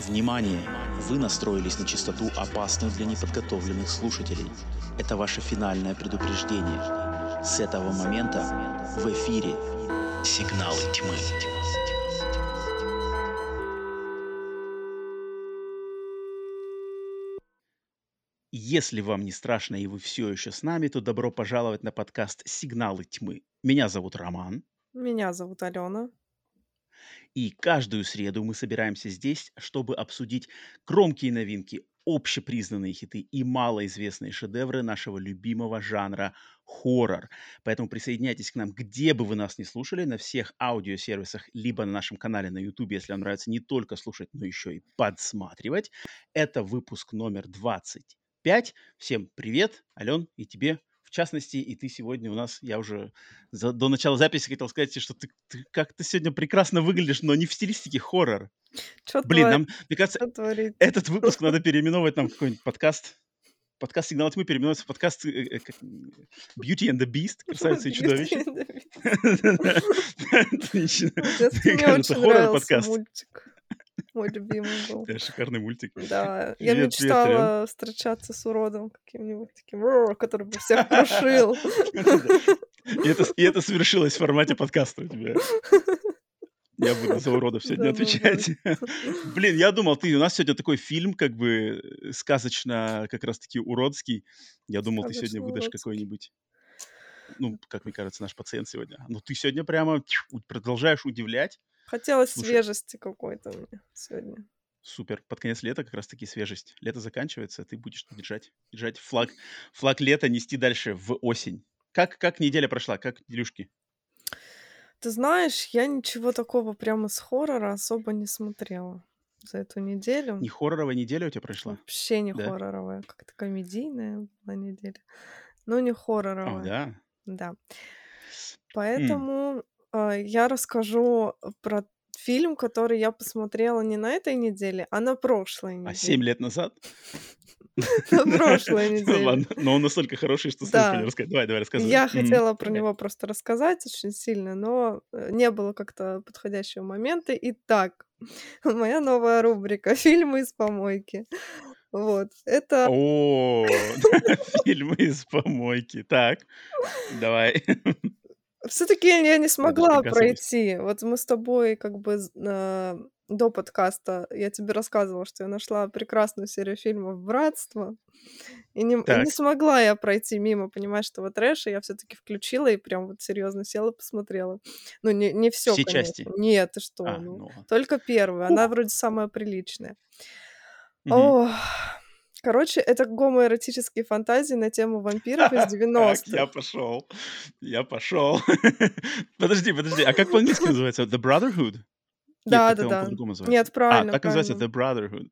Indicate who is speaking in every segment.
Speaker 1: Внимание! Вы настроились на частоту, опасную для неподготовленных слушателей. Это ваше финальное предупреждение. С этого момента в эфире «Сигналы тьмы». Если вам не страшно и вы все еще с нами, то добро пожаловать на подкаст «Сигналы тьмы». Меня зовут Роман.
Speaker 2: Меня зовут Алена.
Speaker 1: И каждую среду мы собираемся здесь, чтобы обсудить громкие новинки, общепризнанные хиты и малоизвестные шедевры нашего любимого жанра хоррор. Поэтому присоединяйтесь к нам, где бы вы нас не слушали, на всех аудиосервисах, либо на нашем канале на YouTube, если вам нравится не только слушать, но еще и подсматривать. Это выпуск номер 25. Всем привет, Ален, и тебе частности, и ты сегодня у нас, я уже за, до начала записи хотел сказать, что ты, ты как-то сегодня прекрасно выглядишь, но не в стилистике хоррор.
Speaker 2: Чё
Speaker 1: Блин,
Speaker 2: твор-
Speaker 1: нам, мне кажется,
Speaker 2: чё
Speaker 1: этот выпуск надо переименовывать нам какой-нибудь подкаст. Подкаст «Сигнал тьмы» переименуется в подкаст э, э, «Beauty and the Beast», «Красавица и чудовище». Мне
Speaker 2: очень нравился мультик. Мой любимый был.
Speaker 1: Да, шикарный мультик.
Speaker 2: Да, я
Speaker 1: Привет,
Speaker 2: мечтала встречаться с уродом каким-нибудь таким, который бы всех крушил.
Speaker 1: И это, и это свершилось в формате подкаста у тебя. Я буду за уродов сегодня
Speaker 2: Да-да-да.
Speaker 1: отвечать. Блин, я думал, ты у нас сегодня такой фильм, как бы э, сказочно, как раз-таки уродский. Я думал, ты сегодня выдашь какой-нибудь, ну, как мне кажется, наш пациент сегодня. Но ты сегодня прямо продолжаешь удивлять.
Speaker 2: Хотелось
Speaker 1: Слушай.
Speaker 2: свежести какой-то мне сегодня.
Speaker 1: Супер. Под конец лета как раз-таки свежесть. Лето заканчивается, а ты будешь держать, держать флаг, флаг лета нести дальше в осень. Как, как неделя прошла? Как делюшки?
Speaker 2: Ты знаешь, я ничего такого прямо с хоррора особо не смотрела за эту неделю.
Speaker 1: Не хорроровая неделя у тебя прошла?
Speaker 2: Вообще не
Speaker 1: Да?
Speaker 2: хорроровая, как-то комедийная была неделя. Но не
Speaker 1: О,
Speaker 2: хорроровая.
Speaker 1: да.
Speaker 2: Да.
Speaker 1: М,
Speaker 2: Поэтому я расскажу про фильм, который я посмотрела не на этой неделе, а на прошлой
Speaker 1: А 7
Speaker 2: неделе.
Speaker 1: лет назад?
Speaker 2: На прошлой неделе.
Speaker 1: Ладно, но он настолько хороший, что него рассказать. Давай, давай, рассказывай.
Speaker 2: Я хотела про него просто рассказать очень сильно, но э, не было как-то подходящего момента. Итак, моя новая рубрика «Фильмы из помойки». Вот, это...
Speaker 1: О, фильмы из помойки. Так, давай.
Speaker 2: Все таки я не смогла
Speaker 1: приказывай.
Speaker 2: пройти. Вот мы с тобой как бы на- до подкаста, я тебе рассказывала, что я нашла прекрасную серию фильмов «Братство», и не, и не смогла я пройти мимо, понимаешь, этого трэша, я все таки включила и прям вот серьезно села, посмотрела. Ну, не, не все,
Speaker 1: Все
Speaker 2: конечно.
Speaker 1: части?
Speaker 2: Нет, ты что,
Speaker 1: А,
Speaker 2: ну,
Speaker 1: ну
Speaker 2: только первую, она вроде самая приличная.
Speaker 1: Мгм.
Speaker 2: Ох, короче, это гомоэротические фантазии на тему вампиров из
Speaker 1: Так,
Speaker 2: 90-х.
Speaker 1: я пошел. Я пошел. Подожди, подожди. А как по-английски называется? The Brotherhood? Нет,
Speaker 2: Да,
Speaker 1: как
Speaker 2: да,
Speaker 1: он
Speaker 2: да.
Speaker 1: по-другому называется?
Speaker 2: Нет,
Speaker 1: А,
Speaker 2: правильно,
Speaker 1: так называется. The Brotherhood.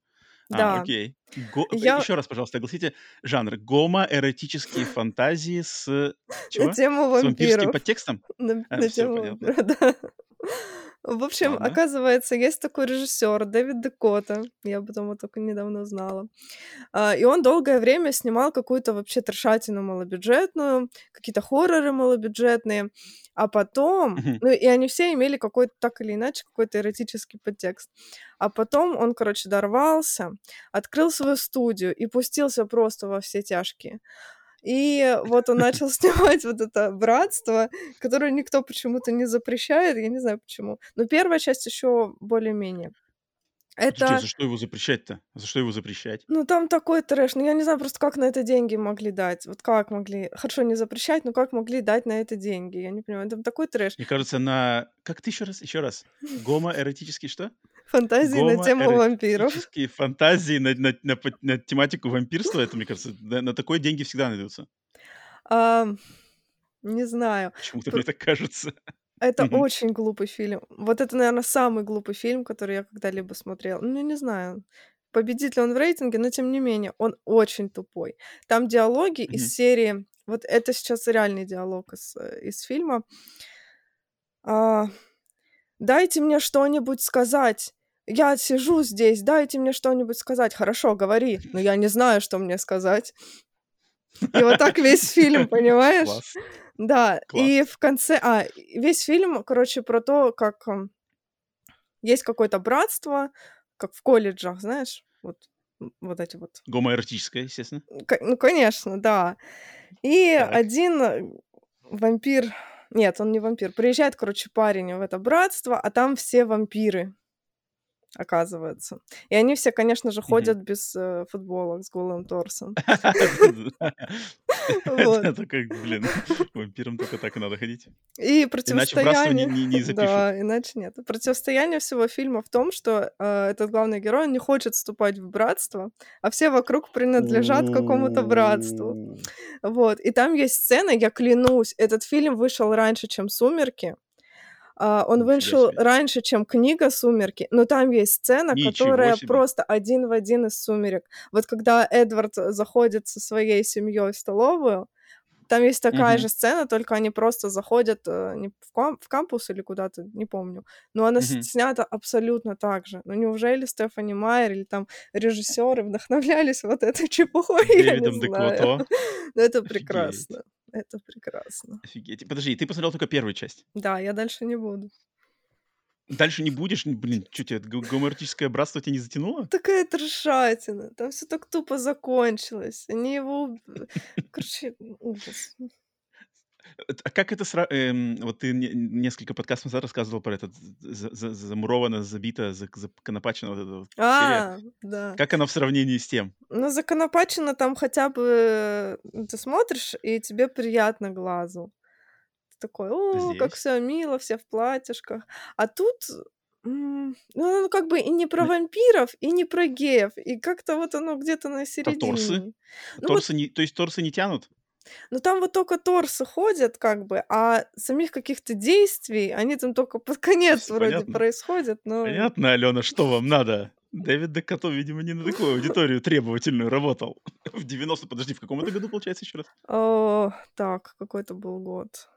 Speaker 1: А,
Speaker 2: Да.
Speaker 1: окей. Го-
Speaker 2: Я
Speaker 1: Еще раз, пожалуйста, огласите жанр. Гомо-эротические фантазии с... Чего?
Speaker 2: на тему
Speaker 1: С вампирским
Speaker 2: вампиров.
Speaker 1: подтекстом?
Speaker 2: На,
Speaker 1: А,
Speaker 2: на
Speaker 1: все
Speaker 2: тему вампиров, да. В общем,
Speaker 1: Ладно.
Speaker 2: оказывается, есть такой режиссер Дэвид Декота. Я об этом вот только недавно узнала. А, И он долгое время снимал какую-то вообще трешатину малобюджетную, какие-то хорроры малобюджетные. А потом, ну и они все имели какой-то, так или иначе, какой-то эротический подтекст. А потом он, короче, дорвался, открыл свою студию и пустился просто во все тяжкие. И вот он начал снимать вот это братство, которое никто почему-то не запрещает, я не знаю почему. Но первая часть еще более-менее.
Speaker 1: Подожди,
Speaker 2: Это,
Speaker 1: за что его запрещать-то? За что его запрещать?
Speaker 2: ну там такой трэш, ну я не знаю просто, как на это деньги могли дать. Вот как могли, хорошо, не запрещать, но как могли дать на это деньги? Я не понимаю, там такой трэш.
Speaker 1: Мне кажется, на... Как ты еще раз? Еще раз. Гомо-эротический что?
Speaker 2: Фантазии на тему вампиров.
Speaker 1: Фантазии на, на, на, на тематику вампирства, это, мне кажется, на, на такое деньги всегда найдутся.
Speaker 2: А, не знаю.
Speaker 1: Почему-то
Speaker 2: Пр-
Speaker 1: мне так кажется.
Speaker 2: Это
Speaker 1: Мгм.
Speaker 2: очень глупый фильм. Вот это, наверное, самый глупый фильм, который я когда-либо смотрела. Ну, не знаю, победит ли он в рейтинге, но тем не менее, он очень тупой. Там диалоги
Speaker 1: Мгм.
Speaker 2: из серии... Вот это сейчас реальный диалог из, э, из фильма. А, «Дайте мне что-нибудь сказать. Я сижу здесь, дайте мне что-нибудь сказать. Хорошо, говори, но я не знаю, что мне сказать». И вот так весь фильм, понимаешь?
Speaker 1: Класс.
Speaker 2: Да,
Speaker 1: Класс.
Speaker 2: и в конце... А, весь фильм, короче, про то, как ам, есть какое-то братство, как в колледжах, знаешь, вот, вот эти вот.
Speaker 1: Гомоэротическое, естественно.
Speaker 2: Ну, конечно, да. И
Speaker 1: Так.
Speaker 2: один э, вампир, нет, он не вампир, приезжает, короче, парень в это братство, а там все вампиры оказывается. И они все, конечно же, ходят
Speaker 1: Мгм.
Speaker 2: без э, футболок с голым торсом.
Speaker 1: Это как, блин, вампирам только так и надо ходить.
Speaker 2: И
Speaker 1: Иначе
Speaker 2: противостояние...
Speaker 1: не не.
Speaker 2: Да, иначе нет. Противостояние всего фильма в том, что э, этот главный герой не хочет вступать в братство, а все вокруг принадлежат какому-то братству. Вот. И там есть сцена, я клянусь, этот фильм вышел раньше, чем «Сумерки». А, он вышел
Speaker 1: себе.
Speaker 2: раньше, чем книга «Сумерки», но там есть сцена,
Speaker 1: Ничего
Speaker 2: которая
Speaker 1: себе.
Speaker 2: просто один в один из «Сумерек». Вот когда Эдвард заходит со своей семьей в столовую, там есть такая
Speaker 1: Мгм.
Speaker 2: же сцена, только они просто заходят э, не в, кам- в кампус или куда-то, не помню. Но она
Speaker 1: Мгм.
Speaker 2: снята абсолютно так же. Ну неужели Стефани Майер или там режиссеры вдохновлялись вот этой чепухой? Я не
Speaker 1: Дэвидом
Speaker 2: знаю.
Speaker 1: Деквото.
Speaker 2: Но это прекрасно. Это прекрасно.
Speaker 1: Офигеть. Подожди, ты посмотрел только первую часть?
Speaker 2: Да, я дальше не буду.
Speaker 1: Дальше не будешь? Блин, чё тебе, гомоэротическое братство тебя не затянуло?
Speaker 2: Такая трешатина. Там все так тупо закончилось. Они его... Короче, ужас.
Speaker 1: Эт а как это сра эм, вот ты не несколько подкастов назад рассказывал про этот за за замуровано, забито, зак законопачено вот вот серия.
Speaker 2: А, да.
Speaker 1: Как она в сравнении с тем?
Speaker 2: Ну, законопачено там хотя бы ты смотришь, и тебе приятно глазу. Ты такой, о, как
Speaker 1: Здесь?
Speaker 2: все мило, все в платьишках. А тут, ну, оно как бы и не про
Speaker 1: Ну,
Speaker 2: вампиров, и не про геев, и как-то вот оно где-то на
Speaker 1: а торсы?
Speaker 2: середине. Ну, вот
Speaker 1: Торсы не то есть торсы не тянут?
Speaker 2: Ну, там вот только торсы ходят, как бы, а самих каких-то действий, они там только под конец
Speaker 1: Всё
Speaker 2: вроде
Speaker 1: понятно.
Speaker 2: происходят, но...
Speaker 1: Понятно, Алена, что вам надо. Дэвид Декато, видимо, не на такую аудиторию требовательную работал. В 90 подожди, в каком это году, получается, еще раз?
Speaker 2: О, так, какой это был год?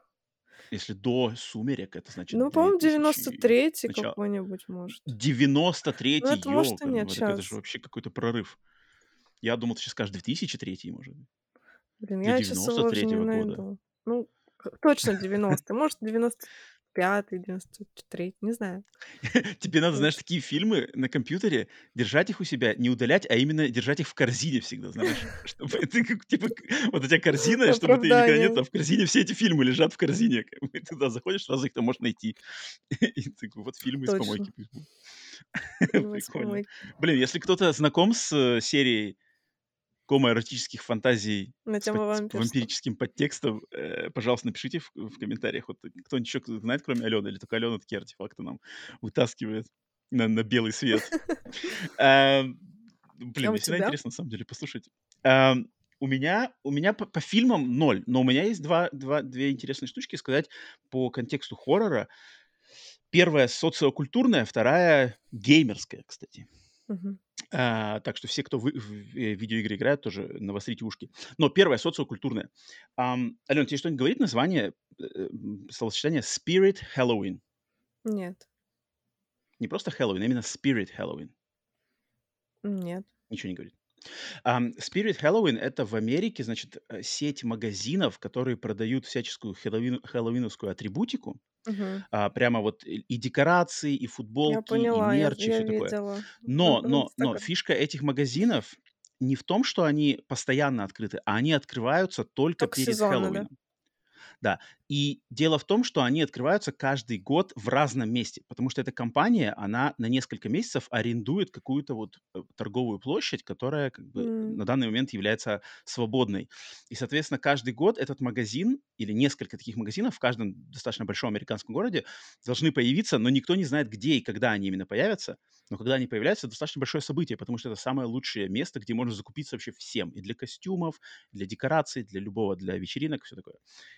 Speaker 1: Если до «Сумерек», это значит
Speaker 2: Ну, по-моему,
Speaker 1: 2000
Speaker 2: 93-й
Speaker 1: начало.
Speaker 2: какой-нибудь, может.
Speaker 1: 93-й,
Speaker 2: Ну, это может и нет
Speaker 1: так это же вообще какой-то прорыв. Я думал, ты сейчас скажешь 2003 может быть.
Speaker 2: Блин, я сейчас уже не
Speaker 1: 93-го года.
Speaker 2: найду. Ну, точно 90-й, может, 95-й, 93-й, не знаю.
Speaker 1: Тебе надо, знаешь, такие фильмы на компьютере, держать их у себя, не удалять, а именно держать их в корзине всегда, знаешь. Чтобы ты как, типа, вот у тебя корзина, чтобы ты никогда нет, а в корзине все эти фильмы лежат в корзине. Ты туда заходишь, сразу их там можешь найти. И ты такой, вот фильмы из Прикольно.
Speaker 2: помойки.
Speaker 1: Блин, если кто-то знаком с э, серией гомоэротических фантазий
Speaker 2: На тему
Speaker 1: под- вампирическим подтекстом, э, пожалуйста, напишите в, в комментариях. Вот кто-нибудь еще знает, кроме Алены, или только Алена такие артефакты нам вытаскивает на, на белый свет. Эм, Блин,
Speaker 2: А
Speaker 1: мне всегда интересно, на самом деле, послушать. Эм, У меня, у меня по, по фильмам ноль, но у меня есть два, два, две интересные штучки сказать по контексту хоррора. Первая социокультурная, вторая геймерская, кстати.
Speaker 2: Мгм.
Speaker 1: А, так что все, кто вы- в э, видеоигры играют, тоже навострите ушки. Но первое социокультурное. Ам, Алена, тебе что-нибудь говорит название, э, словосочетание Spirit Halloween?
Speaker 2: Нет,
Speaker 1: Не просто Halloween, а именно Spirit Halloween.
Speaker 2: нет.
Speaker 1: Ничего не говорит. Ам, Spirit Halloween это в Америке, значит, э, сеть магазинов, которые продают всяческую хэллоуин- хэллоуиновскую атрибутику.
Speaker 2: Мгм.
Speaker 1: А, прямо вот и и декорации, и
Speaker 2: Я
Speaker 1: футболки, и
Speaker 2: поняла, я,
Speaker 1: мерч, и
Speaker 2: я
Speaker 1: все такое.
Speaker 2: видела.
Speaker 1: Но,
Speaker 2: в- в
Speaker 1: но, но фишка этих магазинов не в том, что они постоянно открыты, а они открываются только
Speaker 2: Только
Speaker 1: перед
Speaker 2: сезонно, да?
Speaker 1: Хэллоуином. Да. И дело в том, что они открываются каждый год в разном месте, потому что эта компания, она на несколько месяцев арендует какую-то вот э, торговую площадь, которая как бы
Speaker 2: М.
Speaker 1: на данный момент является свободной. И, соответственно, каждый год этот магазин или несколько таких магазинов в каждом достаточно большом американском городе должны появиться, но никто не знает, где и когда они именно появятся. Но когда они появляются, это достаточно большое событие, потому что это самое лучшее место, где можно закупиться вообще всем. И для костюмов, для декораций, для любого, для вечеринок, все такое.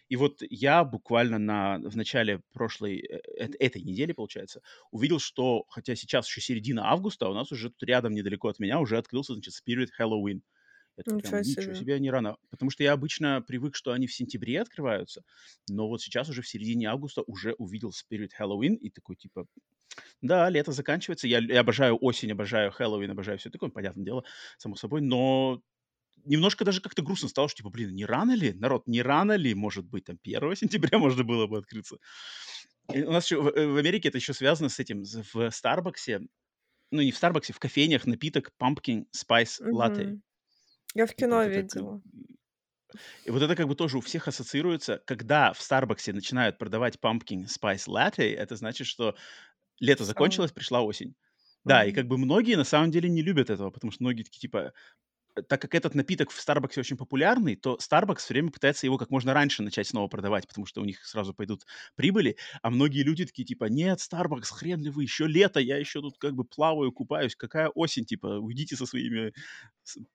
Speaker 1: И вот я буквально на, в начале прошлой, э, э, этой недели, получается, увидел, что, хотя сейчас еще середина августа, у нас уже тут рядом, недалеко от меня, уже открылся, значит, Spirit Halloween. Я такой прям,
Speaker 2: Ничего
Speaker 1: ничего
Speaker 2: себе.
Speaker 1: себе, они рано. Потому что я обычно привык, что они в сентябре открываются, но вот сейчас уже в середине августа уже увидел Spirit Halloween и такой, типа, да, лето заканчивается. Я, я обожаю осень, обожаю Хэллоуин, обожаю все такое, понятное дело, само собой. Но немножко даже как-то грустно стало, что, типа, блин, не рано ли, народ, не рано ли, может быть, там 1 сентября можно было бы открыться. И у нас еще в, э, в Америке это еще связано с этим, в Старбаксе ну не в Старбаксе, в кофейнях напиток Pumpkin Spice Latte.
Speaker 2: Мгм. Я в кино
Speaker 1: это как
Speaker 2: видела.
Speaker 1: И вот это как бы тоже у всех ассоциируется. Когда в "Старбаксе" начинают продавать Pumpkin Spice Latte, это значит, что лето закончилось, пришла осень. Да, и
Speaker 2: Мгм.
Speaker 1: как бы многие на самом деле не любят этого, потому что многие такие типа так как этот напиток в "Старбаксе" очень популярный, то Starbucks всё время пытается его как можно раньше начать снова продавать, потому что у них сразу пойдут прибыли. А многие люди такие типа: "Нет, Starbucks, хрен ли вы, еще лето, я еще тут как бы плаваю, купаюсь, какая осень, типа, уйдите со своими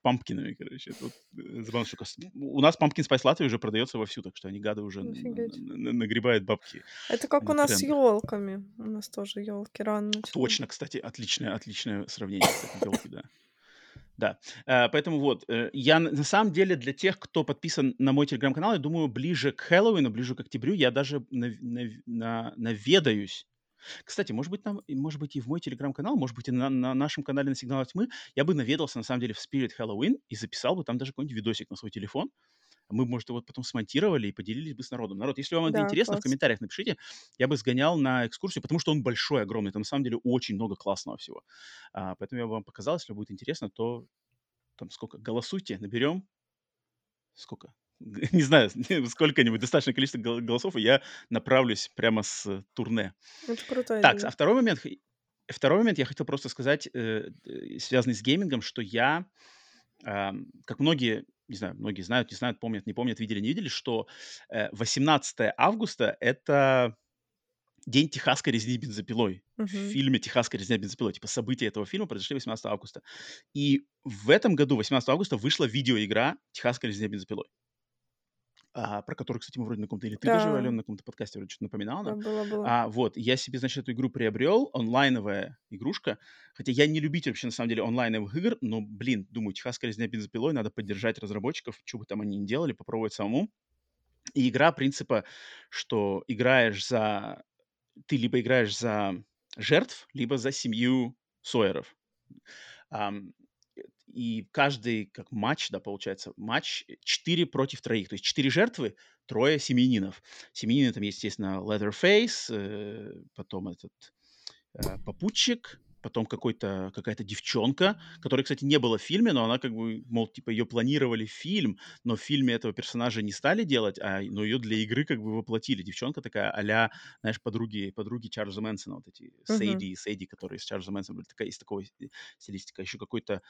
Speaker 1: пампкинами", короче. Вот, э, забавная штука. С у нас Pumpkin Spice Latte уже продается вовсю, так что они, гады, уже нагребают бабки
Speaker 2: Это как у нас с ёлками. У нас тоже ёлки рано.
Speaker 1: Точно, кстати, отличное отличное сравнение, кстати, ёлки, да. Да, э, поэтому вот, э, я на самом деле для тех, кто подписан на мой телеграм-канал, я думаю, ближе к Хэллоуину, ближе к октябрю я даже нав нав на наведаюсь. Кстати, может быть, там, может быть, и в мой телеграм-канал, может быть, и на на нашем канале на "Сигналах тьмы" я бы наведался, на самом деле, в Spirit Halloween и записал бы там даже какой-нибудь видосик на свой телефон. Мы может, его потом смонтировали и поделились бы с народом. Народ, если вам это
Speaker 2: Да,
Speaker 1: интересно, в
Speaker 2: класс.
Speaker 1: комментариях напишите. Я бы сгонял на экскурсию, потому что он большой, огромный. Там на самом деле очень много классного всего. А, поэтому я бы вам показал. Если будет интересно, то там сколько, голосуйте, наберем сколько? Не знаю, сколько-нибудь, достаточное количество гол голосов, и я направлюсь прямо с турне.
Speaker 2: Это крутая
Speaker 1: Такс, а второй момент второй момент я хотел просто сказать, э, связанный с геймингом, что я, как многие, не знаю, многие знают, не знают, помнят, не помнят, видели, не видели, что, э, 18 августа- это день техасской резни бензопилой. В
Speaker 2: Мгм.
Speaker 1: фильме "Техасская резня бензопилой", типа события этого фильма произошли 18 августа. И в этом году, 18 августа, вышла видеоигра "Техасская резня бензопилой". А, про которую, кстати, мы вроде на каком-то или ты даже, Алена,
Speaker 2: Да.
Speaker 1: на каком-то подкасте вроде чё-то напоминала
Speaker 2: Да,
Speaker 1: нам.
Speaker 2: было было.
Speaker 1: А, вот, я себе, значит, эту игру приобрел, онлайновая игрушка. Хотя я не любитель вообще, на самом деле, онлайновых игр, но, блин, думаю, "Техасская резня бензопилой", надо поддержать разработчиков, чё бы там они ни делали, попробовать самому. И игра принципа, что играешь за ты либо играешь за жертв, либо за семью Сойеров. Э, и каждый как матч, да, получается, матч 4 против троих. То есть 4 жертвы, трое семьянинов. Семьянины там, естественно, Leatherface, э, потом этот, э, попутчик, потом какой-то какая-то девчонка, которой, кстати, не было в фильме, но она как бы, мол, типа ее планировали в фильм, но в фильме этого персонажа не стали делать, а, но ее для игры как бы воплотили. Девчонка такая а-ля, знаешь, подруги подруги Чарльза Мэнсона, вот эти
Speaker 2: Мгм.
Speaker 1: Сейди и Сэдди, которые с Чарльзом Мэнсоном были. Такая есть такой э, стилистика. Еще какой-то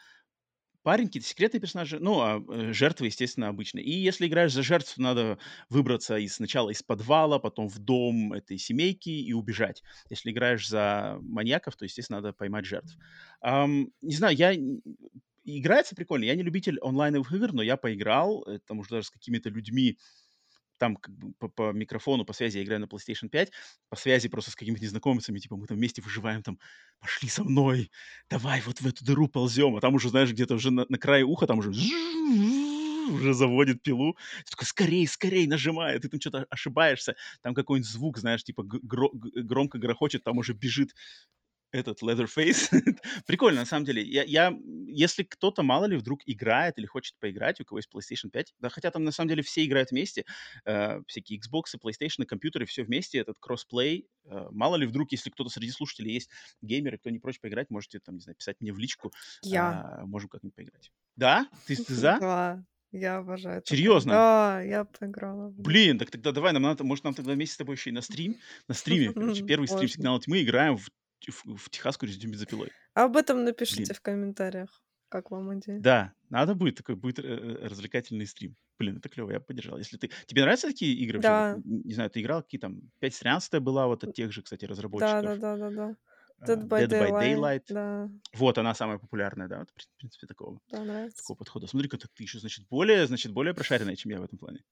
Speaker 1: парень, какие-то секретные персонажи, ну, а, э, жертвы, естественно, обычные. И если играешь за жертв, надо выбраться из сначала из подвала, потом в дом этой семейки и убежать. Если играешь за маньяков, то, естественно, надо поймать жертв. Ам, не знаю, я играется прикольно. Я не любитель онлайновых игр, но я поиграл, э, там уже даже с какими-то людьми, там как бы по по микрофону, по связи я играю на PlayStation 5, по связи просто с какими-то незнакомцами, типа мы там вместе выживаем, там: "Пошли со мной, давай вот в эту дыру ползем". А там уже, знаешь, где-то уже на на крае уха там уже уже заводит пилу. Ты такой: "Скорей, скорей!" Нажимай, а ты там чё-то ошибаешься, там какой-нибудь звук, знаешь, типа гро громко грохочет, там уже бежит этот Leatherface. Прикольно, на самом деле. Я я, если кто-то, мало ли, вдруг играет или хочет поиграть, у кого есть PlayStation 5, да хотя там на самом деле все играют вместе, э, всякие Xboxы, PlayStationы, компьютеры, всё вместе, этот кроссплей. Э, мало ли, вдруг, если кто-то среди слушателей есть геймеры, кто не прочь поиграть, можете там, не знаю, писать мне в личку,
Speaker 2: Я.
Speaker 1: а, можем как-нибудь поиграть. Да? Ты ты за?
Speaker 2: Да, я обожаю такое.
Speaker 1: Серьезно?
Speaker 2: Да, я поиграла
Speaker 1: Блин, так тогда давай, нам надо, может, нам тогда вместе с тобой еще и на стрим на стриме, короче, первый стрим. "Сигнала тьмы", играем в в в "Техасскую резню бензопилой".
Speaker 2: Об этом напишите
Speaker 1: Блин.
Speaker 2: в комментариях, как вам идея.
Speaker 1: Да, надо будет, такой будет, э, э, развлекательный стрим. Блин, это клево, я поддержал. Если ты тебе нравятся такие игры
Speaker 2: Да.
Speaker 1: не знаю, ты играл, какие там 5.13 была вот от тех же, кстати, разработчиков,
Speaker 2: Да-да-да-да-да.
Speaker 1: а,
Speaker 2: Dead by
Speaker 1: Dead by
Speaker 2: Daylight,
Speaker 1: Daylight.
Speaker 2: да.
Speaker 1: Вот она самая популярная, да, вот, в принципе, такого
Speaker 2: Да, нравится.
Speaker 1: такого подхода. Смотри-ка, так ты еще, значит, более, значит, более прошаренная, чем я в этом плане.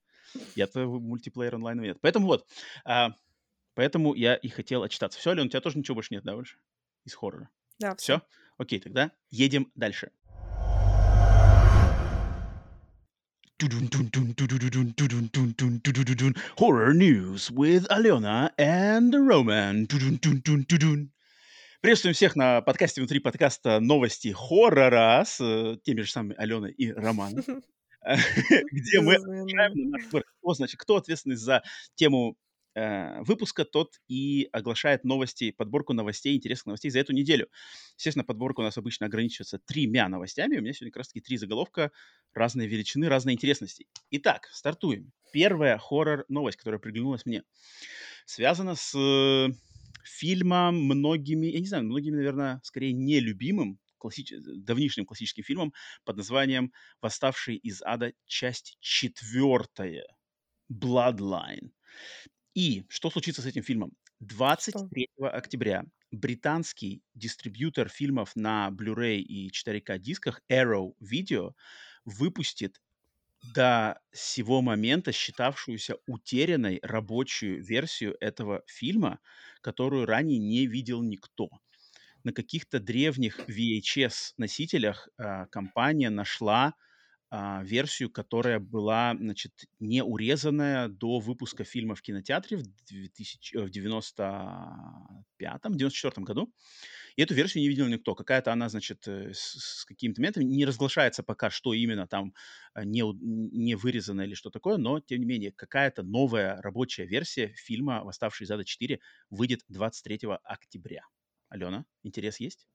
Speaker 1: Я-то мультиплеер онлайн нет. Поэтому вот, а, поэтому я и хотел отчитаться. Всё, Алена, у тебя тоже ничего больше нет, да, больше из хоррора?
Speaker 2: Да, всё.
Speaker 1: Всё? Окей, тогда едем дальше. Horror news with Alena and Roman. Приветствуем всех на подкасте внутри подкаста "Новости хоррора" с, э, теми же самыми Аленой и Романом, где мы на наш выбор. Кто, значит, кто ответственный за тему э, выпуска, тот и оглашает новости, подборку новостей, интересных новостей за эту неделю. Естественно, подборка у нас обычно ограничивается тремя новостями. У меня сегодня как раз-таки три заголовка, разные величины, разные интересности. Итак, стартуем. Первая хоррор-новость, которая приглянулась мне, связана с э, фильмом многими, я не знаю, многими, наверное, скорее нелюбимым, классич... давнишним классическим фильмом под названием «Восставший из ада. Часть четвертая. Bloodline». И что случится с этим фильмом? 23 октября британский дистрибьютор фильмов на Blu-ray и 4K дисках Arrow Video выпустит до сего момента считавшуюся утерянной рабочую версию этого фильма, которую ранее не видел никто. На каких-то древних VHS-носителях э, компания нашла а, версию, которая была, значит, не урезанная до выпуска фильма в кинотеатре в, 2000, в 95-м, 94 году. И эту версию не видел никто. Какая-то она, значит, э, с, с какими-то моментами не разглашается пока, что именно там а, не, не вырезано или что такое, но, тем не менее, какая-то новая рабочая версия фильма «Восставший из ада 4» выйдет 23 октября. Алена, интерес есть?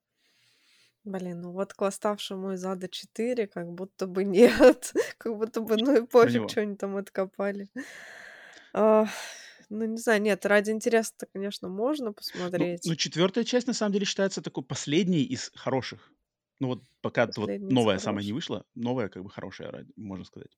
Speaker 2: Блин, ну вот к восставшему из ада 4 как будто бы нет. как будто бы, ну и пофиг, что они там откопали. А, ну, не знаю, нет, ради интереса-то, конечно, можно
Speaker 1: Ну,
Speaker 2: посмотреть.
Speaker 1: ну, четвертая часть, на самом деле, считается такой последней из хороших. Ну, вот пока вот новая самая не вышла, новая как бы хорошая, можно сказать.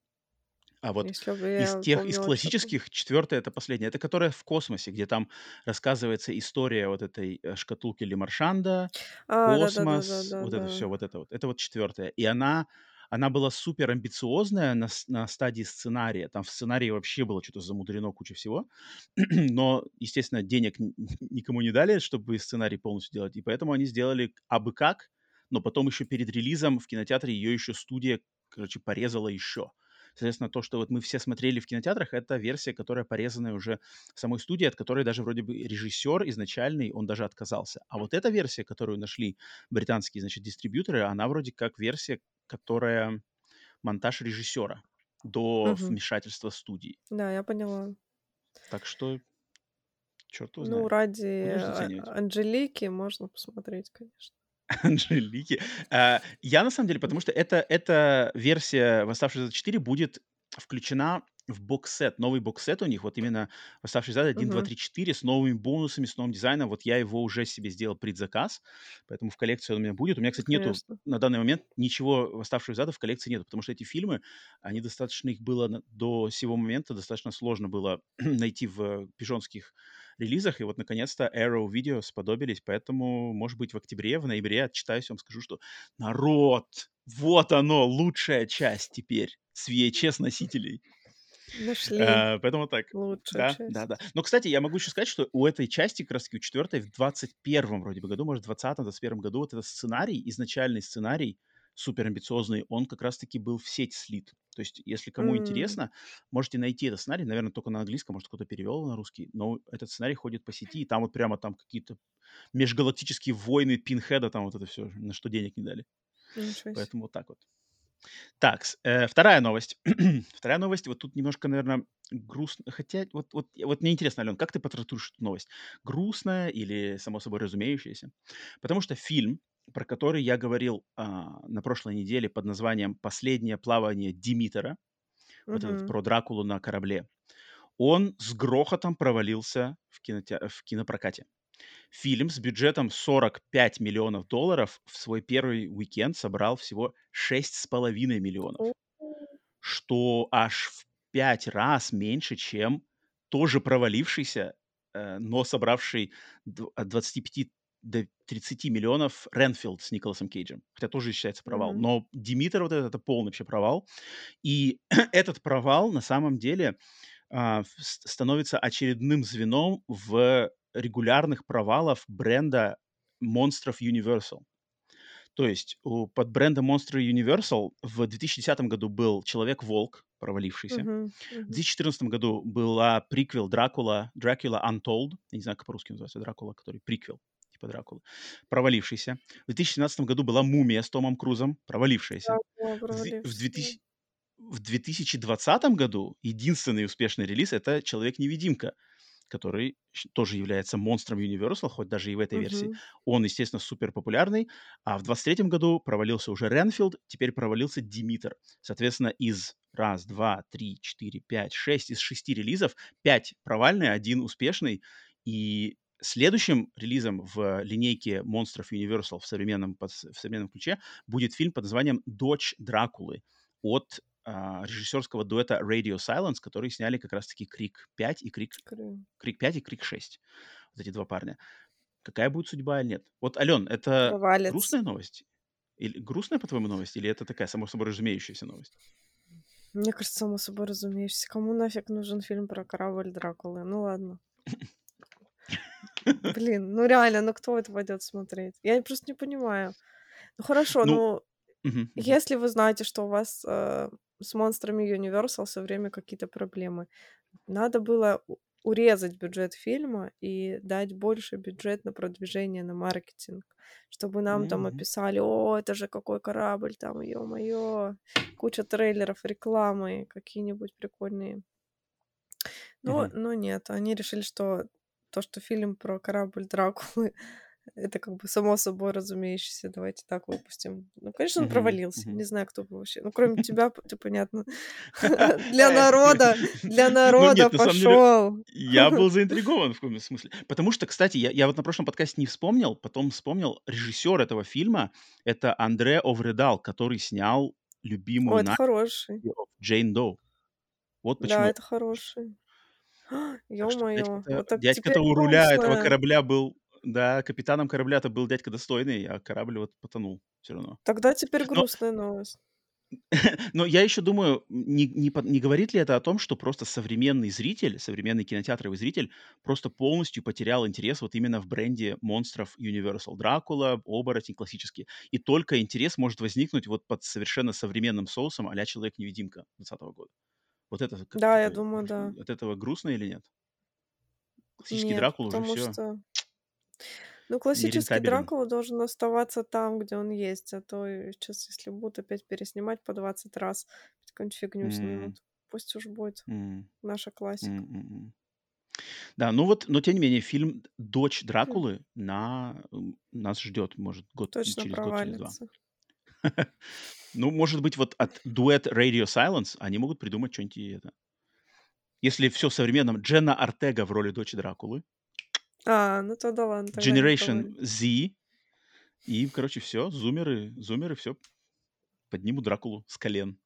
Speaker 1: А вот из тех, из классических, четвертая это последняя. Это которая в космосе, где там рассказывается история вот этой э, шкатулки Лемаршанда,
Speaker 2: А,
Speaker 1: космос, вот это все, вот это вот. Это вот четвертая. И она, она была супер амбициозная на, на стадии сценария. Там в сценарии вообще было что-то замудрено, куча всего. Но, естественно, денег никому не дали, чтобы сценарий полностью делать. И поэтому они сделали абы как, но потом еще перед релизом в кинотеатре ее еще студия, короче, порезала еще. Соответственно, то, что вот мы все смотрели в кинотеатрах, это версия, которая порезанная уже самой студией, от которой даже вроде бы режиссер изначальный, он даже отказался. А вот эта версия, которую нашли британские, значит, дистрибьюторы, она вроде как версия, которая монтаж режиссера до
Speaker 2: Мгм.
Speaker 1: вмешательства студии.
Speaker 2: Да, я поняла.
Speaker 1: Так что, черт его
Speaker 2: Ну,
Speaker 1: знает.
Speaker 2: ради а-
Speaker 1: заценивать?
Speaker 2: Анжелики можно посмотреть, конечно.
Speaker 1: Анжелики. А, Я, на самом деле, потому что это, эта версия «Восставший ада 4» будет включена в бокс-сет, новый бокс-сет у них, вот именно «Восставший из ада 1, 2,
Speaker 2: Мгм.
Speaker 1: 3, 4» с новыми бонусами, с новым дизайном. Вот я его уже себе сделал предзаказ, поэтому в коллекции он у меня будет. У меня, кстати, нету
Speaker 2: Конечно.
Speaker 1: на данный момент ничего «Восставшего из ада» в коллекции нету, потому что эти фильмы, они достаточно, их было до сего момента достаточно сложно было найти в пижонских релизах, и вот, наконец-то, Arrow Video сподобились, поэтому, может быть, в октябре, в ноябре отчитаюсь, вам скажу, что народ, вот оно, лучшая часть теперь с VHS-носителей.
Speaker 2: Нашли
Speaker 1: Э, Поэтому так.
Speaker 2: лучшую
Speaker 1: Да,
Speaker 2: часть.
Speaker 1: да, да. Но, кстати, я могу еще сказать, что у этой части, как раз таки у четвертой, в 21 вроде бы году, может, в 20-21 году, вот этот сценарий, изначальный сценарий, супер амбициозный, он как раз-таки был в сеть слит. То есть, если кому
Speaker 2: М,
Speaker 1: интересно, можете найти этот сценарий, наверное, только на английском, может, кто-то перевел на русский, но этот сценарий ходит по сети, и там вот прямо там какие-то межгалактические войны Пинхеда, там вот это все, на что денег не дали. Поэтому вот так вот. Так, э, вторая новость. вторая новость, вот тут немножко, наверное, грустно. Хотя, вот, вот, вот мне интересно, Ален, как ты потрактуешь эту новость? Грустная или, само собой, разумеющаяся? Потому что фильм, про который я говорил а, на прошлой неделе под названием «Последнее плавание Димитера», вот этот про Дракулу на корабле, он с грохотом провалился в, киноте- в кинопрокате. Фильм с бюджетом 45 миллионов долларов в свой первый уикенд собрал всего 6,5 миллионов, что аж в 5 раз меньше, чем тоже провалившийся, э, но собравший от 25 до 30 миллионов Ренфилд с Николасом Кейджем. Хотя тоже считается провал.
Speaker 2: мгм.
Speaker 1: Но Димитр вот этот, это полный вообще провал. И этот провал на самом деле а, становится очередным звеном в регулярных провалов бренда монстров Universal. То есть у, под брендом Monster Universal в 2010 году был Человек-волк, провалившийся.
Speaker 2: Мгм.
Speaker 1: В
Speaker 2: Мгм.
Speaker 1: 2014 году была приквел Дракула, Dracula Untold, я не знаю, как по-русски называется, Дракула, который приквел, типа Дракулы, провалившийся. В 2017 году была Мумия с Томом Крузом, провалившаяся.
Speaker 2: Дракула
Speaker 1: В, в,
Speaker 2: провалившийся, да.
Speaker 1: 2000 в 2020 году единственный успешный релиз это Человек-невидимка, который тоже является монстром Universal, хоть даже и в этой версии.
Speaker 2: Мгм.
Speaker 1: Он, естественно, супер популярный. А в 23 году провалился уже Ренфилд, теперь провалился Димитр. Соответственно, из раз, два, три, четыре, пять, шесть, из шести релизов пять провальные, один успешный. И следующим релизом в линейке монстров Universal в современном, в современном ключе будет фильм под названием «Дочь Дракулы» от режиссерского дуэта Radio Silence, которые сняли как раз-таки «Крик 5» и «Крик. Крик 5» и «Крик 6». Вот эти два парня. Какая будет судьба или нет? Вот, Ален, это
Speaker 2: Провалится.
Speaker 1: грустная новость? Или грустная, по-твоему, новость? Или это такая, само собой разумеющаяся новость?
Speaker 2: Мне кажется, само собой разумеющееся. Кому нафиг нужен фильм про корабль Дракулы? Ну ладно. Блин, ну реально, ну кто это пойдет смотреть? Я просто не понимаю. Ну хорошо,
Speaker 1: Ну,
Speaker 2: ну
Speaker 1: мгм.
Speaker 2: если вы знаете, что у вас э, с монстрами Universal все время какие-то проблемы, надо было урезать бюджет фильма и дать больше бюджет на продвижение, на маркетинг, чтобы нам там
Speaker 1: Мгм.
Speaker 2: описали, о, это же какой корабль, там, ё-моё, куча трейлеров, рекламы, какие-нибудь прикольные. Но,
Speaker 1: Мгм.
Speaker 2: но нет, они решили, что то, что фильм про корабль Дракулы, это как бы само собой разумеющееся, давайте так выпустим. Ну, конечно, он провалился. Не знаю, кто бы вообще. Ну, кроме тебя, ты понятно. Для народа, для
Speaker 1: Ну
Speaker 2: народа пошел.
Speaker 1: я был заинтригован в каком-то смысле. Потому что, кстати, я, вот на прошлом подкасте не вспомнил, потом вспомнил, режиссер этого фильма — это Андре Овредал, который снял
Speaker 2: О,
Speaker 1: любимую
Speaker 2: это хороший.
Speaker 1: Джейн Доу. Вот
Speaker 2: Да,
Speaker 1: почему.
Speaker 2: это хороший. Ё-моё,
Speaker 1: дядька-то,
Speaker 2: вот
Speaker 1: у руля этого корабля был, да, капитаном корабля-то был дядька достойный, а корабль вот потонул все равно.
Speaker 2: Тогда теперь
Speaker 1: Но,
Speaker 2: грустная новость.
Speaker 1: но я еще думаю, не, не, не говорит ли это о том, что просто современный зритель, современный кинотеатровый зритель просто полностью потерял интерес вот именно в бренде монстров Universal Дракула, оборотень классический. И только интерес может возникнуть вот под совершенно современным соусом а-ля Человек-невидимка 2020 года. Вот это
Speaker 2: Да, я думаю, да.
Speaker 1: от этого грустно или нет? Классический
Speaker 2: Нет,
Speaker 1: Дракула уже все
Speaker 2: что... Ну, классический. Дракула должен оставаться там, где он есть, а то сейчас, если будут опять переснимать по 20 раз, какую-нибудь фигню
Speaker 1: М,
Speaker 2: снимут. Пусть уж будет
Speaker 1: м,
Speaker 2: наша классика.
Speaker 1: м, м, м. Да, ну вот, но тем не менее, фильм «Дочь
Speaker 2: Хм,
Speaker 1: Дракулы» на, м, нас ждет, может, год,
Speaker 2: точно
Speaker 1: через год, через два.
Speaker 2: провалится.
Speaker 1: Ну, может быть, вот от дуэт Radio Silence они могут придумать что-нибудь это. Если все в современном, Дженна Артега в роли дочи Дракулы,
Speaker 2: А, ну тогда ладно, тогда не
Speaker 1: Generation. Z, и, короче, все, зумеры, зумеры, все, поднимут Дракулу с колен.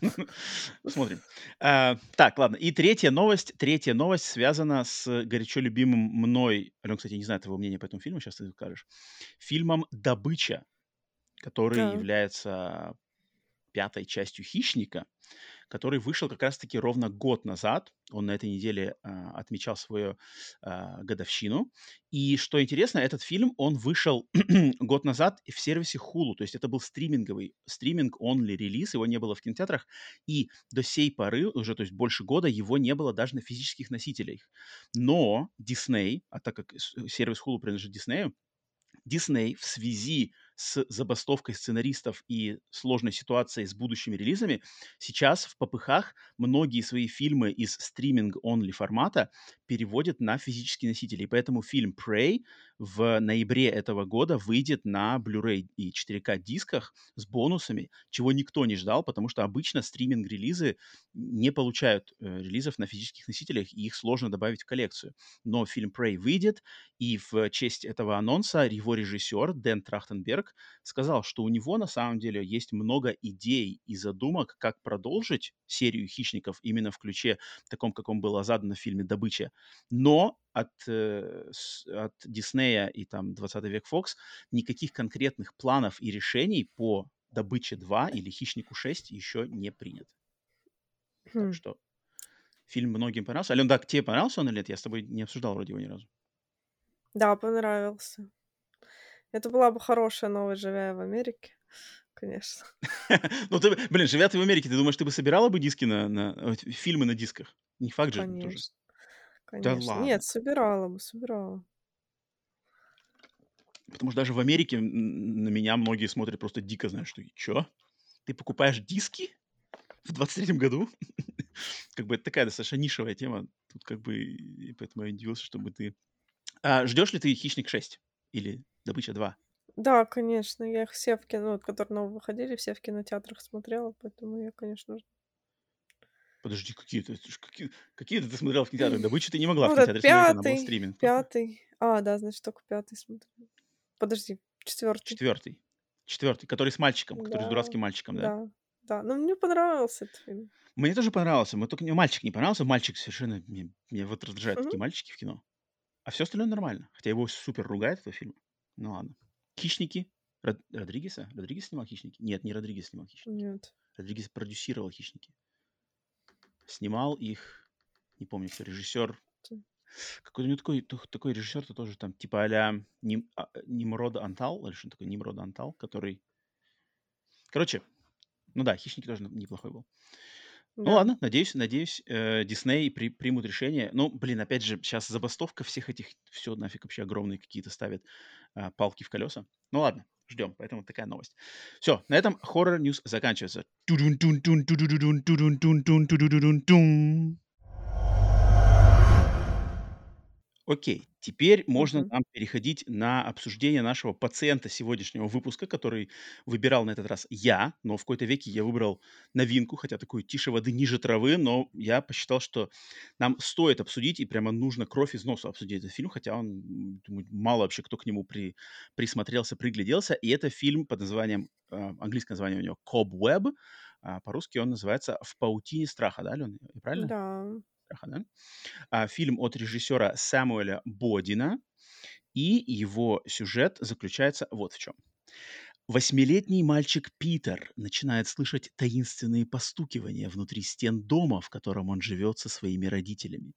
Speaker 1: Смотрим. А, так, ладно. И третья новость. Третья новость связана с горячо любимым мной. Ален, кстати, не знаю твоего мнения по этому фильму, сейчас ты скажешь. Фильмом «Добыча», который
Speaker 2: Да.
Speaker 1: является пятой частью «Хищника», который вышел как раз-таки ровно год назад. Он на этой неделе а, отмечал свою а, годовщину. И что интересно, этот фильм, он вышел год назад в сервисе Hulu. То есть это был стриминговый, стриминг-онли релиз, его не было в кинотеатрах. И до сей поры, уже то есть больше года, его не было даже на физических носителях. Но Disney, а так как с- сервис Hulu принадлежит Disney, Дисней в связи с забастовкой сценаристов и сложной ситуацией с будущими релизами сейчас в попыхах многие свои фильмы из стриминг-онли формата переводят на физические носители. И поэтому фильм Prey в ноябре этого года выйдет на Blu-ray и 4К дисках с бонусами, чего никто не ждал, потому что обычно стриминг-релизы не получают э, релизов на физических носителях, и их сложно добавить в коллекцию. Но фильм Prey выйдет, и в честь этого анонса его режиссер Дэн Трахтенберг сказал, что у него на самом деле есть много идей и задумок, как продолжить серию «Хищников» именно в ключе таком, каком было задано в фильме «Добыча». Но от, э, от Диснея и там 20 век Фокс никаких конкретных планов и решений по «Добыче 2» или «Хищнику 6» еще не принят. Так
Speaker 2: Хм.
Speaker 1: что фильм многим понравился. Ален, да, тебе понравился он или нет? Я с тобой не обсуждал вроде его ни разу.
Speaker 2: Да, понравился. Это была бы хорошая новость, живя в Америке. Конечно.
Speaker 1: Ну, ты, блин, живя ты в Америке, ты думаешь, ты бы собирала бы диски на, на э, фильмы на дисках? Не факт же тоже.
Speaker 2: Конечно.
Speaker 1: Да ладно.
Speaker 2: Нет, собирала бы, собирала.
Speaker 1: Потому что даже в Америке на меня многие смотрят просто дико, знаешь, что чё? Ты покупаешь диски в 23-м году? Как бы это такая достаточно нишевая тема. Тут как бы, и поэтому я удивился, чтобы ты... А, ждешь ли ты «Хищник 6» или «Добыча 2»?
Speaker 2: Да, конечно, я их все в кино, которые новые выходили, все в кинотеатрах смотрела, поэтому я, конечно
Speaker 1: Подожди, какие-то, какие, какие-то ты смотрел в кинотеатрах? «Добычу» ты не могла
Speaker 2: Ну,
Speaker 1: в кинотеатре смотреть, она была
Speaker 2: пятый,
Speaker 1: стриминг
Speaker 2: пятый. А, да, значит, только пятый смотрел. Подожди, четвертый.
Speaker 1: Четвертый. Четвертый, который с мальчиком, который с
Speaker 2: Да,
Speaker 1: дурацким мальчиком, да?
Speaker 2: да, да. Но мне понравился этот фильм.
Speaker 1: Мне тоже понравился, но только мне мальчик не понравился. Мальчик совершенно... Мне, мне вот раздражают
Speaker 2: Мгм.
Speaker 1: такие мальчики в кино. А все остальное нормально. Хотя его супер ругают, этого фильма. Ну ладно. «Хищники». Род- Родригеса? Родригес снимал «Хищники»? Нет, не Родригес снимал «Хищники».
Speaker 2: Нет.
Speaker 1: Родригес продюсировал «Хищники». Снимал их, не помню, кто режиссер. Какой-то у него такой, такой режиссер-то тоже там, типа а-ля Ним, а, Нимрод Антал, или что такое Нимрод Антал, который... Короче, ну да, «Хищники» тоже неплохой был. Ну
Speaker 2: Да.
Speaker 1: ладно, надеюсь, надеюсь, э, Дисней при- примут решение. Ну, блин, опять же, сейчас забастовка всех этих, все нафиг вообще огромные какие-то ставят а, палки в колеса. Ну ладно, ждем, поэтому такая новость. Все, на этом хоррор ньюс заканчивается. Окей, теперь можно
Speaker 2: Мгм.
Speaker 1: нам переходить на обсуждение нашего пациента сегодняшнего выпуска, который выбирал на этот раз я, но в какой-то веке я выбрал новинку, хотя такую тише воды, ниже травы, но я посчитал, что нам стоит обсудить и прямо нужно кровь из носа обсудить этот фильм, хотя он, м, думаю, мало вообще кто к нему при, присмотрелся, пригляделся. И это фильм под названием, э, английское название у него Cobweb, а по-русски он называется «В паутине страха», да, Алена? Правильно?
Speaker 2: Да.
Speaker 1: Страха, да? А, фильм от режиссера Сэмуэля Бодина, и его сюжет заключается вот в чем. Восьмилетний мальчик Питер начинает слышать таинственные постукивания внутри стен дома, в котором он живет со своими родителями.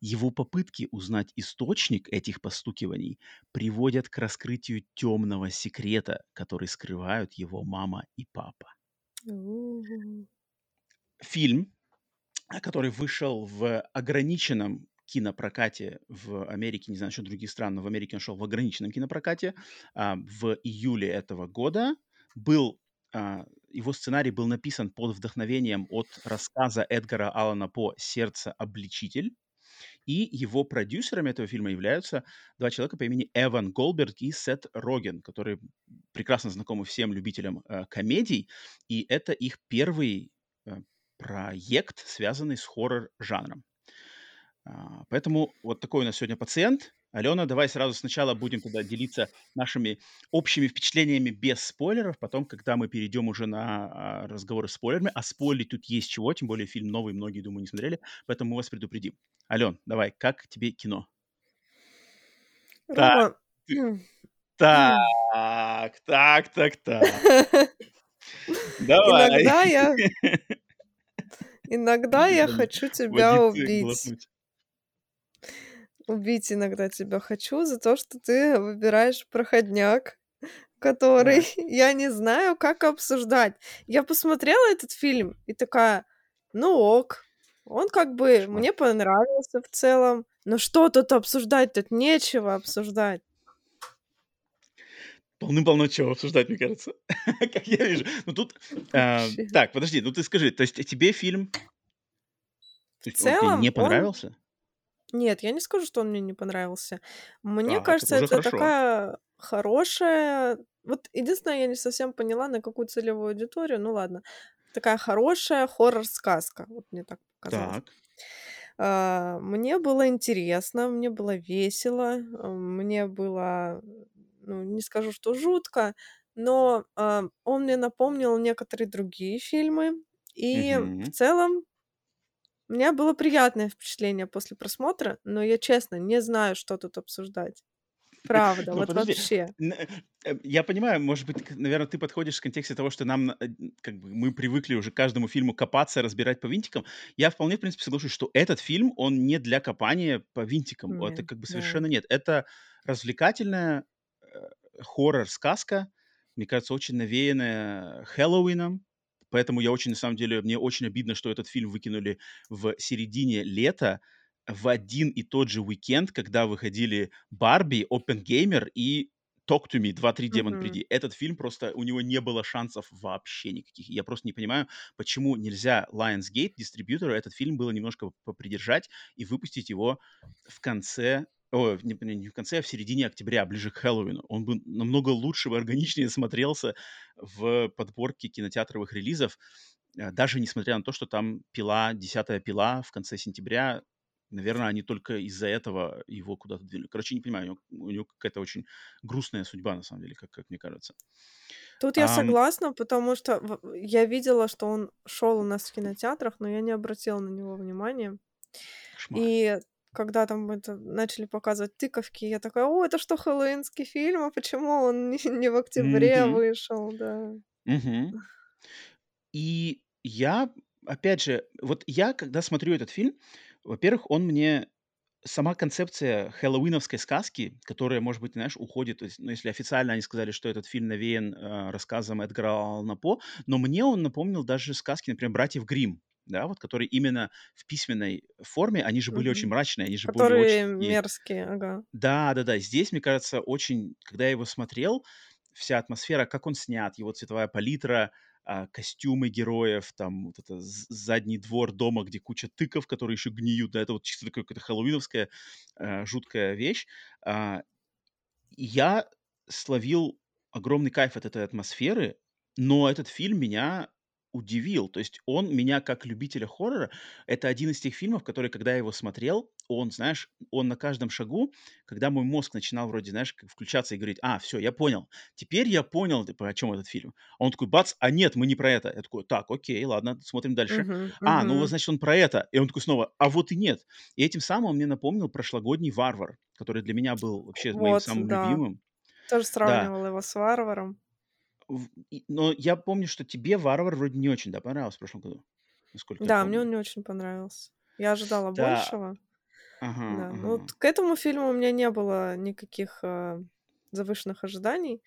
Speaker 1: Его попытки узнать источник этих постукиваний приводят к раскрытию темного секрета, который скрывают его мама и папа. Фильм, который вышел в ограниченном кинопрокате в Америке, не знаю, насчет других стран, но в Америке он шел в ограниченном кинопрокате а, в июле этого года. Был, а, его сценарий был написан под вдохновением от рассказа Эдгара Аллана По «Сердце обличитель». И его продюсерами этого фильма являются два человека по имени Эван Голберг и Сет Роген, которые прекрасно знакомы всем любителям э, комедий. И это их первый э, проект, связанный с хоррор-жанром. А, Поэтому вот такой у нас сегодня пациент. Алена, давай сразу сначала будем тогда делиться нашими общими впечатлениями без спойлеров, потом, когда мы перейдем уже на а, разговоры с спойлерами, а спойлерить тут есть чего, тем более фильм новый, многие, думаю, не смотрели, поэтому мы вас предупредим. Ален, давай, как тебе кино? Так,
Speaker 2: Рома.
Speaker 1: ты-
Speaker 2: м,
Speaker 1: так, так, так, так. Давай.
Speaker 2: Иногда я, иногда я хочу тебя убить. Убить иногда тебя хочу за то, что ты выбираешь проходняк, который я не знаю, как обсуждать. Я посмотрела этот фильм и такая, ну ок, он как бы мне понравился в целом, но что тут обсуждать? Тут нечего обсуждать.
Speaker 1: Полным-полно чего обсуждать, мне кажется. Как я вижу. Ну тут... а,
Speaker 2: Вообще.
Speaker 1: Так, подожди, ну ты скажи, то есть тебе фильм...
Speaker 2: В
Speaker 1: есть он тебе
Speaker 2: целом
Speaker 1: не
Speaker 2: он...
Speaker 1: понравился?
Speaker 2: Нет, я не скажу, что он мне не понравился. Мне
Speaker 1: это
Speaker 2: кажется, это
Speaker 1: хорошо.
Speaker 2: такая хорошая... Вот единственное, я не совсем поняла, на какую целевую аудиторию. Ну ладно. Такая хорошая хоррор-сказка. Вот мне так показалось.
Speaker 1: Так.
Speaker 2: А, Мне было интересно, мне было весело, а, мне было, ну, не скажу, что жутко, но а, он мне напомнил некоторые другие фильмы. И в
Speaker 1: Мгм.
Speaker 2: целом у меня было приятное впечатление после просмотра, но я честно не знаю, что тут обсуждать. Правда,
Speaker 1: Ну,
Speaker 2: вот
Speaker 1: подожди.
Speaker 2: вообще.
Speaker 1: Н- э, Я понимаю, может быть, наверное, ты подходишь в контексте того, что нам, э, как бы, мы привыкли уже к каждому фильму копаться, разбирать по винтикам. Я вполне, в принципе, соглашусь, что этот фильм, он не для копания по винтикам. Это
Speaker 2: Нет,
Speaker 1: как бы
Speaker 2: да.
Speaker 1: совершенно нет. Это развлекательная э, хоррор-сказка, мне кажется, очень навеянная Хэллоуином. Поэтому я очень, на самом деле, мне очень обидно, что этот фильм выкинули в середине лета, в один и тот же уикенд, когда выходили Барби, Опенгеймер и Talk to Me, 2-3 Демон
Speaker 2: Мгм.
Speaker 1: приди. Этот фильм просто, у него не было шансов вообще никаких. Я просто не понимаю, почему нельзя Lionsgate, дистрибьютору, этот фильм было немножко попридержать и выпустить его в конце, о, не, не в конце, а в середине октября, ближе к Хэллоуину. Он бы намного лучше, бы органичнее смотрелся в подборке кинотеатровых релизов, э, даже несмотря на то, что там пила, десятая пила в конце сентября, Наверное, они только из-за этого его куда-то двинули. Короче, не понимаю, у него, у него какая-то очень грустная судьба, на самом деле, как, как мне кажется.
Speaker 2: Тут я согласна, потому что я видела, что он шел у нас в кинотеатрах, но я не обратила на него внимания.
Speaker 1: кошмар.
Speaker 2: И когда там это начали показывать тыковки, я такая, о, это что, хэллоуинский фильм, а почему он не, не в октябре
Speaker 1: Мгм,
Speaker 2: вышел, да.
Speaker 1: мгм. И я, опять же, вот я, когда смотрю этот фильм, во-первых, он мне сама концепция хэллоуиновской сказки, которая, может быть, знаешь, уходит, ну, если официально они сказали, что этот фильм навеян э, рассказом Эдгара Аллана По, но мне он напомнил даже сказки, например, «Братьев Гримм», да, вот, которые именно в письменной форме, они же были очень
Speaker 2: Мгм.
Speaker 1: мрачные, они же были очень
Speaker 2: Которые мерзкие, ага.
Speaker 1: да-да-да, здесь, мне кажется, очень, когда я его смотрел, вся атмосфера, как он снят, его цветовая палитра, а, костюмы героев, там вот это задний двор дома, где куча тыков, которые еще гниют, да, это вот чисто такая какая-то хэллоуиновская жуткая вещь. А, я словил огромный кайф от этой атмосферы, но этот фильм меня удивил. То есть он меня как любителя хоррора, это один из тех фильмов, который, когда я его смотрел, он, знаешь, он на каждом шагу, когда мой мозг начинал вроде, знаешь, включаться и говорить, а, все, я понял, теперь я понял, типа, о чем этот фильм. А он такой, бац, а нет, мы не про это. Я такой, так, окей, ладно, смотрим дальше.
Speaker 2: Мгм,
Speaker 1: А, ну вот, значит, он про это. И он такой снова, а вот и нет. И этим самым он мне напомнил прошлогодний «Варвар», который для меня был вообще моим
Speaker 2: Вот,
Speaker 1: самым
Speaker 2: да.
Speaker 1: любимым.
Speaker 2: Тоже
Speaker 1: Да,
Speaker 2: сравнивала его с Варваром.
Speaker 1: Но я помню, что тебе «Варвар» вроде не очень, да, понравился в прошлом году, насколько
Speaker 2: Да, мне он не очень понравился. Я ожидала
Speaker 1: Да,
Speaker 2: большего.
Speaker 1: ага,
Speaker 2: Да, ну
Speaker 1: ага.
Speaker 2: вот к этому фильму у меня не было никаких а, завышенных ожиданий,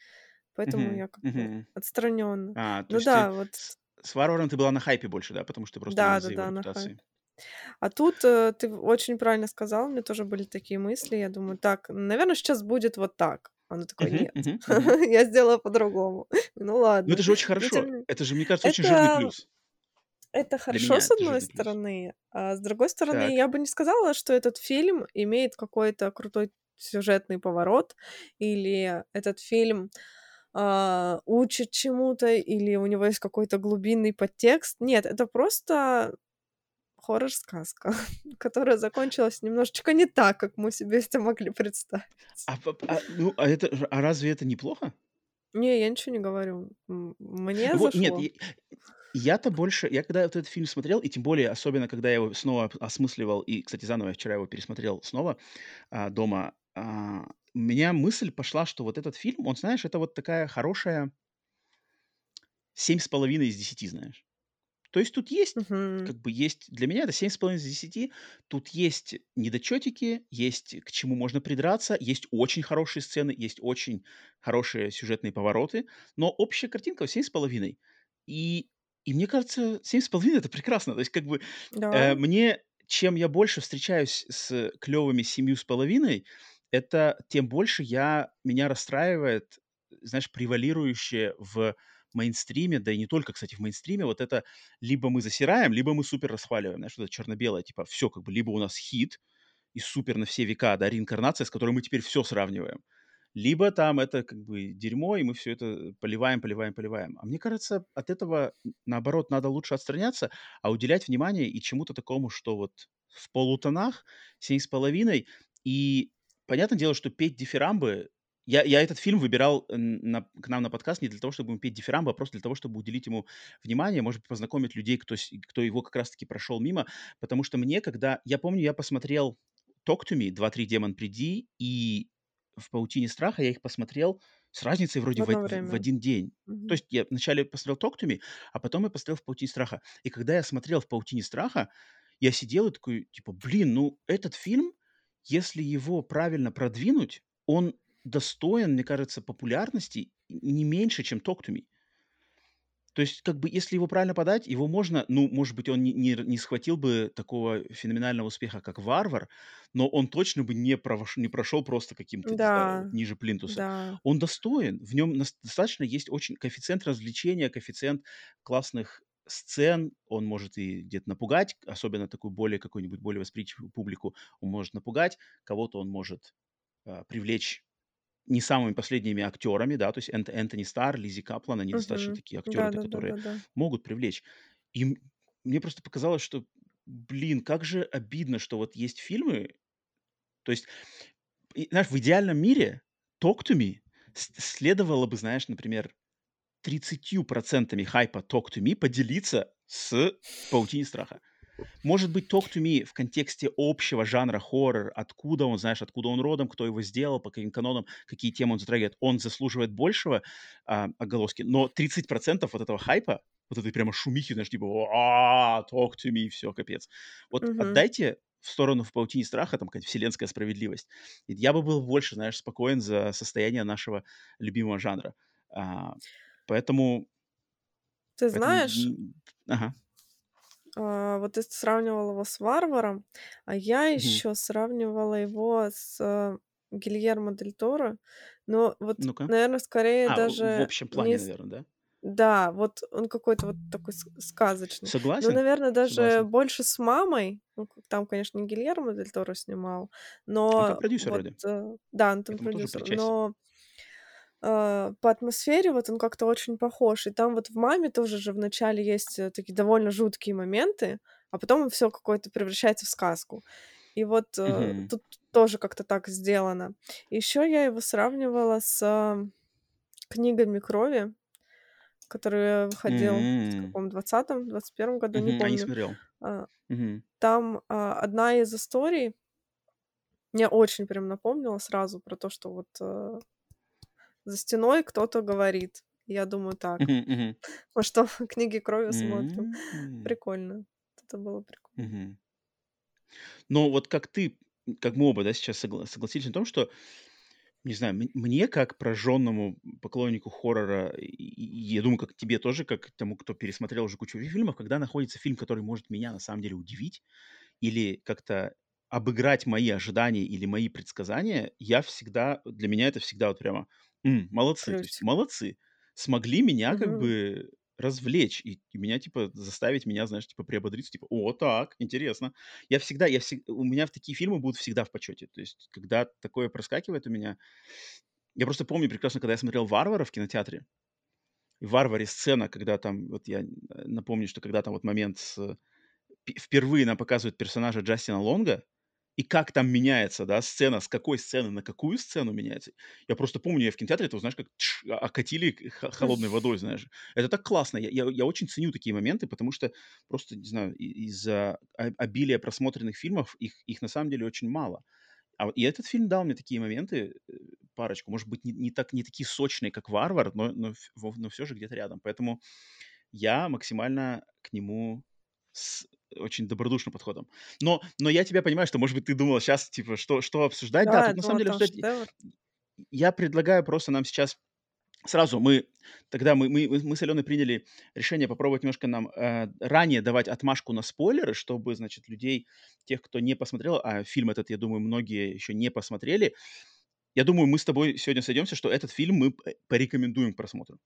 Speaker 2: поэтому
Speaker 1: Мгм,
Speaker 2: я как бы
Speaker 1: мгм.
Speaker 2: отстраненно.
Speaker 1: А, то
Speaker 2: Ну
Speaker 1: есть ты
Speaker 2: да, вот
Speaker 1: с «Варваром» ты была на хайпе больше, да, потому что просто именно
Speaker 2: да, да, да, на хайп.
Speaker 1: репутации.
Speaker 2: А тут э, ты очень правильно сказал, у меня тоже были такие мысли. Я думаю, так, наверное, сейчас будет вот так. А Оно такое,
Speaker 1: Мгм,
Speaker 2: нет, я сделала по-другому. Ну
Speaker 1: Ну, это
Speaker 2: ладно.
Speaker 1: же очень хорошо. Это же, мне кажется, очень жирный плюс.
Speaker 2: Это хорошо,
Speaker 1: меня
Speaker 2: с одной стороны, а с другой стороны,
Speaker 1: Так.
Speaker 2: я бы не сказала, что этот фильм имеет какой-то крутой сюжетный поворот, или этот фильм а, учит чему-то, или у него есть какой-то глубинный подтекст. Нет, это просто хоррор-сказка, которая закончилась немножечко не так, как мы себе это могли представить.
Speaker 1: А а, ну, а это а разве это неплохо?
Speaker 2: Не, я ничего не говорю. Мне
Speaker 1: Вот нет,
Speaker 2: зашло.
Speaker 1: я я-то больше я когда вот этот фильм смотрел, и тем более, особенно когда я его снова осмысливал, и, кстати, заново я вчера его пересмотрел снова, а, дома, а, у меня мысль пошла, что вот этот фильм, он, знаешь, это вот такая хорошая семь с половиной из десяти, знаешь. То есть тут есть,
Speaker 2: Мгм.
Speaker 1: как бы есть для меня это семь с половиной из десяти. Тут есть недочетики, есть к чему можно придраться, есть очень хорошие сцены, есть очень хорошие сюжетные повороты, но общая картинка семь с половиной. И и мне кажется, семь с половиной это прекрасно. То есть как бы, э,
Speaker 2: Да,
Speaker 1: мне чем я больше встречаюсь с клевыми семью с половиной, это тем больше я меня расстраивает, знаешь, превалирующее в мейнстриме, да и не только, кстати, в мейнстриме, вот это либо мы засираем, либо мы супер расхваливаем, знаешь, вот это черно-белое, типа, все как бы, либо у нас хит и супер на все века, да, реинкарнация, с которой мы теперь все сравниваем, либо там это как бы дерьмо, и мы все это поливаем, поливаем, поливаем. А мне кажется, от этого, наоборот, надо лучше отстраняться, а уделять внимание и чему-то такому, что вот в полутонах, семь с половиной, и понятное дело, что петь дифирамбы я я этот фильм выбирал, н на к нам на подкаст не для того, чтобы ему петь дифирамбы, а просто для того, чтобы уделить ему внимание, может быть, познакомить людей, кто кто его как раз таки прошел мимо. Потому что мне, когда я помню, я посмотрел "Talk to Me", "2-3 Демон, приди", и в "Паутине страха" я их посмотрел с разницей вроде в в в. 1 день. То
Speaker 2: Мгм.
Speaker 1: есть я вначале посмотрел "Talk to Me", а потом я посмотрел в "Паутине страха". И когда я смотрел в "Паутине страха", я сидел и такой, типа: "Блин, ну этот фильм, если его правильно продвинуть, он достоин, мне кажется, популярности не меньше, чем "Talk to Me". То есть, как бы, если его правильно подать, его можно, ну, может быть, он не, не, не схватил бы такого феноменального успеха, как «Варвар», но он точно бы не, провош, не прошел просто каким-то, не знаю,
Speaker 2: Да,
Speaker 1: ниже плинтуса.
Speaker 2: да.
Speaker 1: Он достоин, в нем достаточно есть очень коэффициент развлечения, коэффициент классных сцен, он может и где-то напугать, особенно такую более какую-нибудь более восприимчивую публику, он может напугать, кого-то он может а, привлечь не самыми последними актерами, да, то есть Энт- Энтони Старр, Лизи Каплан, они достаточно
Speaker 2: Мгм.
Speaker 1: такие актеры, которые
Speaker 2: Да-да-да-да-да.
Speaker 1: могут привлечь. И мне просто показалось, что, блин, как же обидно, что вот есть фильмы, то есть, знаешь, в идеальном мире Talk to Me следовало бы, знаешь, например, 30% хайпа Talk to Me поделиться с Паутине страха. Может быть, Talk to Me в контексте общего жанра хоррор, откуда он, знаешь, откуда он родом, кто его сделал, по каким канонам, какие темы он затрагивает, он заслуживает большего а, оголоски, но 30% вот этого хайпа, вот этой прямо шумихи, знаешь, типа а Talk to Me, все, капец. Вот
Speaker 2: Мгм.
Speaker 1: отдайте в сторону в паутине страха, там какая-то вселенская справедливость. И я бы был больше, знаешь, спокоен за состояние нашего любимого жанра. А, поэтому,
Speaker 2: Ты
Speaker 1: поэтому,
Speaker 2: знаешь,
Speaker 1: ага.
Speaker 2: А, вот ты сравнивал его с «Варваром», а я
Speaker 1: Мгм.
Speaker 2: еще сравнивала его с, Гильермо дель Торо. Но вот,
Speaker 1: Ну-ка.
Speaker 2: наверное, скорее
Speaker 1: А, в в
Speaker 2: даже
Speaker 1: общем
Speaker 2: не
Speaker 1: плане,
Speaker 2: с
Speaker 1: наверное, да?
Speaker 2: Да, вот он какой-то вот такой сказочный. Но,
Speaker 1: Согласен,
Speaker 2: наверное, даже
Speaker 1: согласен.
Speaker 2: больше с мамой. Ну, там, конечно, не Гильермо дель Торо снимал,
Speaker 1: Он там
Speaker 2: но
Speaker 1: продюсер
Speaker 2: вот,
Speaker 1: вроде,
Speaker 2: э, да, он там продюсер. Но, э, по атмосфере вот он как-то очень похож. И там вот в "Маме" тоже же вначале есть, э, такие довольно жуткие моменты, а потом все какое-то превращается в сказку. И вот, э, тут тоже как-то так сделано. Еще я его сравнивала с, а, "Книгами крови". Который выходил в
Speaker 1: М.
Speaker 2: каком двадцатом, двадцать первом году, не
Speaker 1: Мгм. А, не
Speaker 2: помню.
Speaker 1: смотрел.
Speaker 2: А, там, а, одна из историй мне очень прям напомнила сразу про то, что вот, э, за стеной кто-то говорит. Я думаю: "Так, мы что, "Книги крови" смотрим?" Прикольно. Это было прикольно.
Speaker 1: Но вот как ты, как мы оба, да, сейчас согла согласились на том, что, не знаю, мне, как прожженному поклоннику хоррора, и я думаю, как тебе тоже, как тому, кто пересмотрел уже кучу фильмов, когда находится фильм, который может меня на самом деле удивить или как-то обыграть мои ожидания или мои предсказания, я всегда для меня это всегда вот прямо, м, молодцы, то есть молодцы, смогли меня как
Speaker 2: Мгм.
Speaker 1: бы развлечь и и меня, типа, заставить меня, знаешь, типа, приободриться, типа: "О, так, интересно". Я всегда, я всег у меня в такие фильмы будут всегда в почете. То есть, когда такое проскакивает у меня Я просто помню прекрасно, когда я смотрел "Варвара" в кинотеатре, и в "Варваре" сцена, когда там, вот я, э, напомню, что когда там вот момент с пе впервые нам показывают персонажа Джастина Лонга, и как там меняется, да, сцена, с какой сцены на какую сцену меняется. Я просто помню, я в кинотеатре это, знаешь, как тш а окатили холодной водой, знаешь. Это так классно. Я я я очень ценю такие моменты, потому что просто, не знаю, из-за обилия просмотренных фильмов их их на самом деле очень мало. А и этот фильм дал мне такие моменты, э, парочку. Может быть, не не так не такие сочные, как "Варвар", но но но всё же где-то рядом. Поэтому я максимально к нему с очень добродушным подходом. Но но я тебя понимаю, что, может быть, ты думала щас, типа, что что обсуждать. Да,
Speaker 2: Да,
Speaker 1: тут на самом деле обсуждать
Speaker 2: шедевр.
Speaker 1: я предлагаю просто нам сейчас сразу мы тогда мы мы мы с Аленой приняли решение попробовать немножко нам, э, ранее давать отмашку на спойлеры, чтобы, значит, людей, тех, кто не посмотрел, а фильм этот, я думаю, многие еще не посмотрели. Я думаю, мы с тобой сегодня сойдемся, что этот фильм мы порекомендуем к просмотру.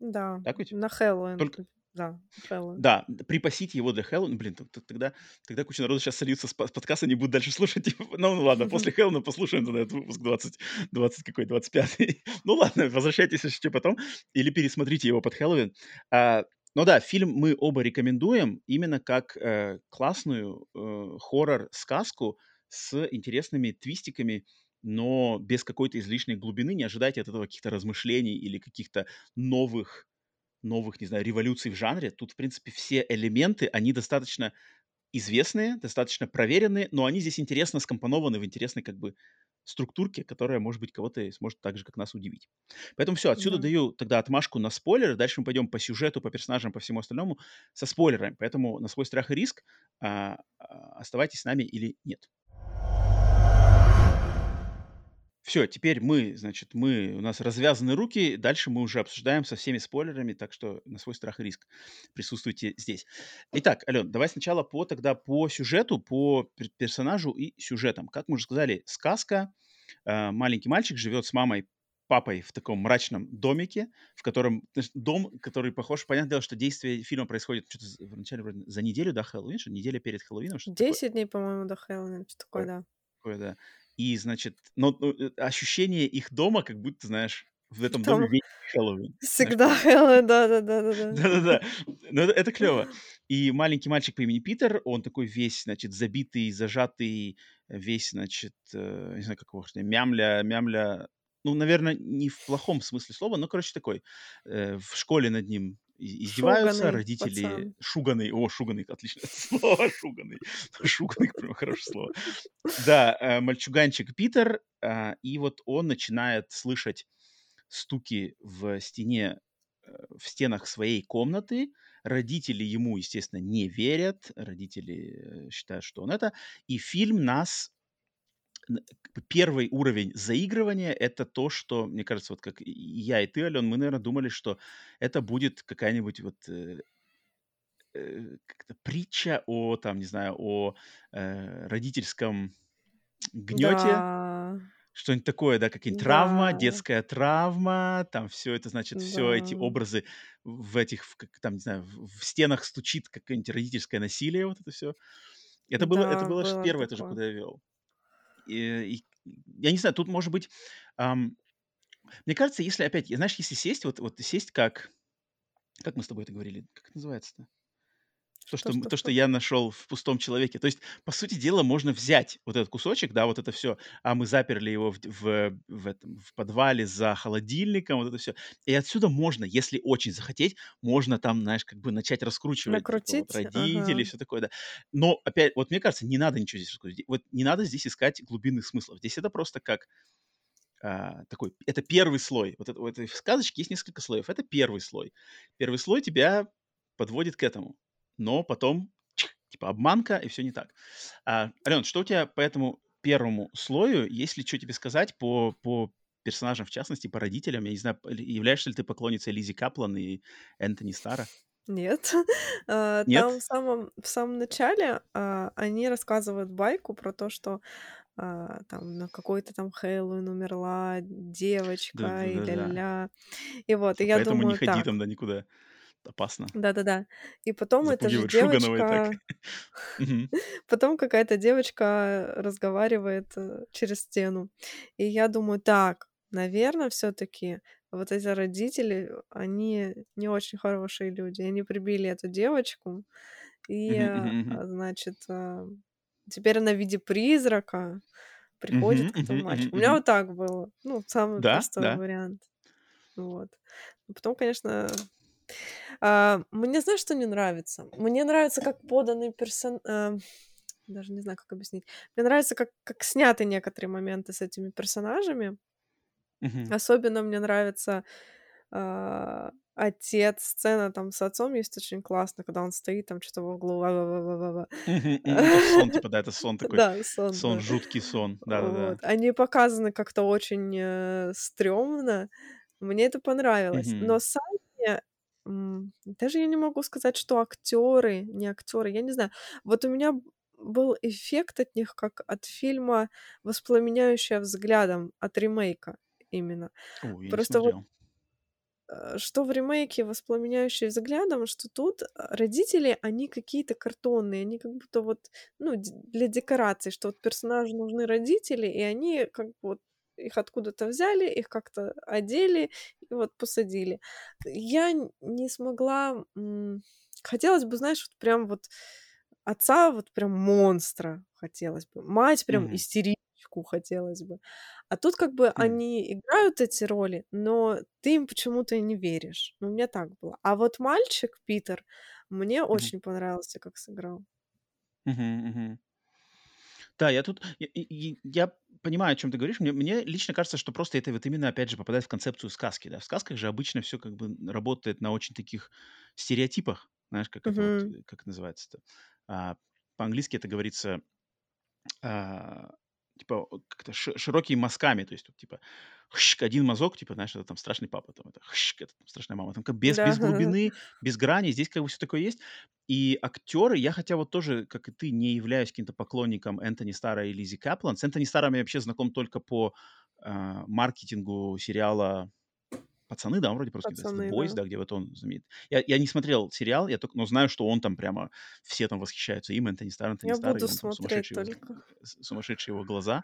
Speaker 2: Да,
Speaker 1: Так ведь?
Speaker 2: на Хэллоуин.
Speaker 1: Только
Speaker 2: Да, Хэллоуин.
Speaker 1: Да, д припасите его для Хэллоуина. Блин, тогда тогда куча народу щас сольются с под подкаста, не будут дальше слушать. Типа, ну ну ладно, после Хэллоуина послушаем тогда этот выпуск 20 20 какой, 25. Ну ладно, возвращайтесь, чё, потом или пересмотрите его под Хэллоуин. А, но да, фильм мы оба рекомендуем именно как, э, классную, э, хоррор-сказку с интересными твистиками, но без какой-то излишней глубины. Не ожидайте от этого каких-то размышлений или каких-то новых новых, не знаю, революций в жанре. Тут, в принципе, все элементы, они достаточно известные, достаточно проверенные, но они здесь интересно скомпонованы в интересной как бы структурке, которая, может быть, кого-то сможет так же, как нас, удивить. Поэтому все, отсюда
Speaker 2: Да.
Speaker 1: даю тогда отмашку на спойлеры. Дальше мы пойдем по сюжету, по персонажам, по всему остальному со спойлерами. Поэтому на свой страх и риск а, а, оставайтесь с нами или нет. Все, теперь мы, значит, мы, у нас развязаны руки, дальше мы уже обсуждаем со всеми спойлерами, так что на свой страх и риск присутствуйте здесь. Итак, Ален, давай сначала по тогда по сюжету, по персонажу и сюжетам. Как мы уже сказали, сказка. Э, маленький мальчик живет с мамой, папой в таком мрачном домике, в котором дом, который похож, понятное дело, что действие фильма происходит что-то вначале вроде за неделю до Хэллоуина, что неделя перед Хэллоуином.
Speaker 2: Что 10 такое. дней, по-моему, до Хэллоуина, что такое, да.
Speaker 1: Такое, да. И, значит, но, но э, ощущение их дома, как будто, знаешь, в этом Там доме Хэллоуин.
Speaker 2: Всегда Хэллоуин, да-да-да.
Speaker 1: Да-да-да. Но это, это клево. И маленький мальчик по имени Питер, он такой весь, значит, забитый, зажатый, весь, значит, э, не знаю, как его, мямля, мямля, ну, наверное, не в плохом смысле слова, но, короче, такой. Э, в школе над ним издеваются, шуганый родители пацан. шуганый, о, шуганый, отличное слово, шуганый, шуганый, прям хорошее слово. Да, э, мальчуганчик Питер, э, и вот он начинает слышать стуки в стене, э, в стенах своей комнаты, родители ему, естественно, не верят, родители считают, что он это, и фильм нас первый уровень заигрывания это то, что, мне кажется, вот как я и ты, Ален, мы, наверное, думали, что это будет какая-нибудь вот э, э, притча о, там, не знаю, о э, родительском гнете.
Speaker 2: Да.
Speaker 1: Что-нибудь такое, да, какая-нибудь травма, детская травма, там все это, значит, все эти образы в этих, там, не знаю, в, стенах стучит какое-нибудь родительское насилие, вот это все. Это было, это было, было первое тоже, куда я вел я не знаю, тут может быть, ам, мне кажется, если опять, знаешь, если сесть, вот, вот сесть как, как мы с тобой это говорили, как это называется-то? То, что, что, то, что я нашел в пустом человеке. То есть, по сути дела, можно взять вот этот кусочек, да, вот это все, а мы заперли его в, в, в, этом, в подвале за холодильником, вот это все. И отсюда можно, если очень захотеть, можно там, знаешь, как бы начать раскручивать
Speaker 2: Накрутить,
Speaker 1: типа, вот, родителей, ага. все такое, да. Но, опять, вот мне кажется, не надо ничего здесь раскрутить. Вот не надо здесь искать глубинных смыслов. Здесь это просто как а, такой, это первый слой. Вот это, у этой сказочки есть несколько слоев. Это первый слой. Первый слой тебя подводит к этому но потом типа обманка, и все не так. А, Ален, что у тебя по этому первому слою, есть ли что тебе сказать по, по персонажам, в частности, по родителям? Я не знаю, являешься ли ты поклонницей Лизи Каплан и Энтони Стара?
Speaker 2: Нет. А, Нет? Там в самом, в самом начале а, они рассказывают байку про то, что а, там на какой-то там Хэллоуин умерла девочка да, и ля-ля. И вот, и я
Speaker 1: Поэтому
Speaker 2: думаю,
Speaker 1: не ходи
Speaker 2: так,
Speaker 1: там, да, никуда опасно.
Speaker 2: Да-да-да. И потом эта же девочка, потом какая-то девочка разговаривает э, через стену. И я думаю, так, наверное, все-таки вот эти родители, они не очень хорошие люди. Они прибили эту девочку, и, а, значит, а, теперь она в виде призрака приходит к этому мальчику. У меня вот так было. Ну, самый простой вариант. Вот. Потом, конечно, а, мне знаешь, что не нравится? Мне нравится, как поданный персон... а, даже не знаю, как объяснить. Мне нравится, как, как сняты некоторые моменты с этими персонажами.
Speaker 1: Мгм.
Speaker 2: Особенно мне нравится а, отец, сцена там с отцом есть очень классно, когда он стоит там что-то в углу.
Speaker 1: сон, типа, да, это сон такой.
Speaker 2: Да, сон,
Speaker 1: Сон, жуткий сон. Да-да-да.
Speaker 2: Они показаны как-то очень э, стрёмно. Мне это понравилось. Но сами даже я не могу сказать, что актеры, не актеры, я не знаю. Вот у меня был эффект от них, как от фильма «Воспламеняющая взглядом», от ремейка именно.
Speaker 1: О,
Speaker 2: Просто вот э, что в ремейке «Воспламеняющий взглядом», что тут э, родители, они какие-то картонные, они как будто вот, ну, для декорации, что вот персонажу нужны родители, и они как бы вот их откуда-то взяли, их как-то одели и вот посадили. Я не смогла... Хотелось бы, знаешь, вот прям вот отца вот прям монстра хотелось бы, мать прям
Speaker 1: Мгм.
Speaker 2: истеричку хотелось бы. А тут как бы
Speaker 1: Хм.
Speaker 2: они играют эти роли, но ты им почему-то не веришь. Ну, у меня так было. А вот мальчик Питер мне
Speaker 1: Мгм.
Speaker 2: очень понравился, как сыграл.
Speaker 1: Мгм, мгм. Да, я тут, и я понимаю, о чем ты говоришь. Мне, мне лично кажется, что просто это вот именно, опять же, попадает в концепцию сказки. Да? В сказках же обычно все как бы работает на очень таких стереотипах. Знаешь, как это вот, э, как называется-то? А, по-английски это говорится, а, типа, как-то широкими мазками, то есть, вот, типа, хщ, один мазок, типа, знаешь, это там страшный папа, там, это хщ, это там, страшная мама, там, как без,
Speaker 2: Да.
Speaker 1: без глубины, без грани, здесь как бы все такое есть. И актеры, я хотя вот тоже, как и ты, не являюсь каким-то поклонником Энтони Стара и Лизи Каплан. С Энтони Старом я вообще знаком только по э, маркетингу сериала Пацаны, да, он вроде просто
Speaker 2: Пацаны,
Speaker 1: The Boys,
Speaker 2: да.
Speaker 1: да, где вот он знаменит. Я, я не смотрел сериал, я только, но знаю, что он там прямо, все там восхищаются им, Энтони Стар, Энтони
Speaker 2: Я
Speaker 1: Стар, и
Speaker 2: буду
Speaker 1: он там
Speaker 2: смотреть
Speaker 1: сумасшедший, его- сумасшедшие его глаза.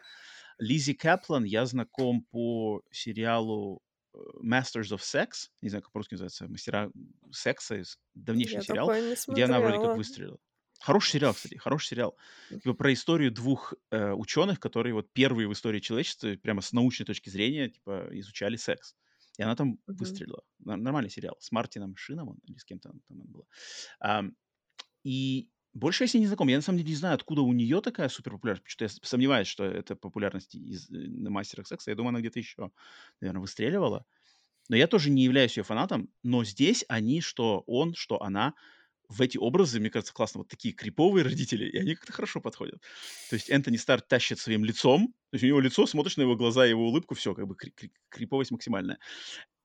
Speaker 1: Лизи Каплан я знаком по сериалу э, Masters of Sex, не знаю, как по-русски называется, мастера секса, давнейший
Speaker 2: Я
Speaker 1: сериал, где она вроде как выстрелила. Хороший сериал, кстати, хороший сериал. Типа про историю двух э, ученых, которые вот первые в истории человечества прямо с научной точки зрения типа изучали секс. И она там
Speaker 2: Мгм.
Speaker 1: выстрелила. Нормальный сериал. С Мартином Шином или с кем-то там она была. Ам, и больше я с ней не знаком. Я на самом деле не знаю, откуда у нее такая супер популярность. Потому что я сомневаюсь, что это популярность из, э, на мастерах секса. Я думаю, она где-то еще, наверное, выстреливала. Но я тоже не являюсь ее фанатом. Но здесь они, что он, что она, в эти образы, мне кажется, классно. Вот такие криповые родители, и они как-то хорошо подходят. То есть Энтони Старр тащит своим лицом, то есть у него лицо, смотришь на его глаза, его улыбку, все, как бы кри- кри- криповость максимальная.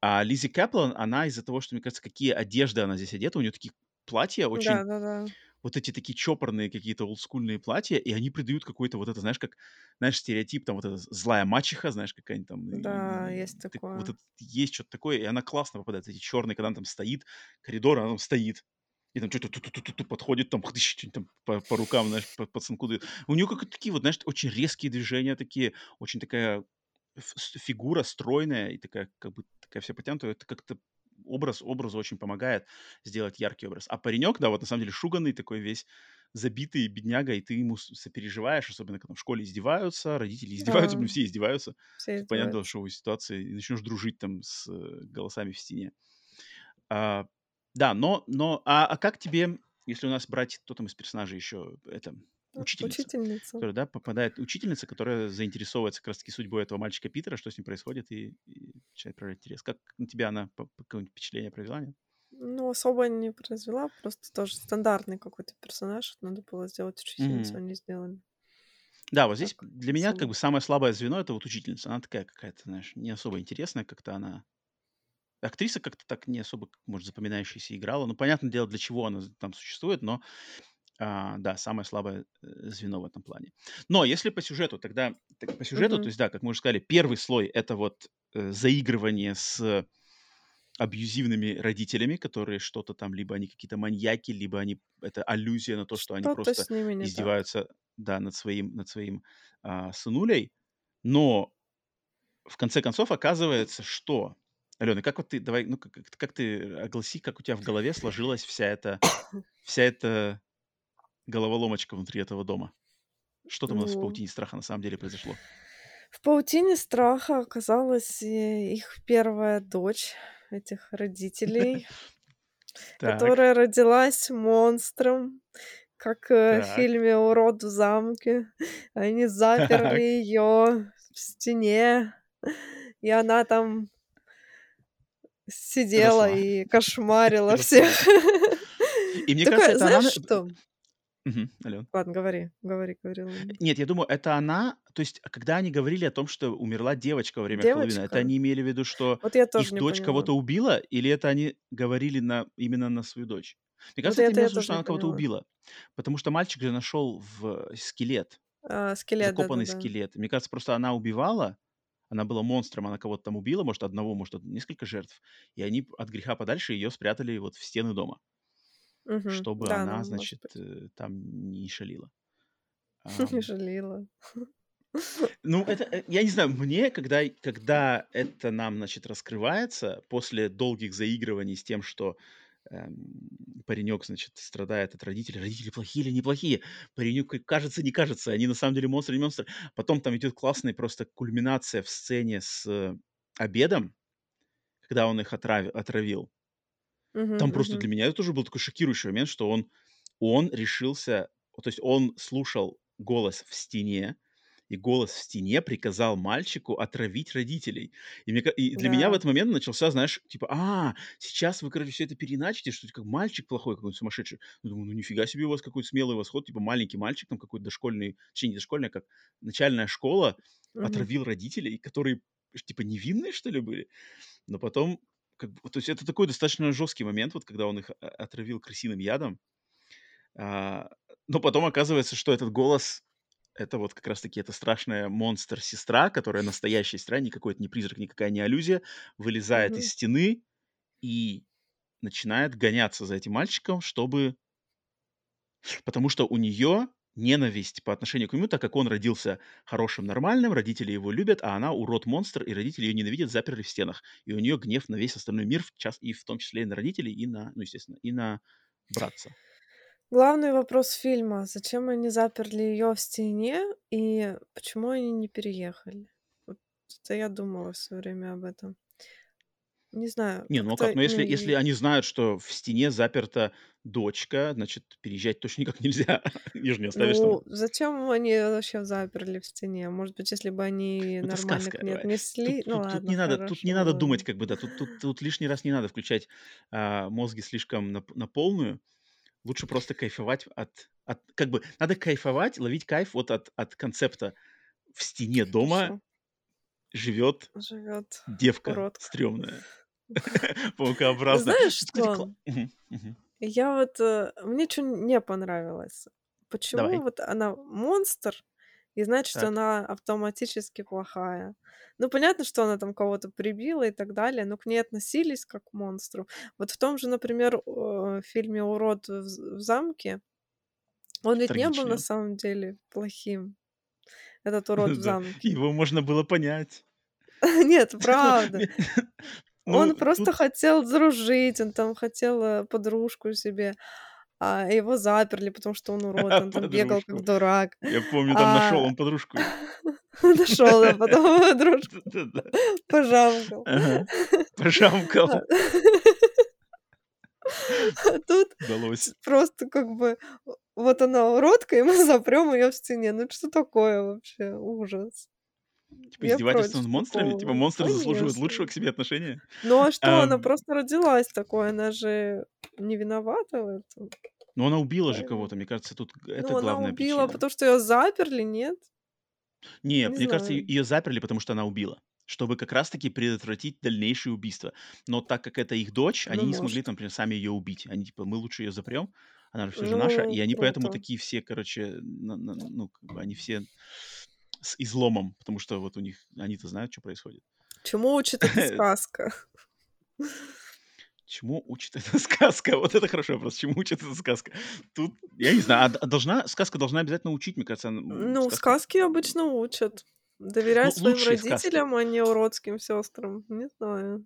Speaker 1: А Лизи Кэплан, она из-за того, что, мне кажется, какие одежды она здесь одета, у нее такие платья очень
Speaker 2: Да, да, да.
Speaker 1: вот эти такие чопорные какие-то олдскульные платья, и они придают какой-то вот это, знаешь, как, знаешь, стереотип, там вот эта злая мачеха, знаешь, какая-нибудь там.
Speaker 2: Да,
Speaker 1: и
Speaker 2: есть
Speaker 1: так-
Speaker 2: такое.
Speaker 1: вот это, есть что-то такое, и она классно попадает. Эти черные, когда она там стоит, коридор, она там стоит. И там что-то подходит, там, там по, по рукам, знаешь, по, пацанку. дает. У нее как такие вот, знаешь, очень резкие движения такие, очень такая фигура стройная и такая, как бы, такая вся потянутая. Это как-то образ образу очень помогает сделать яркий образ. А паренек, да, вот на самом деле шуганный такой весь, забитый бедняга, и ты ему сопереживаешь, особенно когда в школе издеваются, родители издеваются,
Speaker 2: Да.
Speaker 1: все издеваются.
Speaker 2: Все
Speaker 1: Понятно,
Speaker 2: издеваются.
Speaker 1: что в ситуации и начнешь дружить там с э, голосами в стене. А, да, но, но, а, а как тебе, если у нас брать, кто там из персонажей еще, это,
Speaker 2: Да,
Speaker 1: учительница,
Speaker 2: Учительница.
Speaker 1: которая, да, попадает, учительница, которая заинтересовывается как раз-таки судьбой этого мальчика Питера, что с ним происходит, и, и начинает проявлять интерес. Как на тебя она какое-нибудь впечатление произвела? нет?
Speaker 2: Ну, особо не произвела, просто тоже стандартный какой-то персонаж. Надо было сделать учительницу,
Speaker 1: Мгм.
Speaker 2: они сделали.
Speaker 1: Да, вот здесь
Speaker 2: Так,
Speaker 1: для меня как
Speaker 2: особо.
Speaker 1: бы самое слабое звено это вот учительница. Она такая какая-то, знаешь, не особо интересная, как-то она... Актриса как-то так не особо, может, запоминающаяся играла. Ну, понятное дело, для чего она там существует, но а, да, самое слабое э, звено в этом плане. Но если по сюжету, тогда так по сюжету, то
Speaker 2: Мгм.
Speaker 1: есть, да, как мы уже сказали, первый слой это вот э, заигрывание с абьюзивными родителями, которые что-то там, либо они какие-то маньяки, либо они это аллюзия на то, что они
Speaker 2: Что-то
Speaker 1: просто
Speaker 2: так.
Speaker 1: издеваются, да, над своим, над своим а, сынулей. Но в конце концов оказывается, что... Алена, как вот ты, давай, ну, как, как- ты огласи, как у тебя в голове сложилась вся эта, вся эта головоломочка внутри этого дома? Что там у нас в
Speaker 2: Ну,
Speaker 1: паутине страха на самом деле произошло?
Speaker 2: в паутине страха оказалась э, их первая дочь, этих родителей, которая родилась монстром, как э, в фильме «Урод в замке». Они заперли ее в стене, и она там сидела
Speaker 1: росла.
Speaker 2: и кошмарила всех.
Speaker 1: И мне кажется, это она...
Speaker 2: знаешь что?
Speaker 1: Ален.
Speaker 2: Ладно, говори, говори, говори.
Speaker 1: Нет, я думаю, это она, то есть, когда они говорили о том, что умерла девочка во время Хэллоуина, это
Speaker 2: Девочка?
Speaker 1: они имели в виду, что
Speaker 2: Вот я
Speaker 1: их
Speaker 2: тоже не
Speaker 1: дочь кого-то убила, или это они говорили на, именно на свою дочь? Мне
Speaker 2: Вот
Speaker 1: кажется, это
Speaker 2: это я
Speaker 1: имелось в виду, что она кого-то убила, потому что мальчик же нашел в скелет,
Speaker 2: А, скелет,
Speaker 1: закопанный
Speaker 2: да-да-да.
Speaker 1: скелет. Мне кажется, просто она убивала, она была монстром, она кого-то там убила, может, одного, может, несколько жертв, и они от греха подальше ее спрятали вот в стены дома,
Speaker 2: Мгм.
Speaker 1: чтобы
Speaker 2: Да,
Speaker 1: она,
Speaker 2: ну,
Speaker 1: значит, э, там не шалила.
Speaker 2: Не
Speaker 1: Ам,
Speaker 2: жалела.
Speaker 1: Ну, это, э, я не знаю, мне, когда, когда это нам, значит, раскрывается после долгих заигрываний с тем, что эм, паренек, значит, страдает от родителей, родители плохие или неплохие, паренек кажется, не кажется, они на самом деле монстры, не монстры. Потом там идет классная просто кульминация в сцене с обедом, когда он их отрави- отравил.
Speaker 2: Мгм,
Speaker 1: Там просто
Speaker 2: мгм.
Speaker 1: для меня это тоже был такой шокирующий момент, что он, он решился, то есть он слушал голос в стене, и голос в стене приказал мальчику отравить родителей. И, мне, и для меня в
Speaker 2: Да.
Speaker 1: этот момент начался, знаешь, типа, а, сейчас вы, короче, все это переначите, что как мальчик плохой какой-то сумасшедший. Я думаю, ну нифига себе у вас какой-то смелый восход, типа маленький мальчик, там какой-то дошкольный, точнее не дошкольный, а как начальная школа,
Speaker 2: Мгм.
Speaker 1: отравил родителей, которые, типа, невинные, что ли, были? Но потом, как бы, то есть это такой достаточно жесткий момент, вот когда он их а, отравил крысиным ядом. А, но потом оказывается, что этот голос это вот как раз-таки эта страшная монстр-сестра, которая настоящая сестра, не какой-то не призрак, никакая не аллюзия, вылезает из
Speaker 2: Мгм.
Speaker 1: стены и начинает гоняться за этим мальчиком, чтобы... Потому что у нее ненависть по отношению к нему, так как он родился хорошим, нормальным, родители его любят, а она урод-монстр, и родители ее ненавидят, заперли в стенах. И у нее гнев на весь остальной мир, в час, и в том числе и на родителей, и на, ну, естественно, и на братца.
Speaker 2: Главный вопрос фильма: зачем они заперли ее в стене и почему они не переехали? Вот это я думала все время об этом. Не знаю,
Speaker 1: Не, ну а как? Но
Speaker 2: ну
Speaker 1: если, если
Speaker 2: и
Speaker 1: они знают, что в стене заперта дочка, значит, переезжать точно никак нельзя. Ее же не оставишь там.
Speaker 2: Ну, зачем они вообще заперли в стене? Может быть, если бы они
Speaker 1: Ну, это
Speaker 2: нормально
Speaker 1: сказка.
Speaker 2: к ней отнесли?
Speaker 1: Тут,
Speaker 2: Ну
Speaker 1: тут, тут
Speaker 2: ладно,
Speaker 1: не надо, тут не надо думать,
Speaker 2: ладно.
Speaker 1: как бы, да, тут, тут, тут лишний раз не надо включать а, мозги слишком на, п- на полную. Лучше просто кайфовать от, от, как бы, надо кайфовать, ловить кайф вот от, от концепта. В стене дома живет
Speaker 2: Живет
Speaker 1: девка
Speaker 2: уродка.
Speaker 1: стрёмная, паукообразная.
Speaker 2: знаешь что? Я вот, э, мне что не понравилось. Почему вот она монстр, и значит, что
Speaker 1: Так.
Speaker 2: она автоматически плохая? Ну, понятно, что она там кого-то прибила и так далее, но к ней относились как к монстру. Вот в том же, например, э, фильме «Урод в, в замке», он ведь не был на самом деле плохим, этот урод в замке.
Speaker 1: Его можно было понять.
Speaker 2: Нет, правда. Он
Speaker 1: ну,
Speaker 2: просто хотел дружить, он там хотел э, подружку себе, а его заперли, потому что он урод, он там бегал как дурак.
Speaker 1: Я помню, там нашел
Speaker 2: А
Speaker 1: он подружку.
Speaker 2: нашел, а потом подружку пожамкал.
Speaker 1: Пожамкал.
Speaker 2: А тут
Speaker 1: Удалось.
Speaker 2: просто как бы вот она уродка, и мы запрем ее в стене. Ну что такое вообще? Ужас.
Speaker 1: Типа
Speaker 2: Я
Speaker 1: издевательство над монстрами? Типа
Speaker 2: такого.
Speaker 1: монстры заслуживают
Speaker 2: Конечно.
Speaker 1: лучшего к себе отношения?
Speaker 2: Ну а что, она
Speaker 1: Ам,
Speaker 2: просто родилась такой, она же не виновата в этом,
Speaker 1: Но она убила же кого-то. Мне кажется, тут г- это
Speaker 2: Ну, она
Speaker 1: главная
Speaker 2: убила,
Speaker 1: причина.
Speaker 2: потому что ее заперли, нет?
Speaker 1: Не,
Speaker 2: Не
Speaker 1: мне кажется,
Speaker 2: знаю.
Speaker 1: ее заперли, потому что она убила. Чтобы как раз-таки предотвратить дальнейшие убийства. Но так как это их дочь, они
Speaker 2: Ну,
Speaker 1: не смогли, там, например, сами ее убить. Они типа, мы лучше ее запрем, она же все же наша. И
Speaker 2: Ну,
Speaker 1: они поэтому
Speaker 2: круто.
Speaker 1: такие все, короче, на- на- ну, как бы они все с изломом, потому что вот у них, они-то знают, что происходит.
Speaker 2: Чему учит эта сказка?
Speaker 1: Чему учит эта сказка? Вот это хороший вопрос. Чему учит эта сказка? Тут, я не знаю, а а должна, сказка должна обязательно учить, мне кажется. она,
Speaker 2: Ну,
Speaker 1: сказка...
Speaker 2: сказки обычно учат.
Speaker 1: Ну,
Speaker 2: Доверять своим
Speaker 1: лучшие сказки.
Speaker 2: родителям, а не уродским сестрам. Не знаю.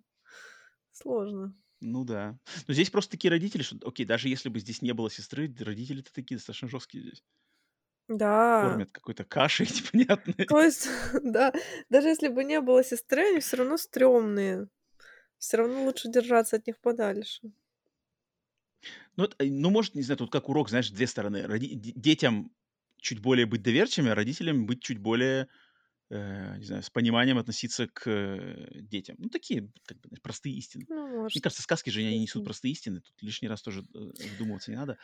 Speaker 2: Сложно.
Speaker 1: Ну да. Но здесь просто такие родители, что, окей, даже если бы здесь не было сестры, родители-то такие достаточно жесткие здесь.
Speaker 2: Да.
Speaker 1: Кормят какой-то кашей непонятной.
Speaker 2: То есть, да, даже если бы не было сестры, они все равно стрёмные. Все равно лучше держаться от них подальше.
Speaker 1: Ну, это, э, ну, может, не знаю, тут как урок, знаешь, две стороны. Роди- де- детям чуть более быть доверчивыми, а родителям быть чуть более, э, не знаю, с пониманием относиться к э, детям. Ну, такие, как бы, знаешь, простые истины.
Speaker 2: Ну,
Speaker 1: Мне
Speaker 2: может.
Speaker 1: кажется, сказки же, они несут простые истины. Тут лишний раз тоже э, вдумываться не надо.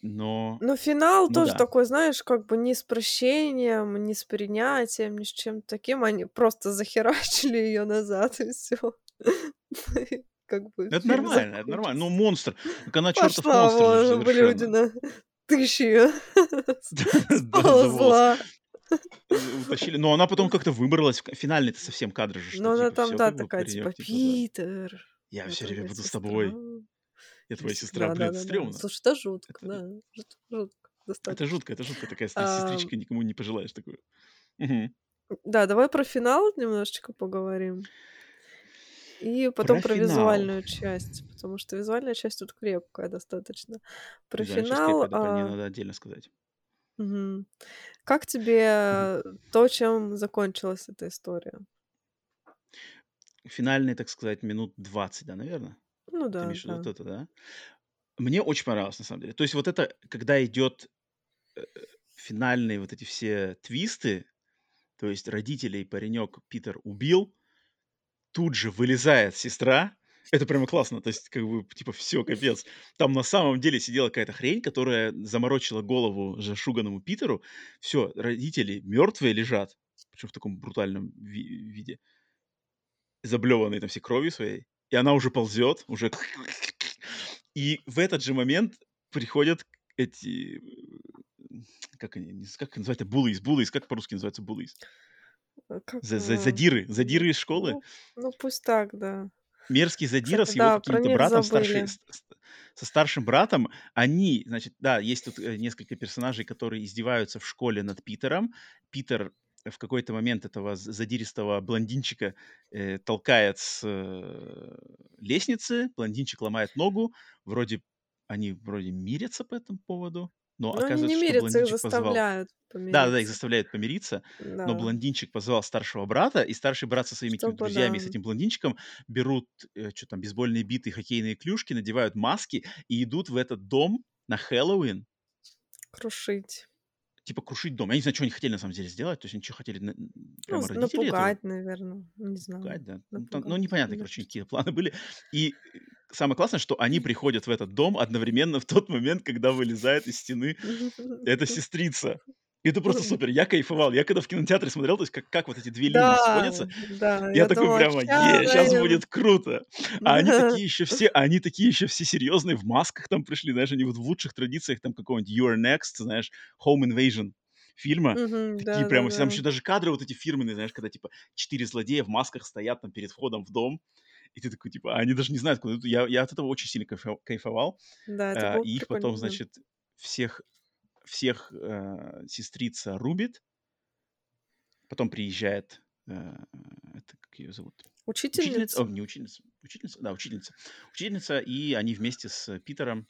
Speaker 1: Но,
Speaker 2: Но финал
Speaker 1: ну
Speaker 2: тоже
Speaker 1: да.
Speaker 2: такой, знаешь, как бы не с прощением, не с принятием, ни с чем таким. Они просто захерачили ее назад, и все. Как бы
Speaker 1: Это нормально, это нормально. Ну, монстр. Она чертов монстр
Speaker 2: блюдина. Тыщ ее. Сползла.
Speaker 1: Утащили. Но она потом как-то выбралась. Финальный-то совсем кадр же,
Speaker 2: Но она
Speaker 1: типа
Speaker 2: там, да, такая, типа,
Speaker 1: типа.
Speaker 2: Питер,
Speaker 1: Я все время буду с тобой. Я твоя сестра,
Speaker 2: Да,
Speaker 1: блин,
Speaker 2: да, да, да.
Speaker 1: стрёмно.
Speaker 2: Слушай, это жутко,
Speaker 1: Это,
Speaker 2: да. жут- Жутко
Speaker 1: это
Speaker 2: достаточно.
Speaker 1: жутко, это жутко. Такая
Speaker 2: А,
Speaker 1: сестричка никому не пожелаешь такую. Мгм.
Speaker 2: Да, давай про финал немножечко поговорим. И потом
Speaker 1: Про
Speaker 2: про
Speaker 1: финал.
Speaker 2: визуальную часть, потому что визуальная часть тут крепкая достаточно. Про
Speaker 1: часть
Speaker 2: финал,
Speaker 1: крепкая, да,
Speaker 2: а,
Speaker 1: надо отдельно сказать.
Speaker 2: мгм. как тебе то, чем закончилась эта история?
Speaker 1: Финальные, так сказать, минут 20, да, наверное?
Speaker 2: Ну
Speaker 1: Ты
Speaker 2: да,
Speaker 1: имеешь виду
Speaker 2: да.
Speaker 1: вот это, да? Мне очень понравилось, на самом деле. То есть вот это, когда идет э, финальные вот эти все твисты, То есть родителей паренек Питер убил, тут же вылезает сестра, это прямо классно, то есть как бы типа все, капец. Там на самом деле сидела какая-то хрень, которая заморочила голову зашуганному Питеру. Все, родители мертвые лежат, причем в таком брутальном ви- виде, заблеванные там все кровью своей, и она уже ползет, уже... И в этот же момент приходят эти... Как они, как называется? Буллис, буллис, как по-русски называется буллис?
Speaker 2: Э, Как,
Speaker 1: За- за-
Speaker 2: э,
Speaker 1: Задиры, задиры из школы.
Speaker 2: ну, ну пусть так, да.
Speaker 1: мерзкий задира
Speaker 2: Кстати,
Speaker 1: с его
Speaker 2: да,
Speaker 1: каким-то братом, старший, со старшим братом, они, значит, да, есть тут э, несколько персонажей, которые издеваются в школе над Питером. Питер в какой-то момент этого задиристого блондинчика э, толкает с э, лестницы, блондинчик ломает ногу, вроде они вроде мирятся по этому поводу, но
Speaker 2: Но они
Speaker 1: оказывается,
Speaker 2: не
Speaker 1: что
Speaker 2: мирятся, их
Speaker 1: блондинчик позвал...
Speaker 2: заставляют
Speaker 1: Да, да, их
Speaker 2: помириться.
Speaker 1: заставляют помириться, но
Speaker 2: Да,
Speaker 1: блондинчик позвал старшего брата, и старший брат со своими
Speaker 2: чтобы,
Speaker 1: друзьями,
Speaker 2: да,
Speaker 1: с этим блондинчиком, берут, что там, бейсбольные биты, хоккейные клюшки, надевают маски и идут в этот дом на Хэллоуин,
Speaker 2: крушить.
Speaker 1: Типа крушить дом. Я не знаю, что они хотели на самом деле сделать, то есть они что хотели, на-
Speaker 2: Ну,
Speaker 1: прямо
Speaker 2: с-
Speaker 1: родители этого
Speaker 2: напугать, наверное, не знаю.
Speaker 1: пугать, да? Ну, там- ну,
Speaker 2: Напугать.
Speaker 1: непонятно, короче, какие планы были. И э, самое классное, что они приходят в этот дом одновременно в тот момент, когда вылезает из стены эта сестрица. И это просто супер. Я кайфовал. Я когда в кинотеатре смотрел, то есть как, как вот эти две линии
Speaker 2: Да,
Speaker 1: сходятся,
Speaker 2: да,
Speaker 1: я
Speaker 2: я
Speaker 1: такой
Speaker 2: думала,
Speaker 1: прямо, е, сейчас будет круто. А они такие еще все, они такие еще все серьезные, в масках там пришли, знаешь, они вот в лучших традициях там какого-нибудь You Are Next, знаешь, Home Invasion фильма.
Speaker 2: Мгм,
Speaker 1: Такие
Speaker 2: да,
Speaker 1: прямо,
Speaker 2: да,
Speaker 1: там
Speaker 2: да.
Speaker 1: еще даже кадры вот эти фирменные, знаешь, когда типа четыре злодея в масках стоят там перед входом в дом, и ты такой, типа, а они даже не знают, куда. Я, я от этого очень сильно кайфо- кайфовал.
Speaker 2: Да, это
Speaker 1: А, и их потом, значит, всех, всех э, сестрица рубит, потом приезжает, э, это как ее зовут? Учительница,
Speaker 2: Учительница.
Speaker 1: о, не учительница, учительница, да, учительница. Учительница, и они вместе с Питером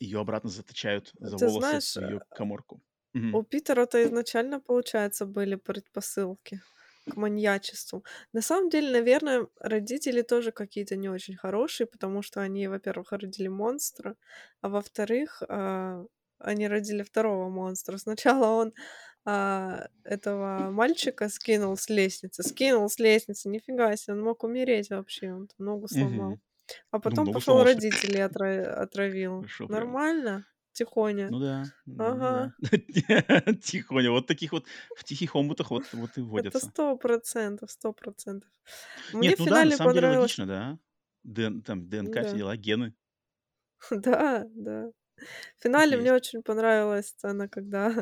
Speaker 1: ее обратно заточают за
Speaker 2: Ты
Speaker 1: волосы
Speaker 2: знаешь,
Speaker 1: в ее коморку. Мгм.
Speaker 2: у Питера-то изначально, получается, были предпосылки к маньячеству. На самом деле, наверное, родители тоже какие-то не очень хорошие, потому что они, во-первых, родили монстра, а во-вторых, а, они родили второго монстра. Сначала он а, этого мальчика скинул с лестницы, скинул с лестницы, нифига себе, он мог умереть вообще, он ногу сломал. А
Speaker 1: Ну,
Speaker 2: потом
Speaker 1: ногу
Speaker 2: пошел
Speaker 1: сломал, всё.
Speaker 2: родителей отра- отравил.
Speaker 1: Хорошо.
Speaker 2: Нормально? Тихоня.
Speaker 1: Ну да, ну
Speaker 2: Ага.
Speaker 1: да. Тихоня, вот таких вот в тихих омутах вот, вот и
Speaker 2: Это
Speaker 1: водятся.
Speaker 2: сто процентов, сто процентов. Мне
Speaker 1: Нет,
Speaker 2: в
Speaker 1: ну да, на
Speaker 2: финале
Speaker 1: самом деле
Speaker 2: понравилось...
Speaker 1: логично, да. ДН, там ДНК, все
Speaker 2: Да,
Speaker 1: дела, гены
Speaker 2: да, да. В финале
Speaker 1: такие
Speaker 2: мне
Speaker 1: есть.
Speaker 2: очень понравилась сцена, когда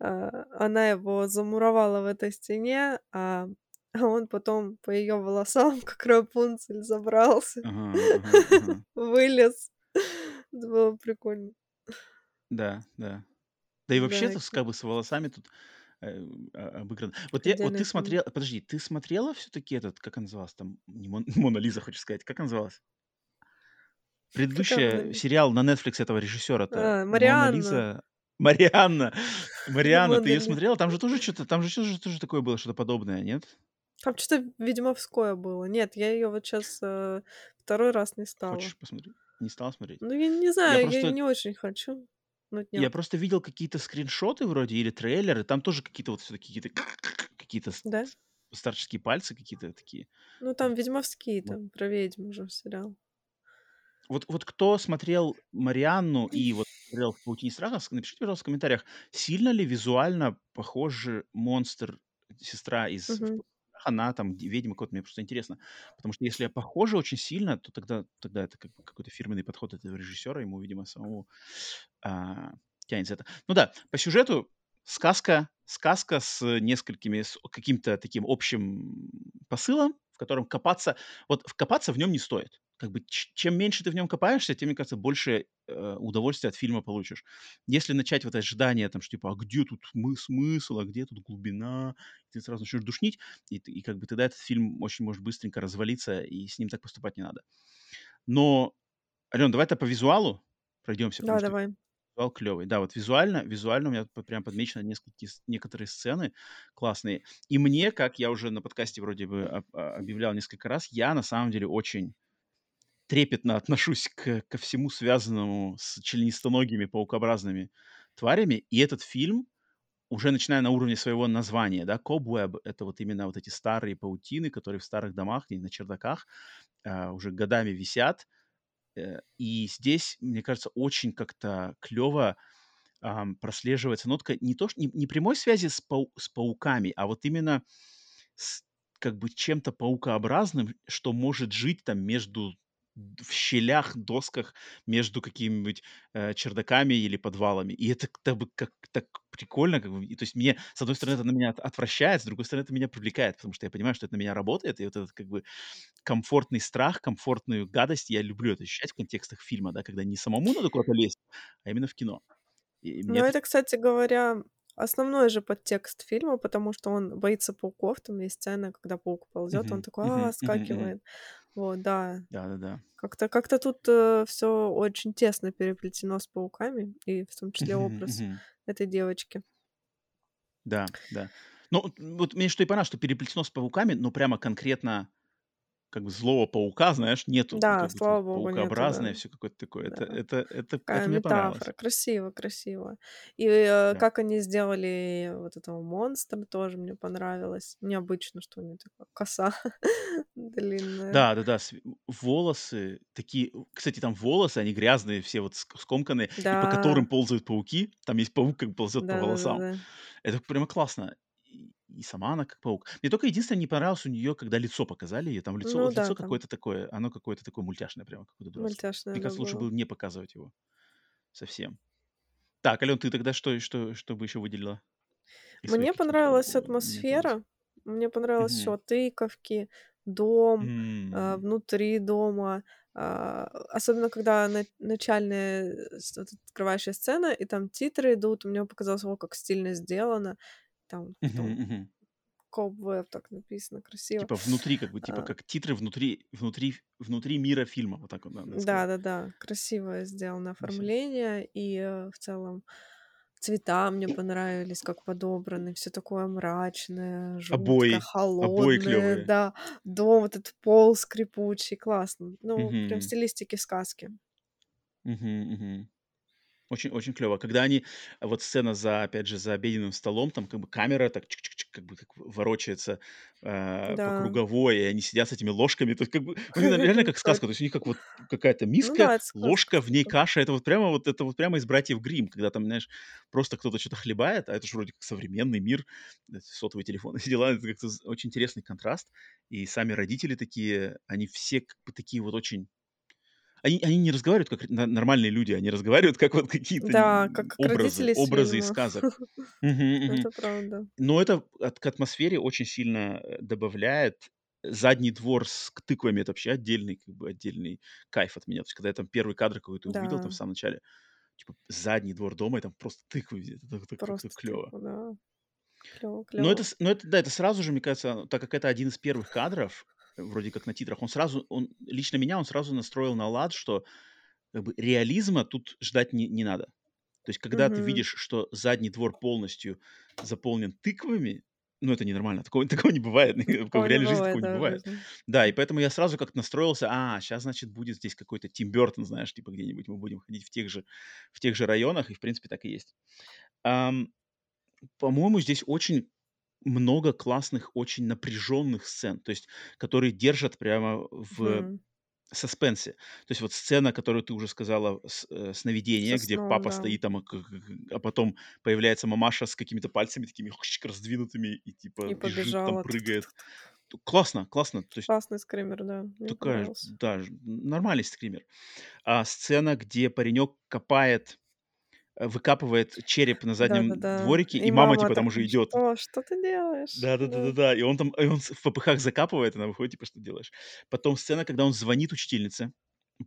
Speaker 2: а, она его замуровала в этой стене, а, а он потом по ее волосам, как Рапунцель, забрался,
Speaker 1: Ага, ага, ага.
Speaker 2: вылез. Это было прикольно.
Speaker 1: Да, да. Да и вообще,
Speaker 2: Да,
Speaker 1: как бы с волосами тут э, а- обыграно. Вот, я, вот ты
Speaker 2: тема.
Speaker 1: смотрела, подожди, ты смотрела все-таки этот, как он назывался там, не Мон- Мона Лиза, хочешь сказать, как он назывался? Предыдущий сериал на Netflix этого режиссера-то,
Speaker 2: А, Марианна.
Speaker 1: Лиза, Марианна, Марианна, ты ее смотрела? Там же тоже что-то, там же тоже, тоже такое было, что-то подобное, нет?
Speaker 2: Там что-то ведьмовское было. Нет, я ее вот сейчас второй раз не стала.
Speaker 1: Хочешь посмотреть? Не стала смотреть?
Speaker 2: Ну, я не
Speaker 1: Я
Speaker 2: знаю, я
Speaker 1: просто,
Speaker 2: не очень хочу. Но
Speaker 1: я
Speaker 2: нет.
Speaker 1: просто видел какие-то скриншоты вроде или трейлеры, там тоже какие-то вот все-таки какие-то какие-то
Speaker 2: Да?
Speaker 1: старческие пальцы какие-то такие.
Speaker 2: Ну, там ведьмовские, там, про ведьму уже сериал.
Speaker 1: Вот, вот кто смотрел Марианну и вот смотрел в «Паутине страха», напишите, пожалуйста, в комментариях, сильно ли визуально похожи монстр, сестра из в
Speaker 2: Мгм.
Speaker 1: «Паутине страха», она там ведьма какой-то, мне просто интересно. Потому что если похожи очень сильно, то тогда, тогда это как бы какой-то фирменный подход этого режиссера, ему, видимо, самому а, тянется это. Ну да, по сюжету сказка, сказка с несколькими, с каким-то таким общим посылом, в котором копаться, вот копаться в нем не стоит. Как бы чем меньше ты в нем копаешься, тем, мне кажется, больше э, удовольствия от фильма получишь. Если начать вот это ожидание, там, что типа, а где тут мы смысл, а где тут глубина, ты сразу начнешь душнить, и, и как бы тогда этот фильм очень может быстренько развалиться, и с ним так поступать не надо. Но, Ален, давай-то по визуалу пройдемся,
Speaker 2: Да, давай.
Speaker 1: Визуал клевый. Да, вот визуально, визуально у меня прям подмечено несколько, некоторые сцены классные. И мне, как я уже на подкасте вроде бы об- а, объявлял несколько раз, я на самом деле очень трепетно отношусь к, ко всему связанному с членистоногими паукообразными тварями. И этот фильм, уже начиная на уровне своего названия, да, cobweb — это вот именно вот эти старые паутины, которые в старых домах, на чердаках э, уже годами висят. Э, и здесь, мне кажется, очень как-то клево прослеживается нотка не то, не, не прямой связи с, пау- с пауками, а вот именно с как бы чем-то паукообразным, что может жить там между в щелях, досках между какими-нибудь э, чердаками или подвалами. И это как бы как так прикольно, как бы. И, то есть мне, с одной стороны, это на меня от- отвращает, с другой стороны, это меня привлекает, потому что я понимаю, что это на меня работает, и вот этот как бы комфортный страх, комфортную гадость я люблю это ощущать в контекстах фильма, да, когда не самому надо куда-то лезть, а именно в кино. И
Speaker 2: Ну,
Speaker 1: это...
Speaker 2: это, кстати говоря, основной же подтекст фильма, потому что он боится пауков. Там есть сцена, когда паук ползет, он такой, а, скакивает. Вот, да.
Speaker 1: Да-да-да.
Speaker 2: Как-то как-то тут все очень тесно переплетено с пауками, и в том числе образ этой девочки.
Speaker 1: Да, да. Ну, вот вот мне что и понравилось, что переплетено с пауками, но прямо конкретно как бы злого паука, знаешь, нету. Вот
Speaker 2: Да,
Speaker 1: как
Speaker 2: слава богу, нету, да.
Speaker 1: паукообразное все какое-то такое. Это,
Speaker 2: Да.
Speaker 1: это, это,
Speaker 2: Такая
Speaker 1: это мне понравилось.
Speaker 2: метафора. Красиво, красиво. И э,
Speaker 1: Да.
Speaker 2: как они сделали вот этого монстра, тоже мне понравилось. Необычно, что у него такая коса длинная.
Speaker 1: Да, да, да. Волосы такие. Кстати, там волосы, они грязные, все вот ск- скомканные, и по которым
Speaker 2: Да,
Speaker 1: ползают пауки. Там есть паук, как ползет по
Speaker 2: да, да, да,
Speaker 1: волосам.
Speaker 2: да.
Speaker 1: Это прямо классно. И, сама она как паук. Мне только единственное не понравилось у нее, когда лицо показали ее. Там лицо,
Speaker 2: Ну
Speaker 1: вот
Speaker 2: да,
Speaker 1: лицо какое-то такое, оно какое-то такое мультяшное прямо, какое-то
Speaker 2: мультяшное,
Speaker 1: Мне кажется, лучше
Speaker 2: было.
Speaker 1: не показывать его совсем. Так, Ален, ты тогда что, что, что бы еще выделила из
Speaker 2: Мне понравилась атмосфера, мне понравилось все:
Speaker 1: Мгм.
Speaker 2: тыковки, дом, а,
Speaker 1: М.
Speaker 2: внутри дома. а, Особенно когда на- начальная э, открывающая сцена, и там титры идут, мне показалось, о, как стильно сделано. Там потом. Cobweb так написано, красиво.
Speaker 1: Типа внутри, как бы, типа
Speaker 2: А,
Speaker 1: как титры внутри, внутри, внутри мира фильма, вот так вот надо сказать.
Speaker 2: Да-да-да, красивое сделано оформление, и э, в целом цвета мне понравились, как подобраны, все такое мрачное, жуткое,
Speaker 1: Обои, обои
Speaker 2: холодное,
Speaker 1: клевые.
Speaker 2: да, дом, этот пол скрипучий, классно. Ну, прям в стилистике сказки.
Speaker 1: мгм, мгм. Очень, очень клево. Когда они, вот сцена за, опять же, за обеденным столом, там как бы камера так чик-чик-чик, как бы как ворочается э, по
Speaker 2: Да,
Speaker 1: круговой, и они сидят с этими ложками, то есть как бы, них реально как сказка, то есть у них как вот какая-то
Speaker 2: Ну
Speaker 1: миска,
Speaker 2: да, это сказка
Speaker 1: ложка, в ней каша, это вот прямо вот это вот прямо из братьев Грим, когда там, знаешь, просто кто-то что-то хлебает, а это же вроде как современный мир, эти сотовые телефоны, все дела, это как-то очень интересный контраст, и сами родители такие, они все как бы такие вот очень они они не разговаривают как нормальные люди, они разговаривают как вот какие-то
Speaker 2: Да, как,
Speaker 1: образы, образы из сказок.
Speaker 2: Это правда.
Speaker 1: Но это к атмосфере очень сильно, э, добавляет. Задний двор с тыквами- это вообще отдельный, как бы отдельный кайф от меня. То есть когда я там первый кадр какой-то увидел там в самом начале, типа задний двор дома, и там просто тыквы везде. Это
Speaker 2: просто тыква, да. Клево,
Speaker 1: Но это
Speaker 2: клево.
Speaker 1: но это, да, это сразу же, мне кажется, так как это один из первых кадров, э, вроде как на титрах, он сразу он лично меня он сразу настроил на лад, что как бы реализма тут ждать не не надо. То есть когда ты
Speaker 2: Угу.
Speaker 1: видишь, что задний двор полностью заполнен тыквами, ну, это ненормально. Такого такого не бывает. В
Speaker 2: Такого
Speaker 1: в реальной жизни такого не
Speaker 2: да,
Speaker 1: бывает. Да, и поэтому я сразу как-то настроился: а, сейчас, значит, будет здесь какой-то Тим Бёртон, знаешь, типа где-нибудь мы будем ходить в тех же в тех же районах, и в принципе так и есть. Ам, по-моему, здесь очень много классных, очень напряженных сцен, то есть которые держат прямо в
Speaker 2: Мгм.
Speaker 1: саспенсе. То есть вот сцена, которую ты уже сказала, с э,
Speaker 2: Со
Speaker 1: сновидение, где
Speaker 2: сном,
Speaker 1: папа
Speaker 2: да.
Speaker 1: стоит там, а а потом появляется мамаша с какими-то пальцами такими раздвинутыми и типа
Speaker 2: И
Speaker 1: бежит там,
Speaker 2: побежала.
Speaker 1: прыгает.
Speaker 2: Тук-тук-тук.
Speaker 1: Т классно классно. То есть
Speaker 2: Классный скример, да. Мне
Speaker 1: такая, да, нормальный скример. А сцена, где паренек копает, выкапывает череп на заднем
Speaker 2: Да-да-да.
Speaker 1: дворике,
Speaker 2: И
Speaker 1: и мама
Speaker 2: мама
Speaker 1: типа там уже идет.
Speaker 2: "Что? Что ты делаешь?" Да.
Speaker 1: Да-да-да-да-да. И он там, и он в попыхах закапывает, она выходит, типа: "Что делаешь?" Потом сцена, когда он звонит учительнице,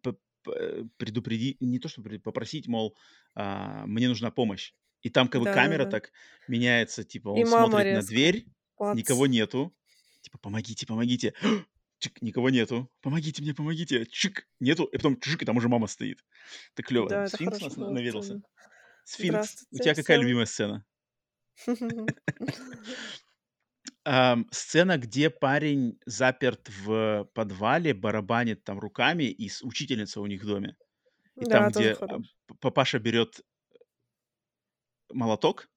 Speaker 1: п п предупреди не то, чтобы попросить, мол, а, мне нужна помощь. И там как бы камера
Speaker 2: Да-да-да.
Speaker 1: так меняется, типа
Speaker 2: И
Speaker 1: он
Speaker 2: мама
Speaker 1: смотрит на
Speaker 2: резко.
Speaker 1: дверь,
Speaker 2: Плац.
Speaker 1: никого нету, типа: "Помогите, помогите". Чик, никого нету. "Помогите мне, помогите". Чик, нету, и потом чжик, и там уже мама стоит. Это клево.
Speaker 2: Да,
Speaker 1: Сфинкс нас на наведался.
Speaker 2: сделано.
Speaker 1: Сфинкс, у тебя какая
Speaker 2: всем.
Speaker 1: любимая сцена? Сцена, где парень заперт в подвале, барабанит там руками, и учительница у них в доме. И там,
Speaker 2: Да,
Speaker 1: где, а,
Speaker 2: хорош.
Speaker 1: папаша берет молоток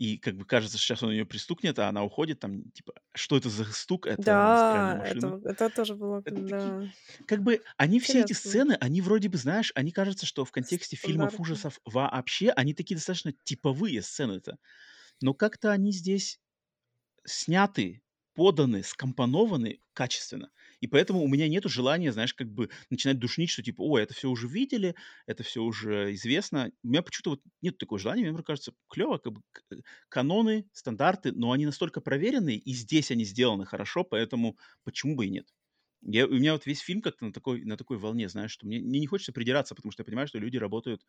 Speaker 1: и как бы кажется, что сейчас он ее пристукнет, а она уходит, там, типа, что это за стук? Это
Speaker 2: Да, это, это тоже было,
Speaker 1: Это такие,
Speaker 2: да,
Speaker 1: как бы, они все эти
Speaker 2: интересно.
Speaker 1: сцены, они вроде бы, знаешь, они кажется, что в контексте фильмов ужасов вообще, они такие достаточно типовые сцены-то. Но как-то они здесь сняты, поданы, скомпонованы качественно. И поэтому у меня нету желания, знаешь, как бы начинать душнить, что типа, о, это все уже видели, это все уже известно. У меня почему-то вот нет такого желания, мне кажется, клево, как бы э, каноны, стандарты, но они настолько проверенные, и здесь они сделаны хорошо, поэтому почему бы и нет? Я, у меня вот весь фильм как-то на такой, на такой волне, знаешь, что мне, мне не хочется придираться, потому что я понимаю, что люди работают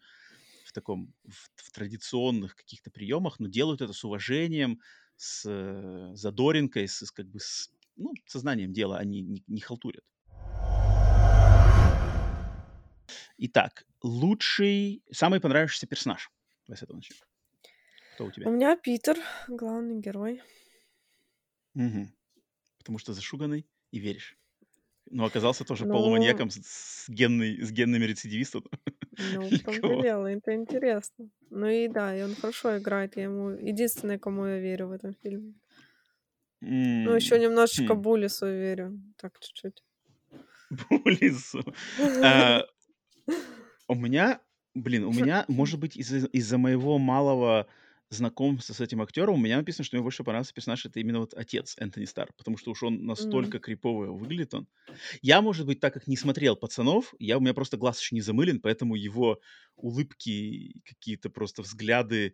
Speaker 1: в таком, в, в традиционных каких-то приемах, но делают это с уважением, с э, задоринкой, с, с как бы с, ну, сознанием дела, они не, не халтурят. Итак, лучший, самый понравившийся персонаж. Давай с этого начнем. Кто у
Speaker 2: У
Speaker 1: тебя?
Speaker 2: меня Питер, главный герой.
Speaker 1: Мгм. Потому что зашуганный и веришь. Но оказался тоже
Speaker 2: Ну,
Speaker 1: полуманьяком с, с, генной, с генными рецидивистом.
Speaker 2: ну, в том-то дело, это интересно. Ну и да, и он хорошо играет, я ему единственное, кому я верю в этом фильме. Ну, еще немножечко
Speaker 1: хм.
Speaker 2: Буллису верю, так чуть-чуть.
Speaker 1: Буллису. А, У меня, блин, у меня, может быть, из-за моего малого знакомства с этим актером, у меня написано, что мне больше понравился персонаж, это именно вот отец Энтони Стар, потому что уж он настолько крипово выглядит он. Я, может быть, так как не смотрел «Пацанов», я, у меня просто глаз еще не замылен, поэтому его улыбки, какие-то просто взгляды,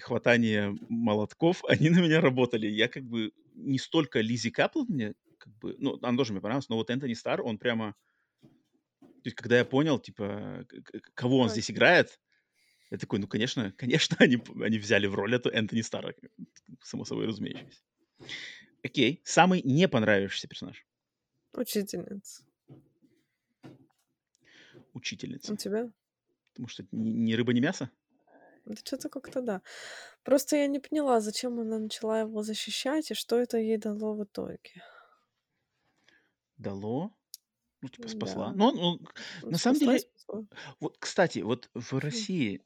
Speaker 1: хватание молотков, они на меня работали. Я как бы не столько Лизи Каплан мне, как бы, ну, она тоже мне понравилась, но вот Энтони Стар, он прямо то есть, когда я понял, типа, кого он здесь играет, я такой, ну, конечно, конечно, они, они взяли в роль эту Энтони Старра, э, само собой разумеющееся. Окей, самый не понравившийся персонаж.
Speaker 2: Учительница. У
Speaker 1: Учительница.
Speaker 2: тебя?
Speaker 1: Потому что ни, ни рыба, ни мясо.
Speaker 2: Да что-то как-то да. Просто я не поняла, зачем она начала его защищать и что это ей дало в итоге.
Speaker 1: Дало, ну, типа, спасла.
Speaker 2: Да.
Speaker 1: Но он, он-
Speaker 2: Ну,
Speaker 1: на самом
Speaker 2: спасла
Speaker 1: деле,
Speaker 2: спасла.
Speaker 1: вот, кстати, вот в. России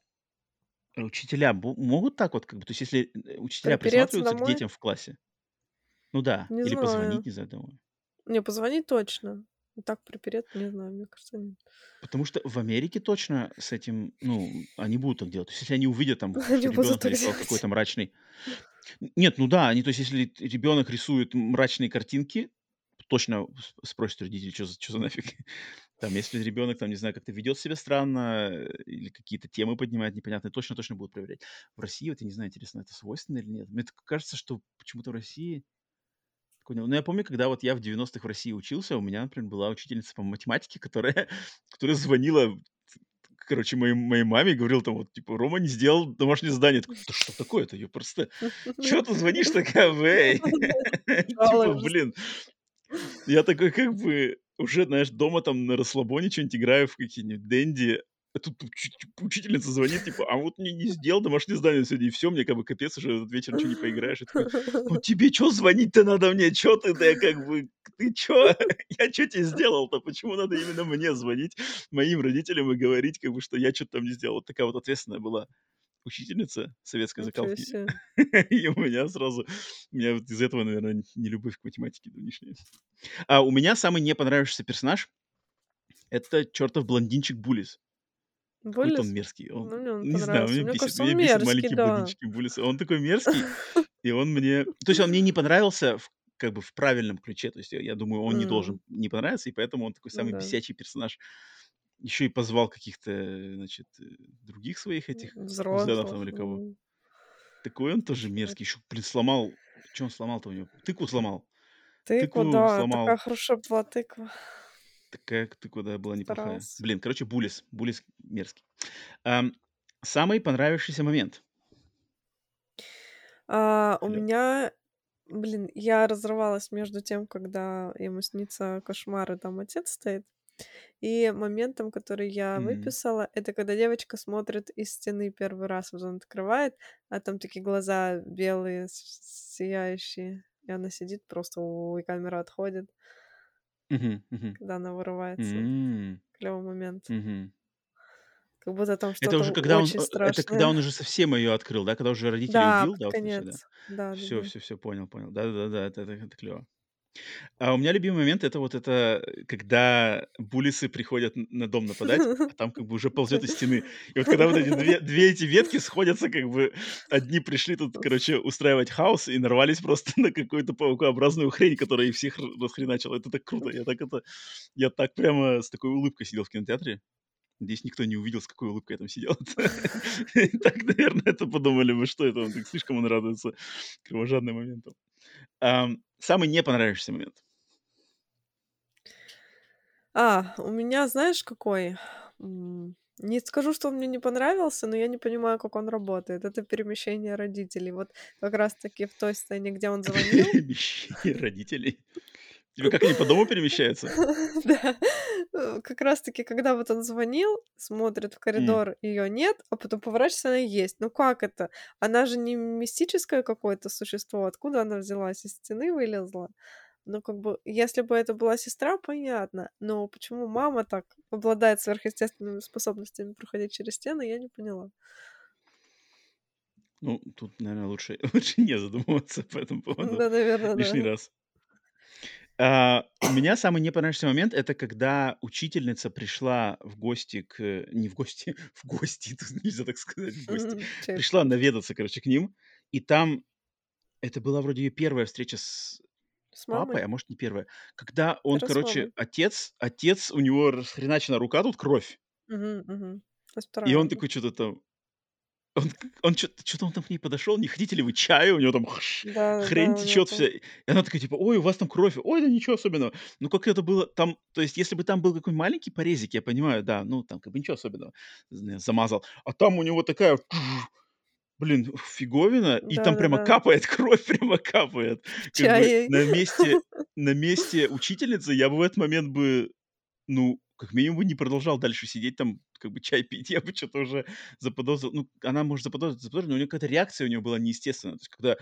Speaker 1: учителя могут так вот, как бы, то есть, если э, учителя
Speaker 2: Припереться
Speaker 1: присматриваются к
Speaker 2: домой?
Speaker 1: детям в классе, ну да,
Speaker 2: Не
Speaker 1: или позвонить,
Speaker 2: знаю.
Speaker 1: не знаю, домой.
Speaker 2: Не, позвонить точно. Так припереть, не знаю, мне кажется, нет.
Speaker 1: Потому что в Америке точно с этим, ну, они будут так делать. То есть, если они увидят там, что
Speaker 2: Они
Speaker 1: ребенок
Speaker 2: делать.
Speaker 1: какой-то мрачный... Нет, ну да, они, то есть, если ребенок рисует мрачные картинки, точно спросят родители, что за, чё за нафиг. Там, если ребенок, там, не знаю, как-то ведет себя странно или какие-то темы поднимает непонятные, точно-точно будут проверять. В России, вот я не знаю, интересно, это свойственно или нет. Мне кажется, что почему-то в России... такое не- Ну, я помню, когда вот я в 90-х в России учился, у меня, например, была учительница по математике, которая, которая звонила короче, моей, моей маме и говорил там вот, типа, Рома не сделал домашнее задание. Я такой, да что такое-то? Я просто, чё ты звонишь такая, эй? Типа, блин, я такой как бы уже, знаешь, дома там на расслабоне что-нибудь играю в какие-нибудь Дэнди, а тут уч- учительница звонит, типа, а вот мне не сделал домашнее задание сегодня, и все, мне как бы капец, уже этот вечер ничего не поиграешь. Я такой, ну тебе что звонить-то надо мне? Чё ты, да, как бы, ты чё? Я что тебе сделал-то? Почему надо именно мне звонить моим родителям и говорить, как бы, что я что-то там не сделал? Вот такая вот ответственная была учительница советской закалки. И у меня сразу, у меня вот из этого, наверное, не любовь к математике нынешняя. А у меня самый не понравившийся персонаж это чертов блондинчик Буллис. Какой-то он
Speaker 2: Буллис?
Speaker 1: мерзкий. Он,
Speaker 2: Ну, мне он
Speaker 1: не знаю, меня
Speaker 2: Мне
Speaker 1: бесит.
Speaker 2: кажется, он
Speaker 1: Меня бесит
Speaker 2: мерзкий,
Speaker 1: маленький
Speaker 2: да.
Speaker 1: блондинчик Буллис. Он такой мерзкий, и он мне... То есть он мне не понравился в, как бы в правильном ключе. То есть я, думаю, он не должен не понравиться, и поэтому он такой
Speaker 2: Ну
Speaker 1: самый
Speaker 2: да.
Speaker 1: бесячий персонаж. Еще и позвал каких-то, значит, э, других своих этих кузенов там
Speaker 2: Взрослых.
Speaker 1: или кого. Такой он тоже мерзкий. Еще, блин, сломал... Что он сломал-то у него? Тыкву сломал.
Speaker 2: Тыква,
Speaker 1: Тыкву
Speaker 2: да, такая
Speaker 1: сломал.
Speaker 2: хорошая была тыква.
Speaker 1: Такая тыква, да, была неплохая.
Speaker 2: Старался.
Speaker 1: Блин, короче, Буллис. Буллис мерзкий. Ам, самый понравившийся момент.
Speaker 2: А, у
Speaker 1: Алло.
Speaker 2: меня, блин, я разрывалась между тем, когда ему снится кошмар, и там отец стоит, и моментом, который я
Speaker 1: Мгм.
Speaker 2: выписала, это когда девочка смотрит из стены первый раз, вот он открывает, а там такие глаза белые, сияющие, и она сидит просто, и камера отходит,
Speaker 1: Мгм, мгм.
Speaker 2: когда она вырывается.
Speaker 1: М,
Speaker 2: Клевый момент.
Speaker 1: мгм.
Speaker 2: Как будто там
Speaker 1: Это
Speaker 2: что-то
Speaker 1: уже когда он,
Speaker 2: очень
Speaker 1: э, это когда
Speaker 2: страшное.
Speaker 1: он уже совсем ее открыл, да? Когда уже родителей
Speaker 2: Да,
Speaker 1: убил, да,
Speaker 2: под
Speaker 1: вот это всё, да?
Speaker 2: конец.
Speaker 1: Всё
Speaker 2: Да-да-да.
Speaker 1: всё всё, понял понял. Да-да-да, это это это клево. А у меня любимый момент- это вот это, э, когда буллисы приходят на дом нападать, а там как бы уже ползет из стены. И вот когда вот эти две две эти ветки сходятся, как бы одни пришли тут, короче, устраивать хаос и нарвались просто на какую-то паукообразную хрень, которая их всех расхреначила. Это так круто. Я так это я так прямо с такой улыбкой сидел в кинотеатре. Надеюсь, никто не увидел, с какой улыбкой я там сидел. Так, наверное, это подумали бы, что это он так слишком он радуется кровожадным моментам. Ам, самый не понравившийся момент?
Speaker 2: А, у меня знаешь какой? М, не скажу, что он мне не понравился, но я не понимаю, как он работает. Это перемещение родителей. Вот как раз таки в той сцене, где он звонил.
Speaker 1: Перемещение родителей? Типа как они по дому перемещаются?
Speaker 2: Да, э, как раз таки, когда вот он звонил, смотрит в коридор, её нет, а потом поворачивается, она есть. Ну как это? Она же не мистическое какое-то существо. Откуда она взялась? Из стены вылезла? Ну, как бы, если бы это была сестра, понятно. Но почему мама так обладает сверхъестественными способностями проходить через стены, я не поняла.
Speaker 1: Ну, тут, наверно, лучше лучше не задумываться по этому поводу
Speaker 2: Да, наверно,
Speaker 1: лишний
Speaker 2: да.
Speaker 1: раз. А, у меня самый не понравившийся момент- это когда учительница пришла в гости к не в гости, в гости, тут нельзя так сказать, в гости. Пришла наведаться, короче, к ним, и там это была вроде её первая встреча с
Speaker 2: С
Speaker 1: папой,
Speaker 2: мамой?
Speaker 1: а может, не первая. Когда он,
Speaker 2: с
Speaker 1: короче,
Speaker 2: мамой.
Speaker 1: отец отец, у него расхреначена рука, тут кровь.
Speaker 2: То есть
Speaker 1: И
Speaker 2: 2
Speaker 1: он такой чё-то там он он чё-то он там к ней подошёл: "Не хотите ли вы чаю?" У него там хрень
Speaker 2: Да-да-да, у него
Speaker 1: течёт вся.
Speaker 2: там
Speaker 1: И она такая типа: "Ой, у вас там кровь". "Ой, да ничего особенного". Ну, как это было там то есть, если бы там был какой-нибудь маленький порезик, я понимаю, да, ну, там как бы ничего особенного, замазал. А там у него такая, блин, фиговина, и там прямо
Speaker 2: Да-да-да.
Speaker 1: капает кровь, прямо капает. Как бы на месте на месте учительницы я бы в этот момент бы, ну, как минимум не продолжал дальше сидеть там, как бы чай пить. Я бы чё-то уже заподозрил. Ну, она, может, заподозрит, заподозрит, но у неё какая-то реакция у неё была неестественная. То есть когда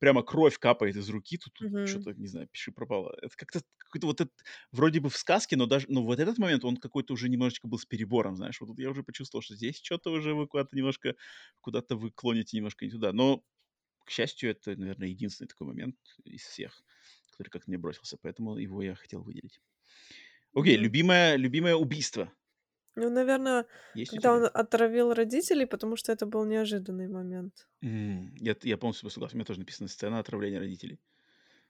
Speaker 1: прямо кровь капает из руки, тут
Speaker 2: Мгм.
Speaker 1: чё-то, не знаю, пиши пропало. Это как-то какой-то вот этот вроде бы в сказке, но даже но вот этот момент, он какой-то уже немножечко был с перебором, знаешь. Вот тут я уже почувствовал, что здесь чё-то уже вы куда-то немножко куда-то вы клоните немножко не туда. Но, к счастью, это, наверно, единственный такой момент из всех, который как-то мне бросился, поэтому его я хотел выделить. Окей, любимое любимое убийство?
Speaker 2: Ну, наверно,
Speaker 1: Есть
Speaker 2: когда он отравил родителей, потому что это был неожиданный момент.
Speaker 1: М, я я полностью согласен. У меня тоже написано: "Сцена отравления родителей".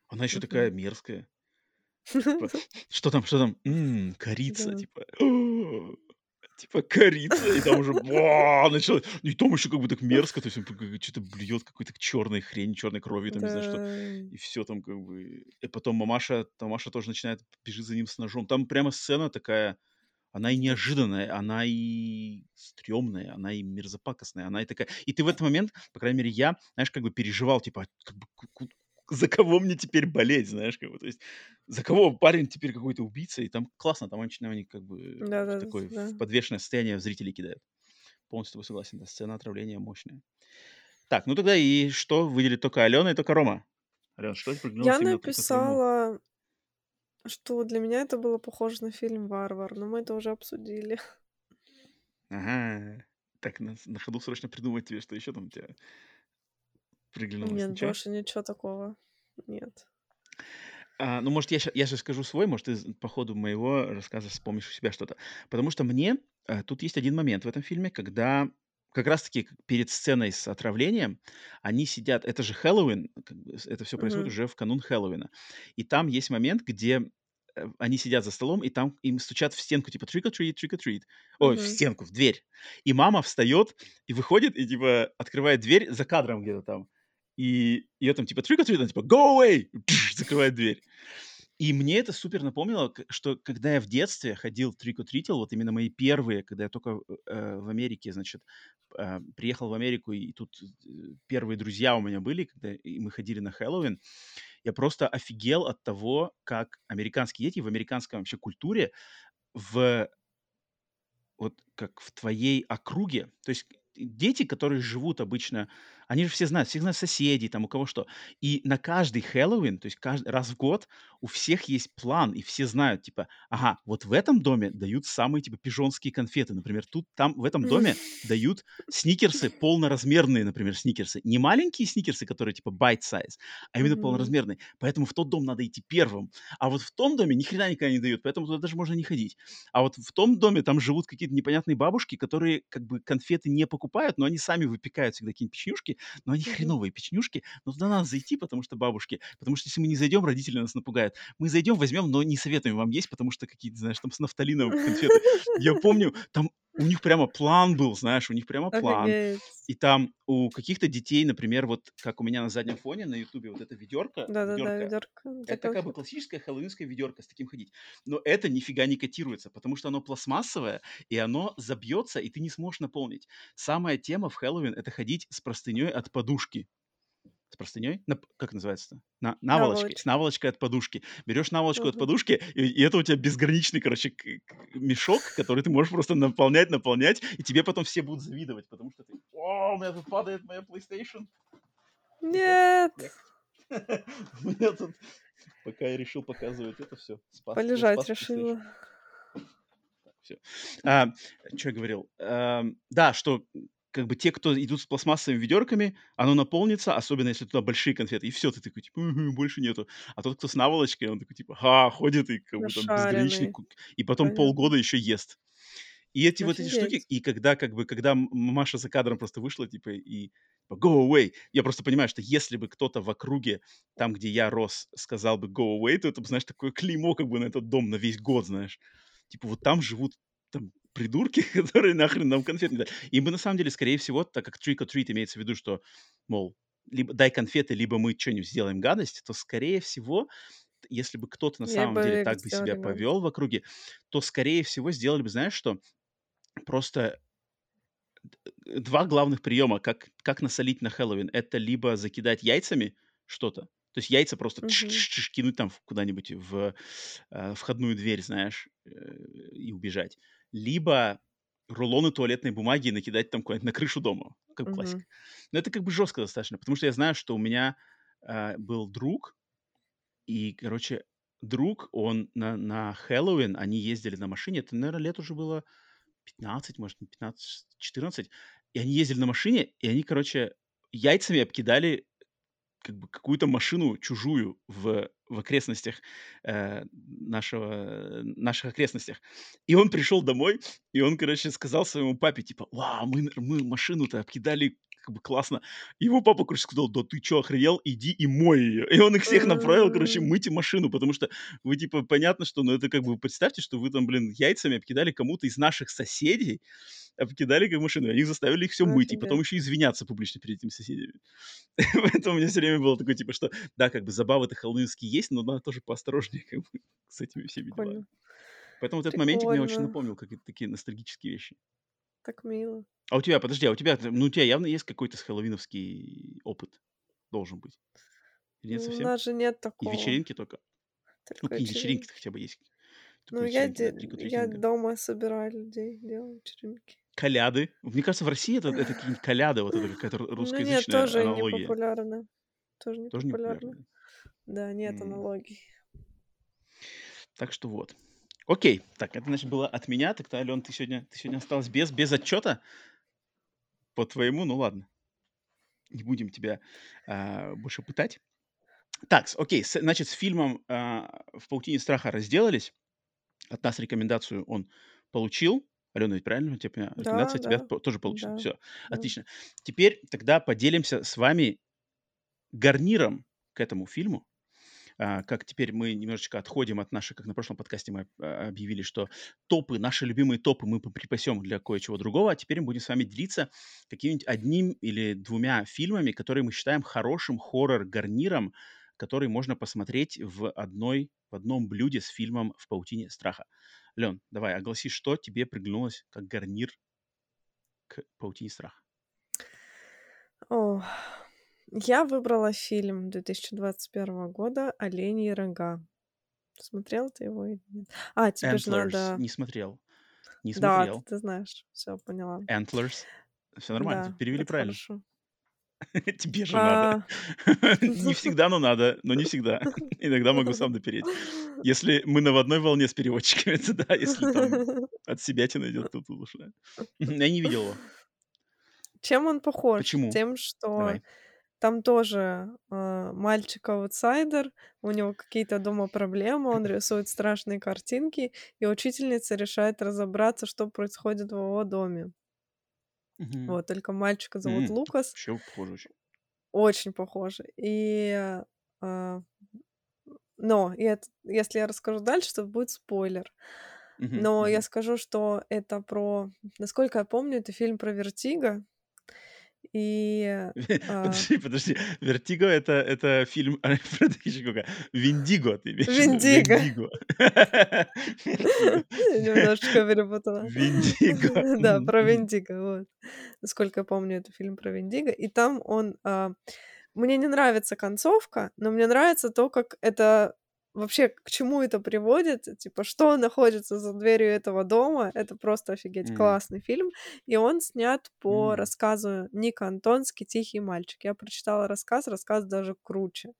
Speaker 1: Она ещё такая мерзкая. Типа, что там что там? М, корица,
Speaker 2: Да.
Speaker 1: типа, типа корица, и там уже началось. И там ещё как бы так мерзко, то есть он чё-то блюёт какой-то чёрной хрень, чёрной кровью, там не знаю что.
Speaker 2: Да.
Speaker 1: И всё там как бы. И потом мамаша мамаша тоже начинает, бежит за ним с ножом. Там прямо сцена такая, она и неожиданная, она и стрёмная, она и мерзопакостная, она и такая. И ты в этот момент, по крайней мере, я, знаешь, как бы переживал, типа, как бы за кого мне теперь болеть, знаешь, как бы, то есть за кого парень теперь какой-то убийца. И там классно, там очень они как бы в
Speaker 2: Да-да-да,
Speaker 1: такое в
Speaker 2: да.
Speaker 1: подвешенное состояние в зрителей кидают. Полностью с тобой согласен, да, сцена отравления мощная. Так, ну тогда и что выделит тока Алена и тока Рома? Алена, что
Speaker 2: Я
Speaker 1: только
Speaker 2: написала что для меня это было похоже на фильм "Варвар", но мы это уже обсудили.
Speaker 1: Ага. Так, на на ходу срочно придумать тебе, что ещё там у тя приглянулось.
Speaker 2: Нет,
Speaker 1: Ничего?
Speaker 2: больше ничего такого нет.
Speaker 1: А, ну, может, я я щас скажу свой, может, ты по ходу моего рассказа вспомнишь у себя что-то. Потому что мне, э, тут есть один момент в этом фильме, когда как раз таки к перед сценой с отравлением они сидят это же Хэллоуин, это всё происходит
Speaker 2: Мгм.
Speaker 1: уже в канун Хэллоуина. И там есть момент, где, они сидят за столом, и там им стучат в стенку, типа: "Trick or treat, trick or treat". Ой, в
Speaker 2: Мгм.
Speaker 1: стенку, в дверь. И мама встаёт и выходит, и типа открывает дверь за кадром где-то там. И её там типа: "Trick or treat", она типа: "Go away!" Закрывает дверь. И мне это супер напомнило, что когда я в детстве ходил, трик-ор-тритил, вот именно мои первые, когда я тока, э, в Америке, значит, э, приехал в Америку, и тут, э, первые друзья у меня были, когда мы ходили на Хэллоуин. Я просто офигел от того, как американские дети в американской вообще культуре в вот как в твоей округе, то есть дети, которые живут обычно, Они же все знают, всех знают соседей, там у кого что. И на каждый Хэллоуин, то есть каждый раз в год, у всех есть план, и все знают, типа, ага, вот в этом доме дают самые, типа, пижонские конфеты. Например, тут, там, в этом доме дают сникерсы полноразмерные, например, сникерсы. Не маленькие сникерсы, которые, типа, bite size, а именно полноразмерные. Поэтому в тот дом надо идти первым. А вот в том доме ни хрена никогда не дают, поэтому туда даже можно не ходить. А вот в том доме там живут какие-то непонятные бабушки, которые как бы конфеты не покупают, но они сами выпекают всегда какие-нибудь печенюшки, но они хреновые печенюшки, но туда надо зайти, потому что бабушки, потому что если мы не зайдем, родители нас напугают. Мы зайдем, возьмем, но не советуем вам есть, потому что какие-то, знаешь, там с нафталином конфеты. Я помню, там у них прямо план был, знаешь, у них прямо план.
Speaker 2: Офигеть.
Speaker 1: И там у каких-то детей, например, вот как у меня на заднем фоне на Ютубе, вот эта ведерко,
Speaker 2: Да-да-да, для
Speaker 1: это как бы
Speaker 2: конфет.
Speaker 1: классическая хэллоуинская ведерко с таким ходить. Но это нифига не котируется, потому что оно пластмассовое, и оно забьется, и ты не сможешь наполнить. Самая тема в Хэллоуин– это ходить с простыней от подушки. С простыней? На- как называется-то? На, наволочкой. С
Speaker 2: Наволочка.
Speaker 1: наволочкой от подушки. Берешь наволочку от
Speaker 2: Мгм.
Speaker 1: подушки, и, и это у тебя безграничный, короче, мешок, который ты можешь просто наполнять, наполнять, и тебе потом все будут завидовать, потому что ты, о, у меня тут падает моя PlayStation.
Speaker 2: Нет.
Speaker 1: Нет. У меня тут, пока я решил показывать это все, спас, я
Speaker 2: Полежать решила.
Speaker 1: Все. А, что я говорил? Ам, да, что как бы те, кто идут с пластмассовыми ведерками, оно наполнится, особенно если туда большие конфеты, и все, ты такой, типа, «Мгм, больше нету. А тот, кто с наволочкой, он такой, типа, ха, ходит и как бы там безграничный, и потом
Speaker 2: Понятно.
Speaker 1: полгода еще ест. И эти вот эти штуки,
Speaker 2: Офигеть.
Speaker 1: и когда как бы, когда Маша за кадром просто вышла, типа, и типа, go away, я просто понимаю, что если бы кто-то в округе, там, где я рос, сказал бы go away, то это, знаешь, такое клеймо как бы на этот дом на весь год, знаешь. Типа, вот там живут там придурки, которые нахрен нам конфет не дают. И мы, на самом деле, скорее всего, так как trick or treat имеется в виду, что, мол, либо дай конфеты, либо мы что-нибудь сделаем гадость, то, скорее всего, если бы кто-то на самом
Speaker 2: Либо
Speaker 1: деле так бы себя повел в округе, то, скорее всего, сделали бы, знаешь что, просто два главных приема, как, как насолить на Хэллоуин. Это либо закидать яйцами что-то, то есть яйца просто тш-тш-тш кинуть там куда-нибудь в э, входную дверь, знаешь, э, и убежать. Либо рулоны туалетной бумаги накидать там куда-нибудь на крышу дома, как классика.
Speaker 2: Мгм.
Speaker 1: Но это как бы жестко достаточно, потому что я знаю, что у меня а, был друг, и, короче, друг, он на, на Хэллоуин, они ездили на машине, это, наверное, лет уже было 15, может, не 15, 14, и они ездили на машине, и они, короче, яйцами обкидали как бы какую-то машину чужую в, в окрестностях э, нашего, наших окрестностях. И он пришел домой, и он, короче, сказал своему папе, типа, вау, мы, мы машину-то обкидали как бы классно. Его папа, короче, сказал, да ты чё, охренел, иди и мой ее. И он их всех направил, короче, мыть машину, потому что вы, типа, понятно, что, ну, это как бы, представьте, что вы там, блин, яйцами обкидали кому-то из наших соседей, обкидали как машину, и они заставили их все мыть, и потом
Speaker 2: Офигеть.
Speaker 1: еще извиняться публично перед этими соседями. Поэтому у меня все время было такое, типа, что, да, как бы забавы-то хэллоуинские есть, но надо тоже поосторожнее как бы, с этими всеми делами.
Speaker 2: Прикольно.
Speaker 1: Поэтому вот этот моментик мне очень напомнил какие-то такие ностальгические вещи.
Speaker 2: Так мило.
Speaker 1: А у тебя, подожди, а у тебя, ну, у тебя явно есть какой-то с хэллоуиновский опыт. Должен быть. Или нет
Speaker 2: Ну, У
Speaker 1: совсем?
Speaker 2: нас же нет
Speaker 1: И
Speaker 2: такого.
Speaker 1: вечеринки только? Ну,
Speaker 2: Только
Speaker 1: какие
Speaker 2: вечеринки.
Speaker 1: вечеринки хотя бы есть?
Speaker 2: Ну,
Speaker 1: Такой
Speaker 2: я, де-
Speaker 1: трик-or-тритинга.
Speaker 2: я дома собираю людей, делаю вечеринки.
Speaker 1: Коляды. Мне кажется, в России это, это какие-нибудь коляды, вот это какая-то
Speaker 2: Ну нет,
Speaker 1: русскоязычная
Speaker 2: тоже не
Speaker 1: аналогия.
Speaker 2: популярно. Тоже не
Speaker 1: Тоже не
Speaker 2: популярно. Да, нет
Speaker 1: М.
Speaker 2: аналогий.
Speaker 1: Так что вот. Окей, так, это, значит, было от меня. Так-то, Ален, ты сегодня, ты сегодня осталась без, без отчета по твоему, ну ладно. Не будем тебя а, больше пытать. Так, окей, с- значит, с фильмом а, «В паутине страха» разделались. От нас рекомендацию он получил. Алена, ведь правильно у тебя
Speaker 2: Да,
Speaker 1: рекомендация тебя
Speaker 2: да,
Speaker 1: по- тоже получена?
Speaker 2: да,
Speaker 1: Все,
Speaker 2: да.
Speaker 1: отлично. Теперь тогда поделимся с вами гарниром к этому фильму. А, как теперь мы немножечко отходим от нашей, как на прошлом подкасте мы а, объявили, что топы, наши любимые топы мы припасем для кое-чего другого, а теперь мы будем с вами делиться каким-нибудь одним или двумя фильмами, которые мы считаем хорошим хоррор-гарниром, который можно посмотреть в, одной, в одном блюде с фильмом «В паутине страха». Лен, давай, огласи, что тебе приглянулось как гарнир к «Паутине страха».
Speaker 2: О, я выбрала фильм 2021 года «Оленьи рога». Смотрел ты его или нет? А, тебе же надо...
Speaker 1: Не смотрел. Не
Speaker 2: Да, ты,
Speaker 1: смотрел.
Speaker 2: ты знаешь. Все, поняла.
Speaker 1: Antlers. Все нормально,
Speaker 2: Да,
Speaker 1: перевели правильно.
Speaker 2: хорошо.
Speaker 1: Тебе же надо.
Speaker 2: А,
Speaker 1: Не всегда, но надо, но не всегда. Иногда могу сам допереть. Если мы на одной волне с переводчиками, то да, если там от себятины идет, то тут уж да. Я не видел его.
Speaker 2: Чем он похож?
Speaker 1: Почему?
Speaker 2: Тем, что
Speaker 1: Давай.
Speaker 2: там тоже а, мальчик-аутсайдер, у него какие-то дома проблемы, он рисует страшные картинки, и учительница решает разобраться, что происходит в его доме.
Speaker 1: Мгм.
Speaker 2: Вот, только мальчика зовут
Speaker 1: М,
Speaker 2: Лукас,
Speaker 1: Вообще похоже очень.
Speaker 2: очень похожи. И, а, но и это- если я расскажу дальше, то будет спойлер.
Speaker 1: Мгм,
Speaker 2: Но я
Speaker 1: мгм.
Speaker 2: скажу, что это про, насколько я помню, это фильм про Вертиго. И а,
Speaker 1: Подожди, подожди. Вертиго это, это фильм про Хичкока. Виндиго ты имеешь?
Speaker 2: Виндиго. Немножечко перепутала.
Speaker 1: Виндиго.
Speaker 2: Да, про. Виндиго, вот. Насколько я помню, это фильм про Виндиго. И там он... а, Мне не нравится концовка, но мне нравится то, как это вообще к чему это приводит, типа, что находится за дверью этого дома. Это просто офигеть
Speaker 1: М,
Speaker 2: классный фильм. И он снят по
Speaker 1: м.
Speaker 2: рассказу Ника Антонски «Тихий мальчик». Я прочитала рассказ, рассказ даже круче.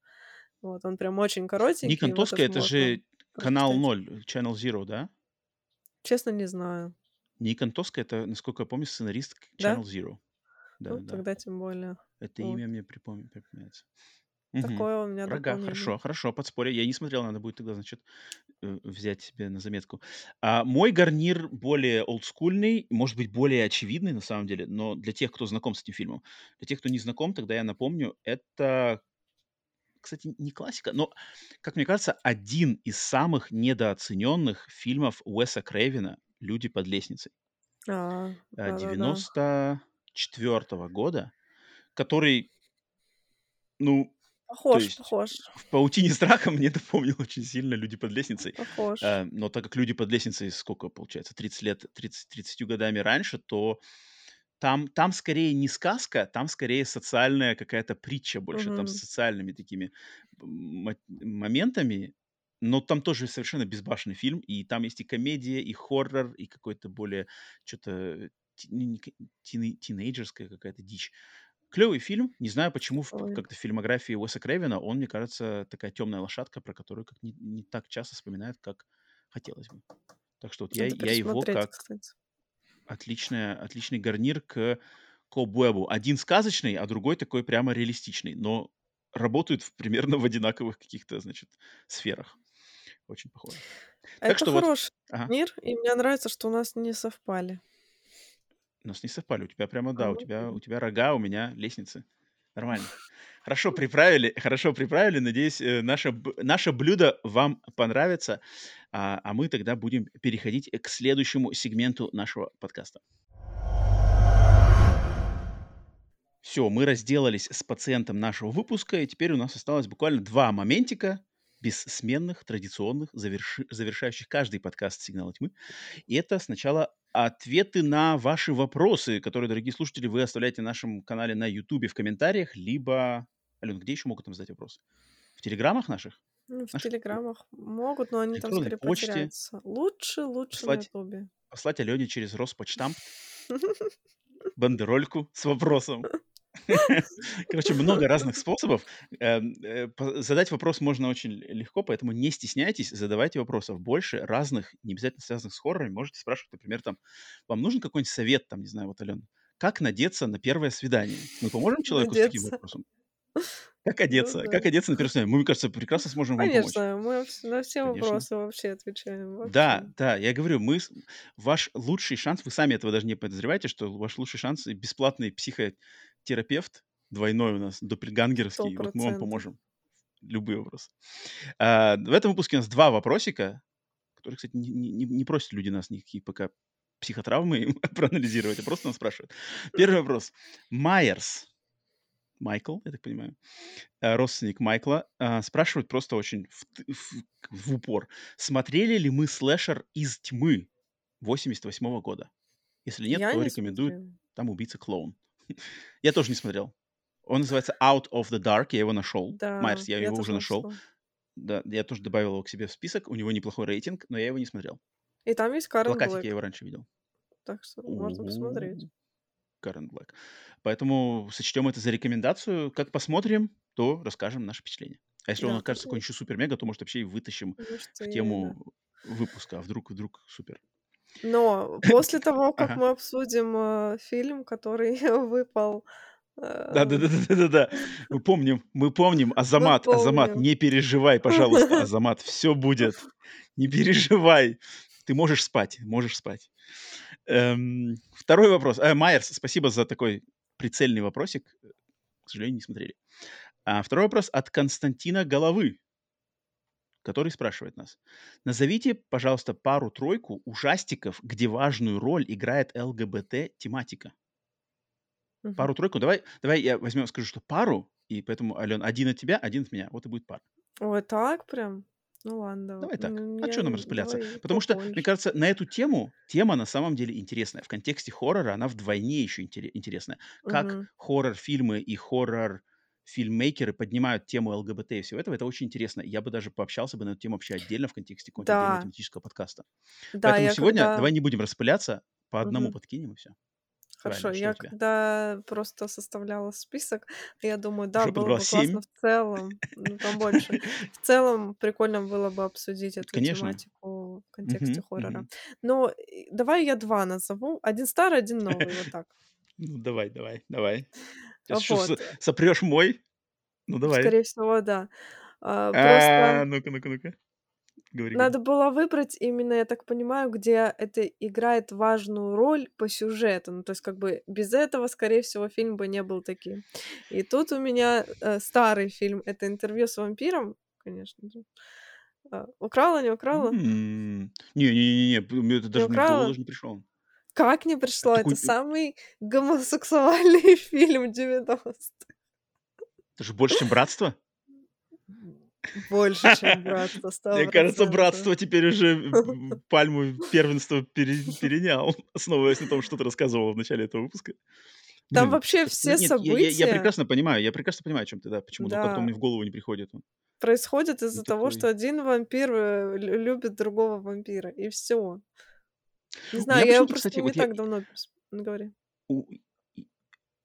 Speaker 2: Вот, он прям очень
Speaker 1: Ник
Speaker 2: коротенький,
Speaker 1: Антоска
Speaker 2: тоже
Speaker 1: это же канал
Speaker 2: прочитать.
Speaker 1: 0, Channel Zero, да?
Speaker 2: Честно, не знаю.
Speaker 1: Ник Антоска это, насколько я помню, сценарист к
Speaker 2: Да?
Speaker 1: Channel Zero. Да,
Speaker 2: Ну,
Speaker 1: да.
Speaker 2: тогда тем более.
Speaker 1: Это
Speaker 2: Вот.
Speaker 1: имя мне припомни- Мгм.
Speaker 2: Такое у меня
Speaker 1: Ага,
Speaker 2: дополнение.
Speaker 1: хорошо, хорошо, подспорье. Я не смотрел, надо будет тогда, значит, э, взять себе на заметку. А, мой гарнир более олдскульный, может быть, более очевидный на самом деле, но для тех, кто знаком с этим фильмом. Для тех, кто не знаком, тогда я напомню, это, кстати, не классика, но, как мне кажется, один из самых недооцененных фильмов Уэса Крейвена «Люди под лестницей»
Speaker 2: А,
Speaker 1: э,
Speaker 2: да-да-да.
Speaker 1: 94 года, который, ну,
Speaker 2: Похож,
Speaker 1: есть
Speaker 2: похож,
Speaker 1: в «Паутине страха» мне напомнил очень сильно «Люди под лестницей».
Speaker 2: похож.
Speaker 1: Э, но так как «Люди под лестницей» сколько получается, 30 лет, 30, 30 годами раньше, то там, там скорее не сказка, там скорее социальная какая-то притча больше, там с социальными такими моментами, но там тоже совершенно безбашенный фильм, и там есть и комедия, и хоррор, и какой-то более что-то тинейджерская какая-то дичь. Клевый фильм. Не знаю, почему в,
Speaker 2: Ой.
Speaker 1: как-то в фильмографии Уэса Крейвена он, мне кажется, такая темная лошадка, про которую как не, не так часто вспоминают, как хотелось бы. Так что вот я, я его как
Speaker 2: кстати.
Speaker 1: отличная, отличный гарнир к Кобуэбу. Один сказочный, а другой такой прямо реалистичный, но работают в, примерно в одинаковых каких-то, значит, сферах. Очень похоже. Так
Speaker 2: Это
Speaker 1: что вот,
Speaker 2: хороший
Speaker 1: ага,
Speaker 2: мир, и мне нравится, что у нас не совпали.
Speaker 1: У нас не совпали. У тебя прямо, да, у тебя, у тебя рога, у меня лестницы. Нормально. Хорошо приправили, хорошо приправили. Надеюсь, э, наше, наше блюдо вам понравится. А, а мы тогда будем переходить к следующему сегменту нашего подкаста. Все, мы разделались с пациентом нашего выпуска, и теперь у нас осталось буквально два моментика бессменных, традиционных, заверши- завершающих каждый подкаст «Сигнала тьмы». И это сначала ответы на ваши вопросы, которые, дорогие слушатели, вы оставляете на нашем канале на YouTube в комментариях, либо... Ален, где еще могут нам задать вопрос? В телеграммах наших?
Speaker 2: Ну, в
Speaker 1: Наших
Speaker 2: телеграммах могут, но они там скорее
Speaker 1: почте
Speaker 2: потеряются. Лучше, лучше на
Speaker 1: послать,
Speaker 2: Ютубе.
Speaker 1: послать Алене через Роспочтамт бандерольку с вопросом. Короче, много разных способов. Эм, э, Задать вопрос можно очень легко, поэтому не стесняйтесь, задавайте вопросов больше, разных, не обязательно связанных с хоррорами. Можете спрашивать, например, там, вам нужен какой-нибудь совет, там, не знаю, вот, Алена, как надеться на первое свидание? Мы поможем человеку с таким
Speaker 2: Надеться.
Speaker 1: вопросом? Как
Speaker 2: Ну
Speaker 1: одеться?
Speaker 2: да.
Speaker 1: Как одеться на первое свидание? Мы, мне кажется, прекрасно сможем вам помочь.
Speaker 2: Конечно, мы на все
Speaker 1: Конечно.
Speaker 2: вопросы вообще отвечаем.
Speaker 1: Да,
Speaker 2: Вообще.
Speaker 1: да, я говорю, мы, ваш лучший шанс, вы сами этого даже не подозреваете, что ваш лучший шанс бесплатный психотерапевт, двойной у нас,
Speaker 2: Сто
Speaker 1: доппельгангеровский, вот мы вам поможем. Любые вопросы. А, в этом выпуске у нас два вопросика, которые, кстати, не, не- не- просят люди нас никакие пока психотравмы им проанализировать, а просто нас спрашивают. Первый вопрос. Майерс, Майкл, я так понимаю, э, родственник Майкла, а, спрашивает просто очень в, в- в упор. Смотрели ли мы слэшер из тьмы 88 года? Если нет,
Speaker 2: Я
Speaker 1: то
Speaker 2: не
Speaker 1: рекомендует.
Speaker 2: смотрела.
Speaker 1: Там убийца-клоун. Я тоже не смотрел. Он называется Out of the Dark, я его нашел.
Speaker 2: Да,
Speaker 1: Майерс, я
Speaker 2: я
Speaker 1: его уже нашел.
Speaker 2: нашла.
Speaker 1: Да, я тоже добавил его к себе в список. У него неплохой рейтинг, но я его не смотрел.
Speaker 2: И там есть Карен
Speaker 1: Плакатик я
Speaker 2: Блэк,
Speaker 1: его раньше видел.
Speaker 2: так что можно посмотреть.
Speaker 1: Karen Black. Поэтому сочтем это за рекомендацию. Как посмотрим, то расскажем наши впечатления. А если он
Speaker 2: Да,
Speaker 1: окажется какой-нибудь супер-мега, то, может, вообще и вытащим
Speaker 2: Может,
Speaker 1: в
Speaker 2: и да.
Speaker 1: тему выпуска. А вдруг, вдруг супер.
Speaker 2: Но после того, как мы обсудим, э, фильм, который выпал, э,
Speaker 1: Да-да-да-да-да-да. Мы помним, мы помним.
Speaker 2: мы
Speaker 1: Азамат, Азамат,
Speaker 2: помним.
Speaker 1: не переживай, пожалуйста, Азамат, все будет. Не переживай. Ты можешь спать, можешь спать. Эм, второй вопрос. Э, Майерс, спасибо за такой прицельный вопросик. К сожалению, не смотрели. А, второй вопрос от Константина Головы, который спрашивает нас. Назовите, пожалуйста, пару-тройку ужастиков, где важную роль играет ЛГБТ-тематика.
Speaker 2: Мгм.
Speaker 1: Пару-тройку. Давай, давай я возьмем, скажу, что пару, и поэтому, Ален, один от тебя, один от меня. Вот и будет пара.
Speaker 2: Ой, так прям? Ну ладно, давай.
Speaker 1: Давай так.
Speaker 2: Ну,
Speaker 1: А что нам распыляться? Потому что, мне кажется, на эту тему, тема на самом деле интересная. В контексте хоррора она вдвойне еще интересная. Как
Speaker 2: Мгм.
Speaker 1: хоррор-фильмы и хоррор-фильммейкеры поднимают тему ЛГБТ и всего этого, это очень интересно. Я бы даже пообщался бы на эту тему вообще отдельно в контексте какого-нибудь
Speaker 2: Да.
Speaker 1: тематического подкаста.
Speaker 2: Да,
Speaker 1: Поэтому сегодня
Speaker 2: когда
Speaker 1: давай не будем распыляться, по одному
Speaker 2: Мгм.
Speaker 1: подкинем и все.
Speaker 2: Хорошо,
Speaker 1: Правильно,
Speaker 2: я когда просто составляла список, я думаю, да,
Speaker 1: Уже
Speaker 2: было бы классно
Speaker 1: 7.
Speaker 2: в целом, ну, там больше. В целом прикольно было бы обсудить эту
Speaker 1: Конечно.
Speaker 2: тематику в контексте
Speaker 1: Мгм,
Speaker 2: хоррора.
Speaker 1: мгм.
Speaker 2: Но, и давай я 2 назову. Один старый, один новый, вот так.
Speaker 1: Ну, давай, давай, давай. Сейчас еще
Speaker 2: Вот.
Speaker 1: сопрешь мой. Ну, давай.
Speaker 2: Скорее всего, да. А, просто
Speaker 1: А, ну-ка, ну-ка, ну-ка. Говори,
Speaker 2: надо было выбрать именно, я так понимаю, где это играет важную роль по сюжету. Ну, то есть, как бы без этого, скорее всего, фильм бы не был таким. И тут у меня э, старый фильм. Это интервью с вампиром, конечно же. А, украла, не украла?
Speaker 1: Не-не-не, мне это
Speaker 2: Не
Speaker 1: даже мне в голову
Speaker 2: украла?
Speaker 1: даже не пришло.
Speaker 2: Как не пришло?
Speaker 1: Такой,
Speaker 2: Это
Speaker 1: э
Speaker 2: самый гомосексуальный фильм 90-х.
Speaker 1: Это же больше, чем "Братство"?
Speaker 2: Больше, чем "Братство",
Speaker 1: Мне кажется,
Speaker 2: 100
Speaker 1: "Братство" теперь уже пальму первенства пере перенял, основываясь на том, что ты рассказывала в начале этого выпуска.
Speaker 2: Там
Speaker 1: Блин,
Speaker 2: вообще все
Speaker 1: нет, я я я
Speaker 2: события
Speaker 1: прекрасно понимаю, я прекрасно понимаю, о чём ты, да. Почему-то как-то он
Speaker 2: Да.
Speaker 1: мне в голову не приходит
Speaker 2: происходит из-за того, что один вампир, э, лю любит другого вампира, и всё. Не знаю, я его просто
Speaker 1: кстати,
Speaker 2: не
Speaker 1: вот я
Speaker 2: так давно пс ну, говори.
Speaker 1: у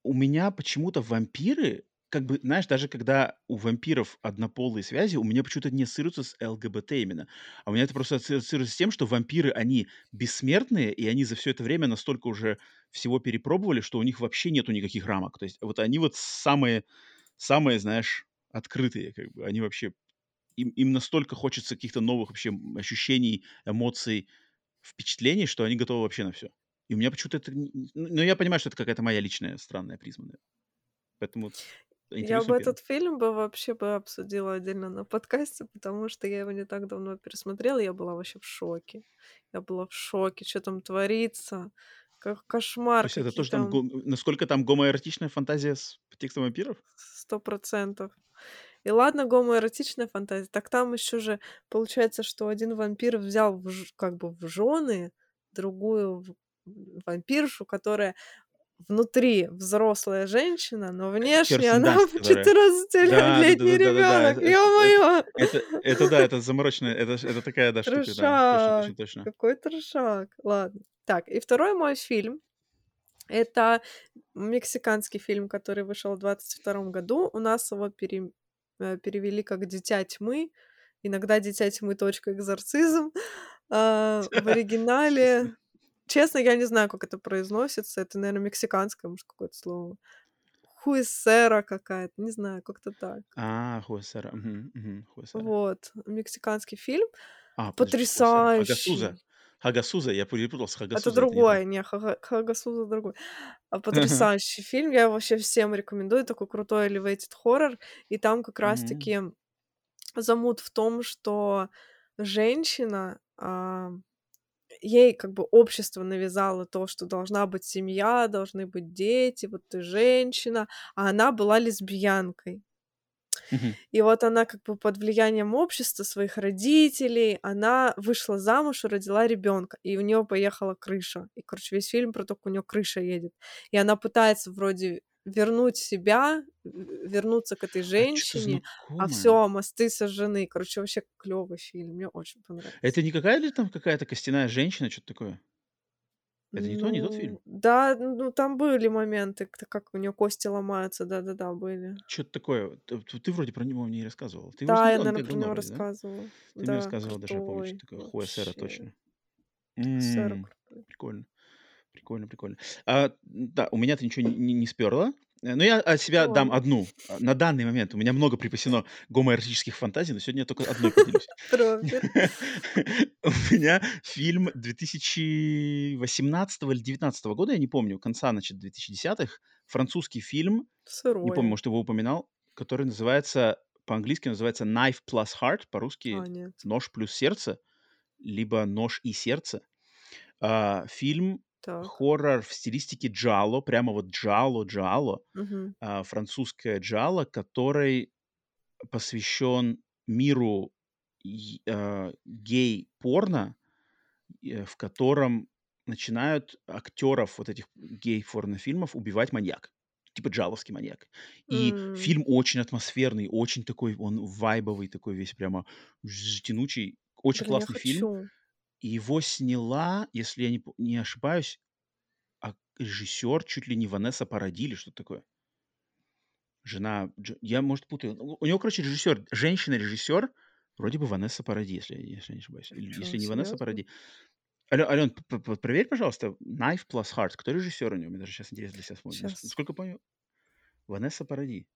Speaker 1: у меня почему-то вампиры, как бы, знаешь, даже когда у вампиров однополые связи, у меня почему-то не ассоциируются с ЛГБТ именно. А у меня это просто ассоциируется с тем, что вампиры, они бессмертные, и они за все это время настолько уже всего перепробовали, что у них вообще нету никаких рамок. То есть вот они вот самые, самые, знаешь, открытые, как бы. Они вообще им им настолько хочется каких-то новых вообще, ощущений, эмоций, впечатлений, что они готовы вообще на все. И у меня почему-то это н н ну, я понимаю, что это какая-то моя личная странная призма. Поэтому
Speaker 2: Я бы этот фильм бы вообще бы обсудила отдельно на подкасте, потому что я его не так давно пересмотрела, я была вообще в шоке. Я была в шоке, чё там творится, как
Speaker 1: То
Speaker 2: кошмар,
Speaker 1: есть это тоже там
Speaker 2: там
Speaker 1: насколько там гомоэротичная фантазия с текстом вампиров?
Speaker 2: 100 И ладно, гомоэротичная фантазия, так там еще же получается, что один вампир взял в как бы в жены другую вампиршу, которая внутри взрослая женщина, но внешне
Speaker 1: Кирстен
Speaker 2: она
Speaker 1: Данст, которая.
Speaker 2: 14-летний
Speaker 1: Да-да-да-да-да-да.
Speaker 2: ребенок.
Speaker 1: Это это
Speaker 2: Ё-моё!
Speaker 1: это это да, это замороченная, это это такая, да, штука, да. Точно
Speaker 2: Трешак!
Speaker 1: точно.
Speaker 2: Какой трешак! Ладно. Так, и второй мой фильм- это мексиканский фильм, который вышел в 22 году. У нас его пере перевели как "Дитя тьмы", иногда "Дитя тьмы. Экзорцизм". А, в оригинале, честно, я не знаю, как это произносится. Это, наверно, мексиканское, может, какое-то слово. Хуэсера какая-то, не знаю, как-то так.
Speaker 1: А, Хуэсера.
Speaker 2: Вот, мексиканский фильм.
Speaker 1: А, Хуэсера. Хагасуза. Хагасуза, я перепутал с
Speaker 2: Это
Speaker 1: Хагасузой, это не
Speaker 2: не, Хага Хагасуза другой. А, потрясающий фильм, я вообще всем рекомендую. Такой крутой elevated horror. И там как раз
Speaker 1: Мгм.
Speaker 2: таки замут в том, что женщина, а, ей как бы общество навязало то, что должна быть семья, должны быть дети, вот ты женщина, а она была лесбиянкой.
Speaker 1: Мгм.
Speaker 2: И вот она как бы под влиянием общества, своих родителей, она вышла замуж и родила ребенка, и у нее поехала крыша. И, короче, весь фильм про то, как у нее крыша едет. И она пытается вроде вернуть себя, вернуться к этой
Speaker 1: А
Speaker 2: женщине, а все
Speaker 1: знакомое.
Speaker 2: мосты сожжены. Короче, вообще клевый фильм, мне очень понравился.
Speaker 1: Это не какая ли там какая-то костяная женщина, что-то такое? Это не то, не тот фильм?
Speaker 2: Ну, да, ну там были моменты, как у неё кости ломаются, да-да-да, были.
Speaker 1: Чё-то такое. Т ты вроде про него мне не рассказывала. Ты
Speaker 2: Да, я,
Speaker 1: смотрела не
Speaker 2: наверно,
Speaker 1: так
Speaker 2: про него
Speaker 1: вроде, да?
Speaker 2: рассказывала.
Speaker 1: Ты мне
Speaker 2: Да,
Speaker 1: рассказывала, даже я помню, что такое Хуэсера,
Speaker 2: вообще.
Speaker 1: точно.
Speaker 2: Крутой.
Speaker 1: прикольно. Прикольно, прикольно. А, да, у меня ты ничего не не не спёрла. Э, но я от себя дам
Speaker 2: Ладно.
Speaker 1: одну. А, на данный момент у меня много припасено гомоэротических фантазий, но сегодня я только одной поделюсь. У меня фильм 2018 или 19 года, я не помню, конца, значит, 2010-х, французский фильм, не помню, может, его упоминал, который называется, по-английски называется "Knife Plus Heart", по-русски
Speaker 2: А.
Speaker 1: "Нож плюс сердце", либо "Нож и сердце". А, фильм
Speaker 2: Так.
Speaker 1: хоррор в стилистике джалло, прямо вот джалло-джалло,
Speaker 2: Мгм.
Speaker 1: а, французское джалло, который посвящен миру а, гей-порно, э, в котором начинают актеров вот этих гей-порнофильмов убивать маньяк, типа джалловский маньяк. И
Speaker 2: М.
Speaker 1: фильм очень атмосферный, очень такой он вайбовый, такой весь прямо тянучий. Очень
Speaker 2: Блин,
Speaker 1: классный фильм. Его сняла, если я не п не ошибаюсь, а, режиссер чуть ли не Ванесса Паради или что-то такое. Жена Дж я, может, путаю. У него, короче, режиссер, женщина-режиссер, вроде бы Ванесса Паради, если если я не ошибаюсь. Или
Speaker 2: Чё,
Speaker 1: если не Ванесса? Паради. Алё п п проверь, пожалуйста, "Knife Plus Heart". Кто режиссер у него? Мне даже щас интересно для себя. Наск
Speaker 2: Щас.
Speaker 1: насколько помню, Ванесса Паради.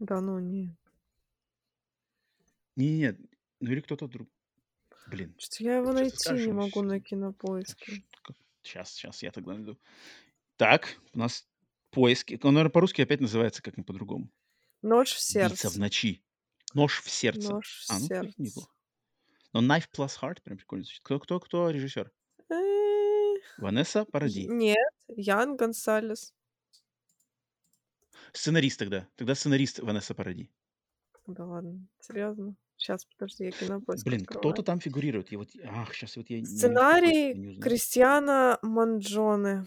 Speaker 2: Да ну, не.
Speaker 1: Не не, ну или кто-то друг. Блин,
Speaker 2: Что-то я его найти
Speaker 1: скажешь,
Speaker 2: не могу на Кинопоиске.
Speaker 1: щас щас я тогда найду. Так, у нас поиски. Он, наверно, по-русски опять называется как-нибудь по-другому.
Speaker 2: "Нож в
Speaker 1: "Убийца в
Speaker 2: сердце".
Speaker 1: ночи". "Нож в сердце".
Speaker 2: "Нож в
Speaker 1: А, ну,
Speaker 2: сердце".
Speaker 1: неплохо. Но "Knife Plus Heart" прям прикольно звучит. Кто кто кто режиссер?
Speaker 2: Э.
Speaker 1: Ванесса Паради.
Speaker 2: нет, Ян Гонсалес.
Speaker 1: Сценарист тогда. Тогда сценарист Ванесса Паради.
Speaker 2: Да ладно, серьезно? Щас, подожди, я Кинопоиск
Speaker 1: Блин, кто-то там фигурирует. Я вот, ах, щас вот я не
Speaker 2: Сценарий
Speaker 1: не узнаю.
Speaker 2: Кристиано Манджоне.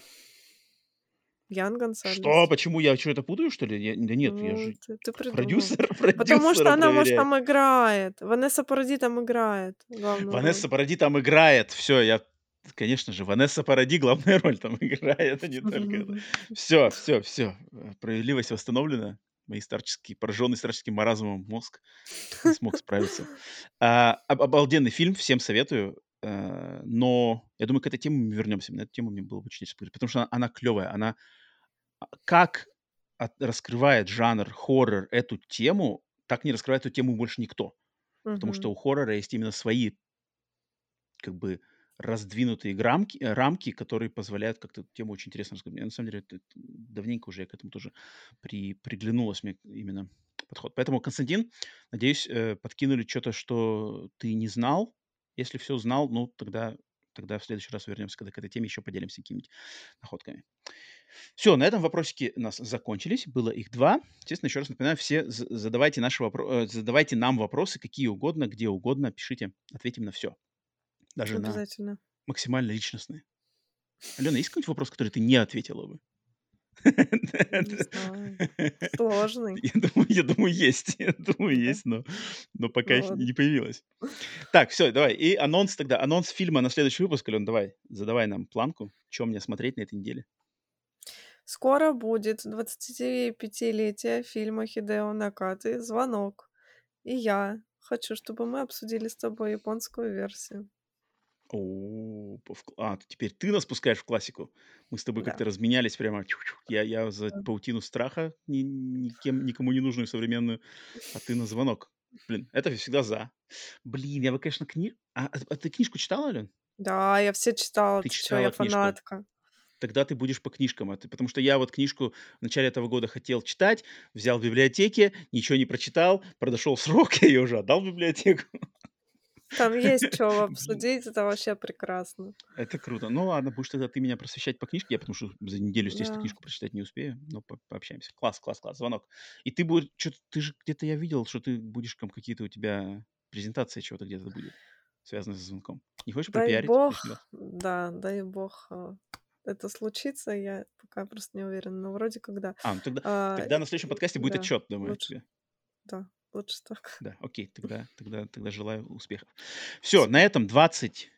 Speaker 2: Ян Гонсалес.
Speaker 1: Что? Почему? Я чё, это путаю, что ли? Я да нет, я
Speaker 2: Ну,
Speaker 1: же
Speaker 2: ты ты придумал.
Speaker 1: продюсер
Speaker 2: Потому что она, может, там играет. Ванесса Паради там играет главную роль.
Speaker 1: Ванесса Паради там играет. Всё, я конечно же, Ванесса Паради главную роль там играет, а не только это. Всё всё. Э, справедливость восстановлена. Мои старческие, пораженный старческим маразмом мозг не смог справиться. А, об обалденный фильм, всем советую. Э, но я думаю, к этой теме мы вернемся. На эту тему мне было бы очень интересно потому что она она клевая. Она, а, как от раскрывает жанр хоррор эту тему, так не раскрывает эту тему больше никто. Потому что у хоррора есть именно свои как бы раздвинутые грамки рамки, которые позволяют как-то тему очень интересно. Мне на самом деле это это давненько уже я к этому тоже при приглянулось мне именно подход. Поэтому, Константин, надеюсь, э, подкинули чё-то, что ты не знал. Если всё знал, ну, тогда тогда в следующий раз вернемся, когда к этой теме еще поделимся какими-нибудь находками. Всё, на этом вопросики у нас закончились. Было их 2. Естественно, еще раз напоминаю, все задавайте наши вопро э, задавайте нам вопросы какие угодно, где угодно, пишите, ответим на всё. Даже на
Speaker 2: Обязательно.
Speaker 1: максимально личностные. Алена, есть какой-нибудь вопрос, который ты не ответила бы?
Speaker 2: Не знаю. Сложный.
Speaker 1: Я думаю я думаю, есть. Я думаю, есть, но но пока их не появилось. Так, всё, давай. И анонс тогда. Анонс фильма на следующий выпуск. Алён, давай, задавай нам планку, чё мне смотреть на этой неделе.
Speaker 2: Скоро будет 25-летие фильма Хидео Накаты "Звонок". И я хочу, чтобы мы обсудили с тобой японскую версию.
Speaker 1: О, а, теперь ты нас пускаешь в классику. Мы с тобой
Speaker 2: Да.
Speaker 1: как-то разменялись прямо. Я я за
Speaker 2: Да.
Speaker 1: "Паутину страха", ни никем никому не нужную современную, а ты на "Звонок". Блин, это я всегда за. Блин, я бы, конечно, кни а а ты книжку читала, Алён?
Speaker 2: Да, я все читала.
Speaker 1: Ты
Speaker 2: Ты чё, я
Speaker 1: читала книжку.
Speaker 2: фанатка.
Speaker 1: Тогда ты будешь по книжкам. А ты потому что я вот книжку в начале этого года хотел читать, взял в библиотеке, ничего не прочитал, подошел срок, я её уже отдал в библиотеку.
Speaker 2: Там есть
Speaker 1: Блин.
Speaker 2: обсудить, это вообще прекрасно.
Speaker 1: Это круто. Ну ладно, будешь тогда ты меня просвещать по книжке. Я потому что за неделю, естественно,
Speaker 2: Да.
Speaker 1: книжку прочитать не успею, но по пообщаемся. Класс класс класс, "Звонок". И ты будешь чё-то ты же где-то я видел, что ты будешь там какие-то у тебя презентации чего-то где-то будет, связанное со "Звонком". Не хочешь
Speaker 2: Дай
Speaker 1: пропиарить
Speaker 2: бог, да, дай бог, а, это случится. Я пока просто не уверена, но вроде как да.
Speaker 1: А, ну тогда
Speaker 2: А,
Speaker 1: тогда на следующем подкасте будет
Speaker 2: да,
Speaker 1: отчет, думаю,
Speaker 2: лучше
Speaker 1: тебе.
Speaker 2: да, лучше так.
Speaker 1: Да, окей, тогда тогда тогда желаю успехов. Всё, на этом 25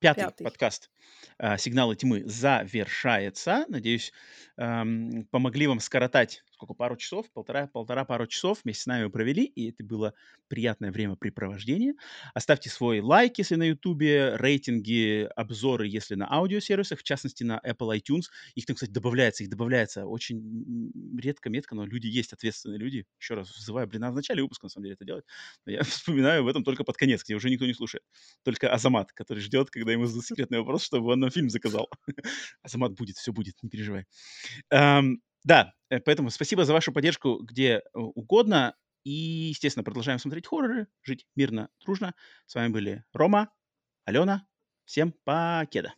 Speaker 1: пятый,
Speaker 2: Пятый.
Speaker 1: подкаст а, «Сигналы тьмы» завершается. Надеюсь, помогли вам скоротать сколько, пару часов, полтора, полтора-пару часов вместе с нами провели, и это было приятное времяпрепровождение. Оставьте свой лайк, если на Ютубе, рейтинги, обзоры, если на аудиосервисах, в частности, на Apple iTunes. Их там, кстати, добавляется, их добавляется очень редко-метко, но люди есть, ответственные люди. Еще раз взываю, блин, надо в начале выпуска, на самом деле, это делать. Но я вспоминаю об этом только под конец, где уже никто не слушает. Только Азамат, который ждет, когда ему зададут секретный вопрос, чтобы он нам фильм заказал. Азамат будет, все будет, не переживай. Да, э, поэтому спасибо за вашу поддержку где э, угодно. И, естественно, продолжаем смотреть хорроры, жить мирно, дружно. С вами были Рома, Алена. Всем покеда.